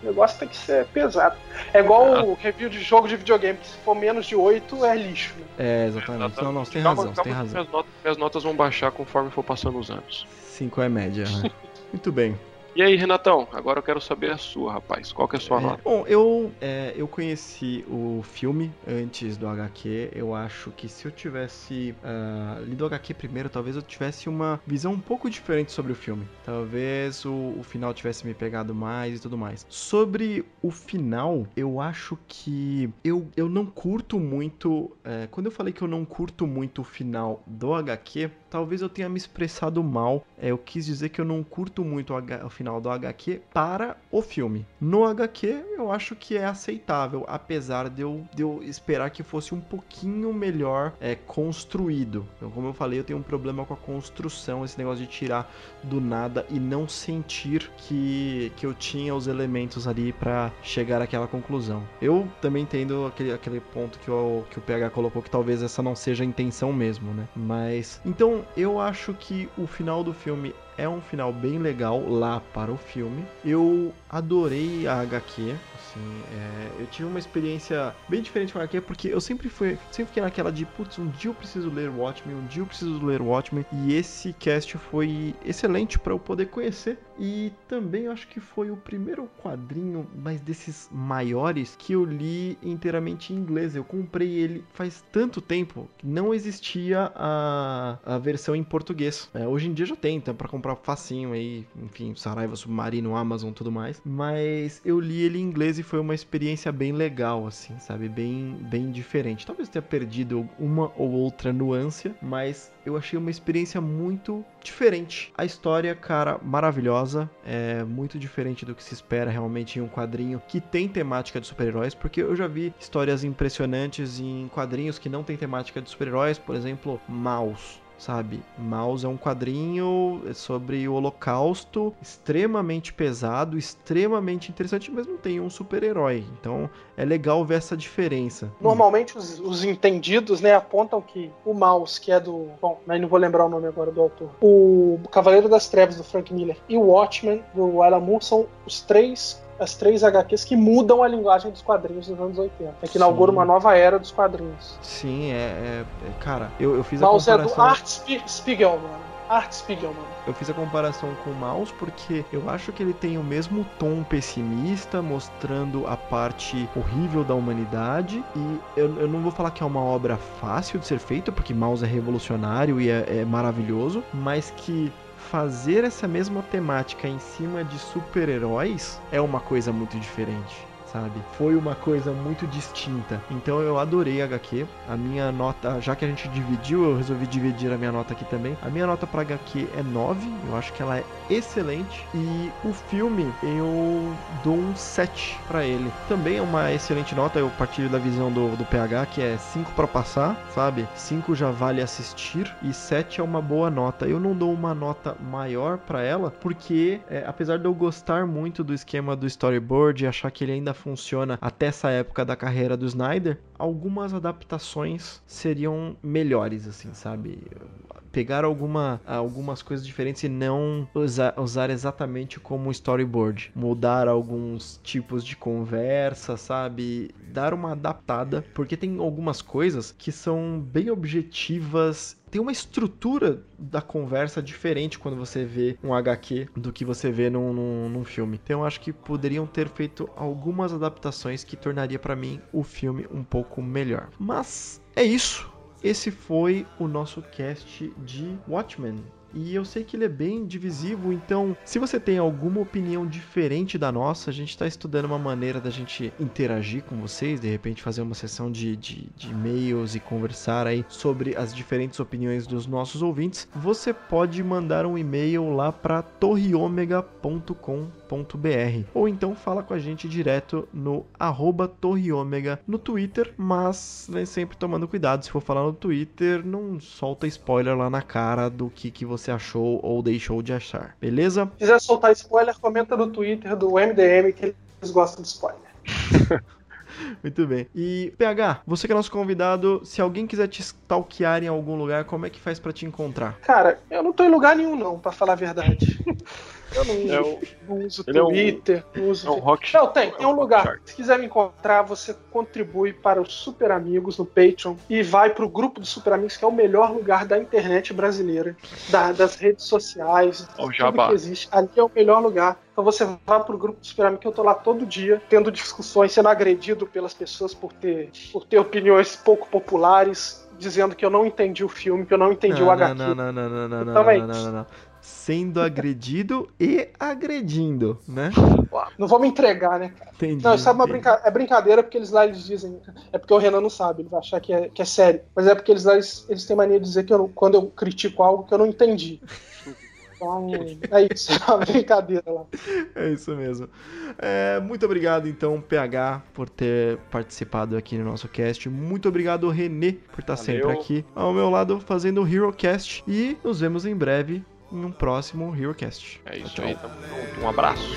O negócio tem que ser pesado. É igual Ah. o review de jogo de videogame, que se for menos de 8 é lixo. Né? É, exatamente. Não, não, você tem Calma, razão, calma tem razão. Minhas notas, minhas notas vão baixar conforme for passando os anos. 5 é média. né? Muito bem. E aí, Renatão, agora eu quero saber a sua, rapaz. Qual que é a sua É, nota? bom, eu, é, eu conheci o filme antes do HQ. Eu acho que se eu tivesse ah, lido o HQ primeiro, talvez eu tivesse uma visão um pouco diferente sobre o filme. Talvez o, o final tivesse me pegado mais e tudo mais. Sobre o final, eu acho que eu, eu não curto muito. é, quando eu falei que eu não curto muito o final do HQ, talvez eu tenha me expressado mal. É, eu quis dizer que eu não curto muito o, H- o final do HQ para o filme. No HQ, eu acho que é aceitável, apesar de eu, de eu esperar que fosse um pouquinho melhor é, construído. Então, como eu falei, eu tenho um problema com a construção, esse negócio de tirar do nada e não sentir que, que eu tinha os elementos ali para chegar àquela conclusão. Eu também entendo aquele, aquele ponto que o, que o PH colocou, que talvez essa não seja a intenção mesmo, né? Mas. Então, eu acho que o final do filme é um final bem legal lá para o filme. Eu adorei a HQ. Assim, é, eu tive uma experiência bem diferente com a HQ, porque eu sempre fui, sempre fiquei naquela de, putz, um dia eu preciso ler Watchmen, um dia eu preciso ler Watchmen, e esse cast foi excelente para eu poder conhecer. E também acho que foi o primeiro quadrinho, mas desses maiores, que eu li inteiramente em inglês. Eu comprei ele faz tanto tempo que não existia a, a versão em português. É, hoje em dia já tem, então, para comprar facinho aí, enfim, Saraiva, Submarino, Amazon, tudo mais. Mas eu li ele em inglês e foi uma experiência bem legal, assim, sabe? Bem, bem diferente. Talvez tenha perdido uma ou outra nuance, mas eu achei uma experiência muito diferente. A história, cara, maravilhosa, é muito diferente do que se espera realmente em um quadrinho que tem temática de super-heróis, porque eu já vi histórias impressionantes em quadrinhos que não tem temática de super-heróis, por exemplo, Maus sabe? Maus é um quadrinho sobre o Holocausto, extremamente pesado, extremamente interessante, mas não tem um super-herói. Então é legal ver essa diferença. Normalmente os, os entendidos, né, apontam que o Mouse, que é do. Bom, aí não vou lembrar o nome agora do autor. O Cavaleiro das Trevas do Frank Miller e o Watchmen do Alan Moore são os três. As três HQs que mudam a linguagem dos quadrinhos nos anos 80. É que inaugura Sim. uma nova era dos quadrinhos. Sim, é. é- é- cara, eu, eu fiz a Mouse é do comparação. Art Spe- Spiegelman. Art Spiegelman. Eu fiz a comparação com o Mouse porque eu acho que ele tem o mesmo tom pessimista, mostrando a parte horrível da humanidade. E eu, eu não vou falar que é uma obra fácil de ser feita, porque Mouse é revolucionário e é, é maravilhoso, mas que fazer essa mesma temática em cima de super-heróis é uma coisa muito diferente. Sabe? Foi uma coisa muito distinta. Então eu adorei a HQ. A minha nota, já que a gente dividiu, eu resolvi dividir a minha nota aqui também. A minha nota para HQ é 9. Eu acho que ela é excelente. E o filme eu dou um 7 para ele. Também é uma excelente nota. Eu partilho da visão do, do PH, que é 5 para passar, sabe? 5 já vale assistir. E 7 é uma boa nota. Eu não dou uma nota maior para ela, porque é, apesar de eu gostar muito do esquema do storyboard e achar que ele ainda funciona até essa época da carreira do Snyder, algumas adaptações seriam melhores, assim, sabe? Pegar alguma, algumas coisas diferentes e não usar, usar exatamente como storyboard. Mudar alguns tipos de conversa, sabe? Dar uma adaptada, porque tem algumas coisas que são bem objetivas tem uma estrutura da conversa diferente quando você vê um HQ do que você vê num, num, num filme. Então eu acho que poderiam ter feito algumas adaptações que tornaria para mim o filme um pouco melhor. Mas é isso. Esse foi o nosso cast de Watchmen. E eu sei que ele é bem divisivo, então se você tem alguma opinião diferente da nossa, a gente está estudando uma maneira da gente interagir com vocês, de repente fazer uma sessão de, de, de e-mails e conversar aí sobre as diferentes opiniões dos nossos ouvintes. Você pode mandar um e-mail lá para torreomega.com ou então fala com a gente direto no arroba torreômega no Twitter, mas né, sempre tomando cuidado, se for falar no Twitter, não solta spoiler lá na cara do que, que você achou ou deixou de achar, beleza? Se quiser soltar spoiler, comenta no Twitter do MDM que eles gostam de spoiler. Muito bem. E, PH, você que é nosso convidado, se alguém quiser te stalkear em algum lugar, como é que faz para te encontrar? Cara, eu não tô em lugar nenhum, não, para falar a verdade. Eu não, é o, não uso Twitter, é um, não uso. É um rock, não, tem, tem um lugar. Se quiser me encontrar, você contribui para os Super Amigos no Patreon e vai para o grupo dos Super Amigos, que é o melhor lugar da internet brasileira, da, das redes sociais, o tudo Jabá. que existe. Ali é o melhor lugar. Então você vai pro grupo dos Super Amigos, que eu tô lá todo dia, tendo discussões, sendo agredido pelas pessoas por ter, por ter opiniões pouco populares, dizendo que eu não entendi o filme, que eu não entendi não, o HQ. Não, não, não, não, não, então, não, é não, não, não, não sendo agredido e agredindo, né? Não vou me entregar, né, cara? Entendi, não, sabe uma brinca... é brincadeira porque eles lá eles dizem. É porque o Renan não sabe, ele vai achar que é, que é sério. Mas é porque eles lá eles, eles têm mania de dizer que eu, quando eu critico algo que eu não entendi. Então, é isso, é uma brincadeira lá. É isso mesmo. É, muito obrigado, então, PH, por ter participado aqui no nosso cast. Muito obrigado, Renê, por estar Valeu. sempre aqui ao meu lado fazendo o HeroCast. E nos vemos em breve em um próximo HeroCast. É isso tchau, aí, tamo junto. Um abraço.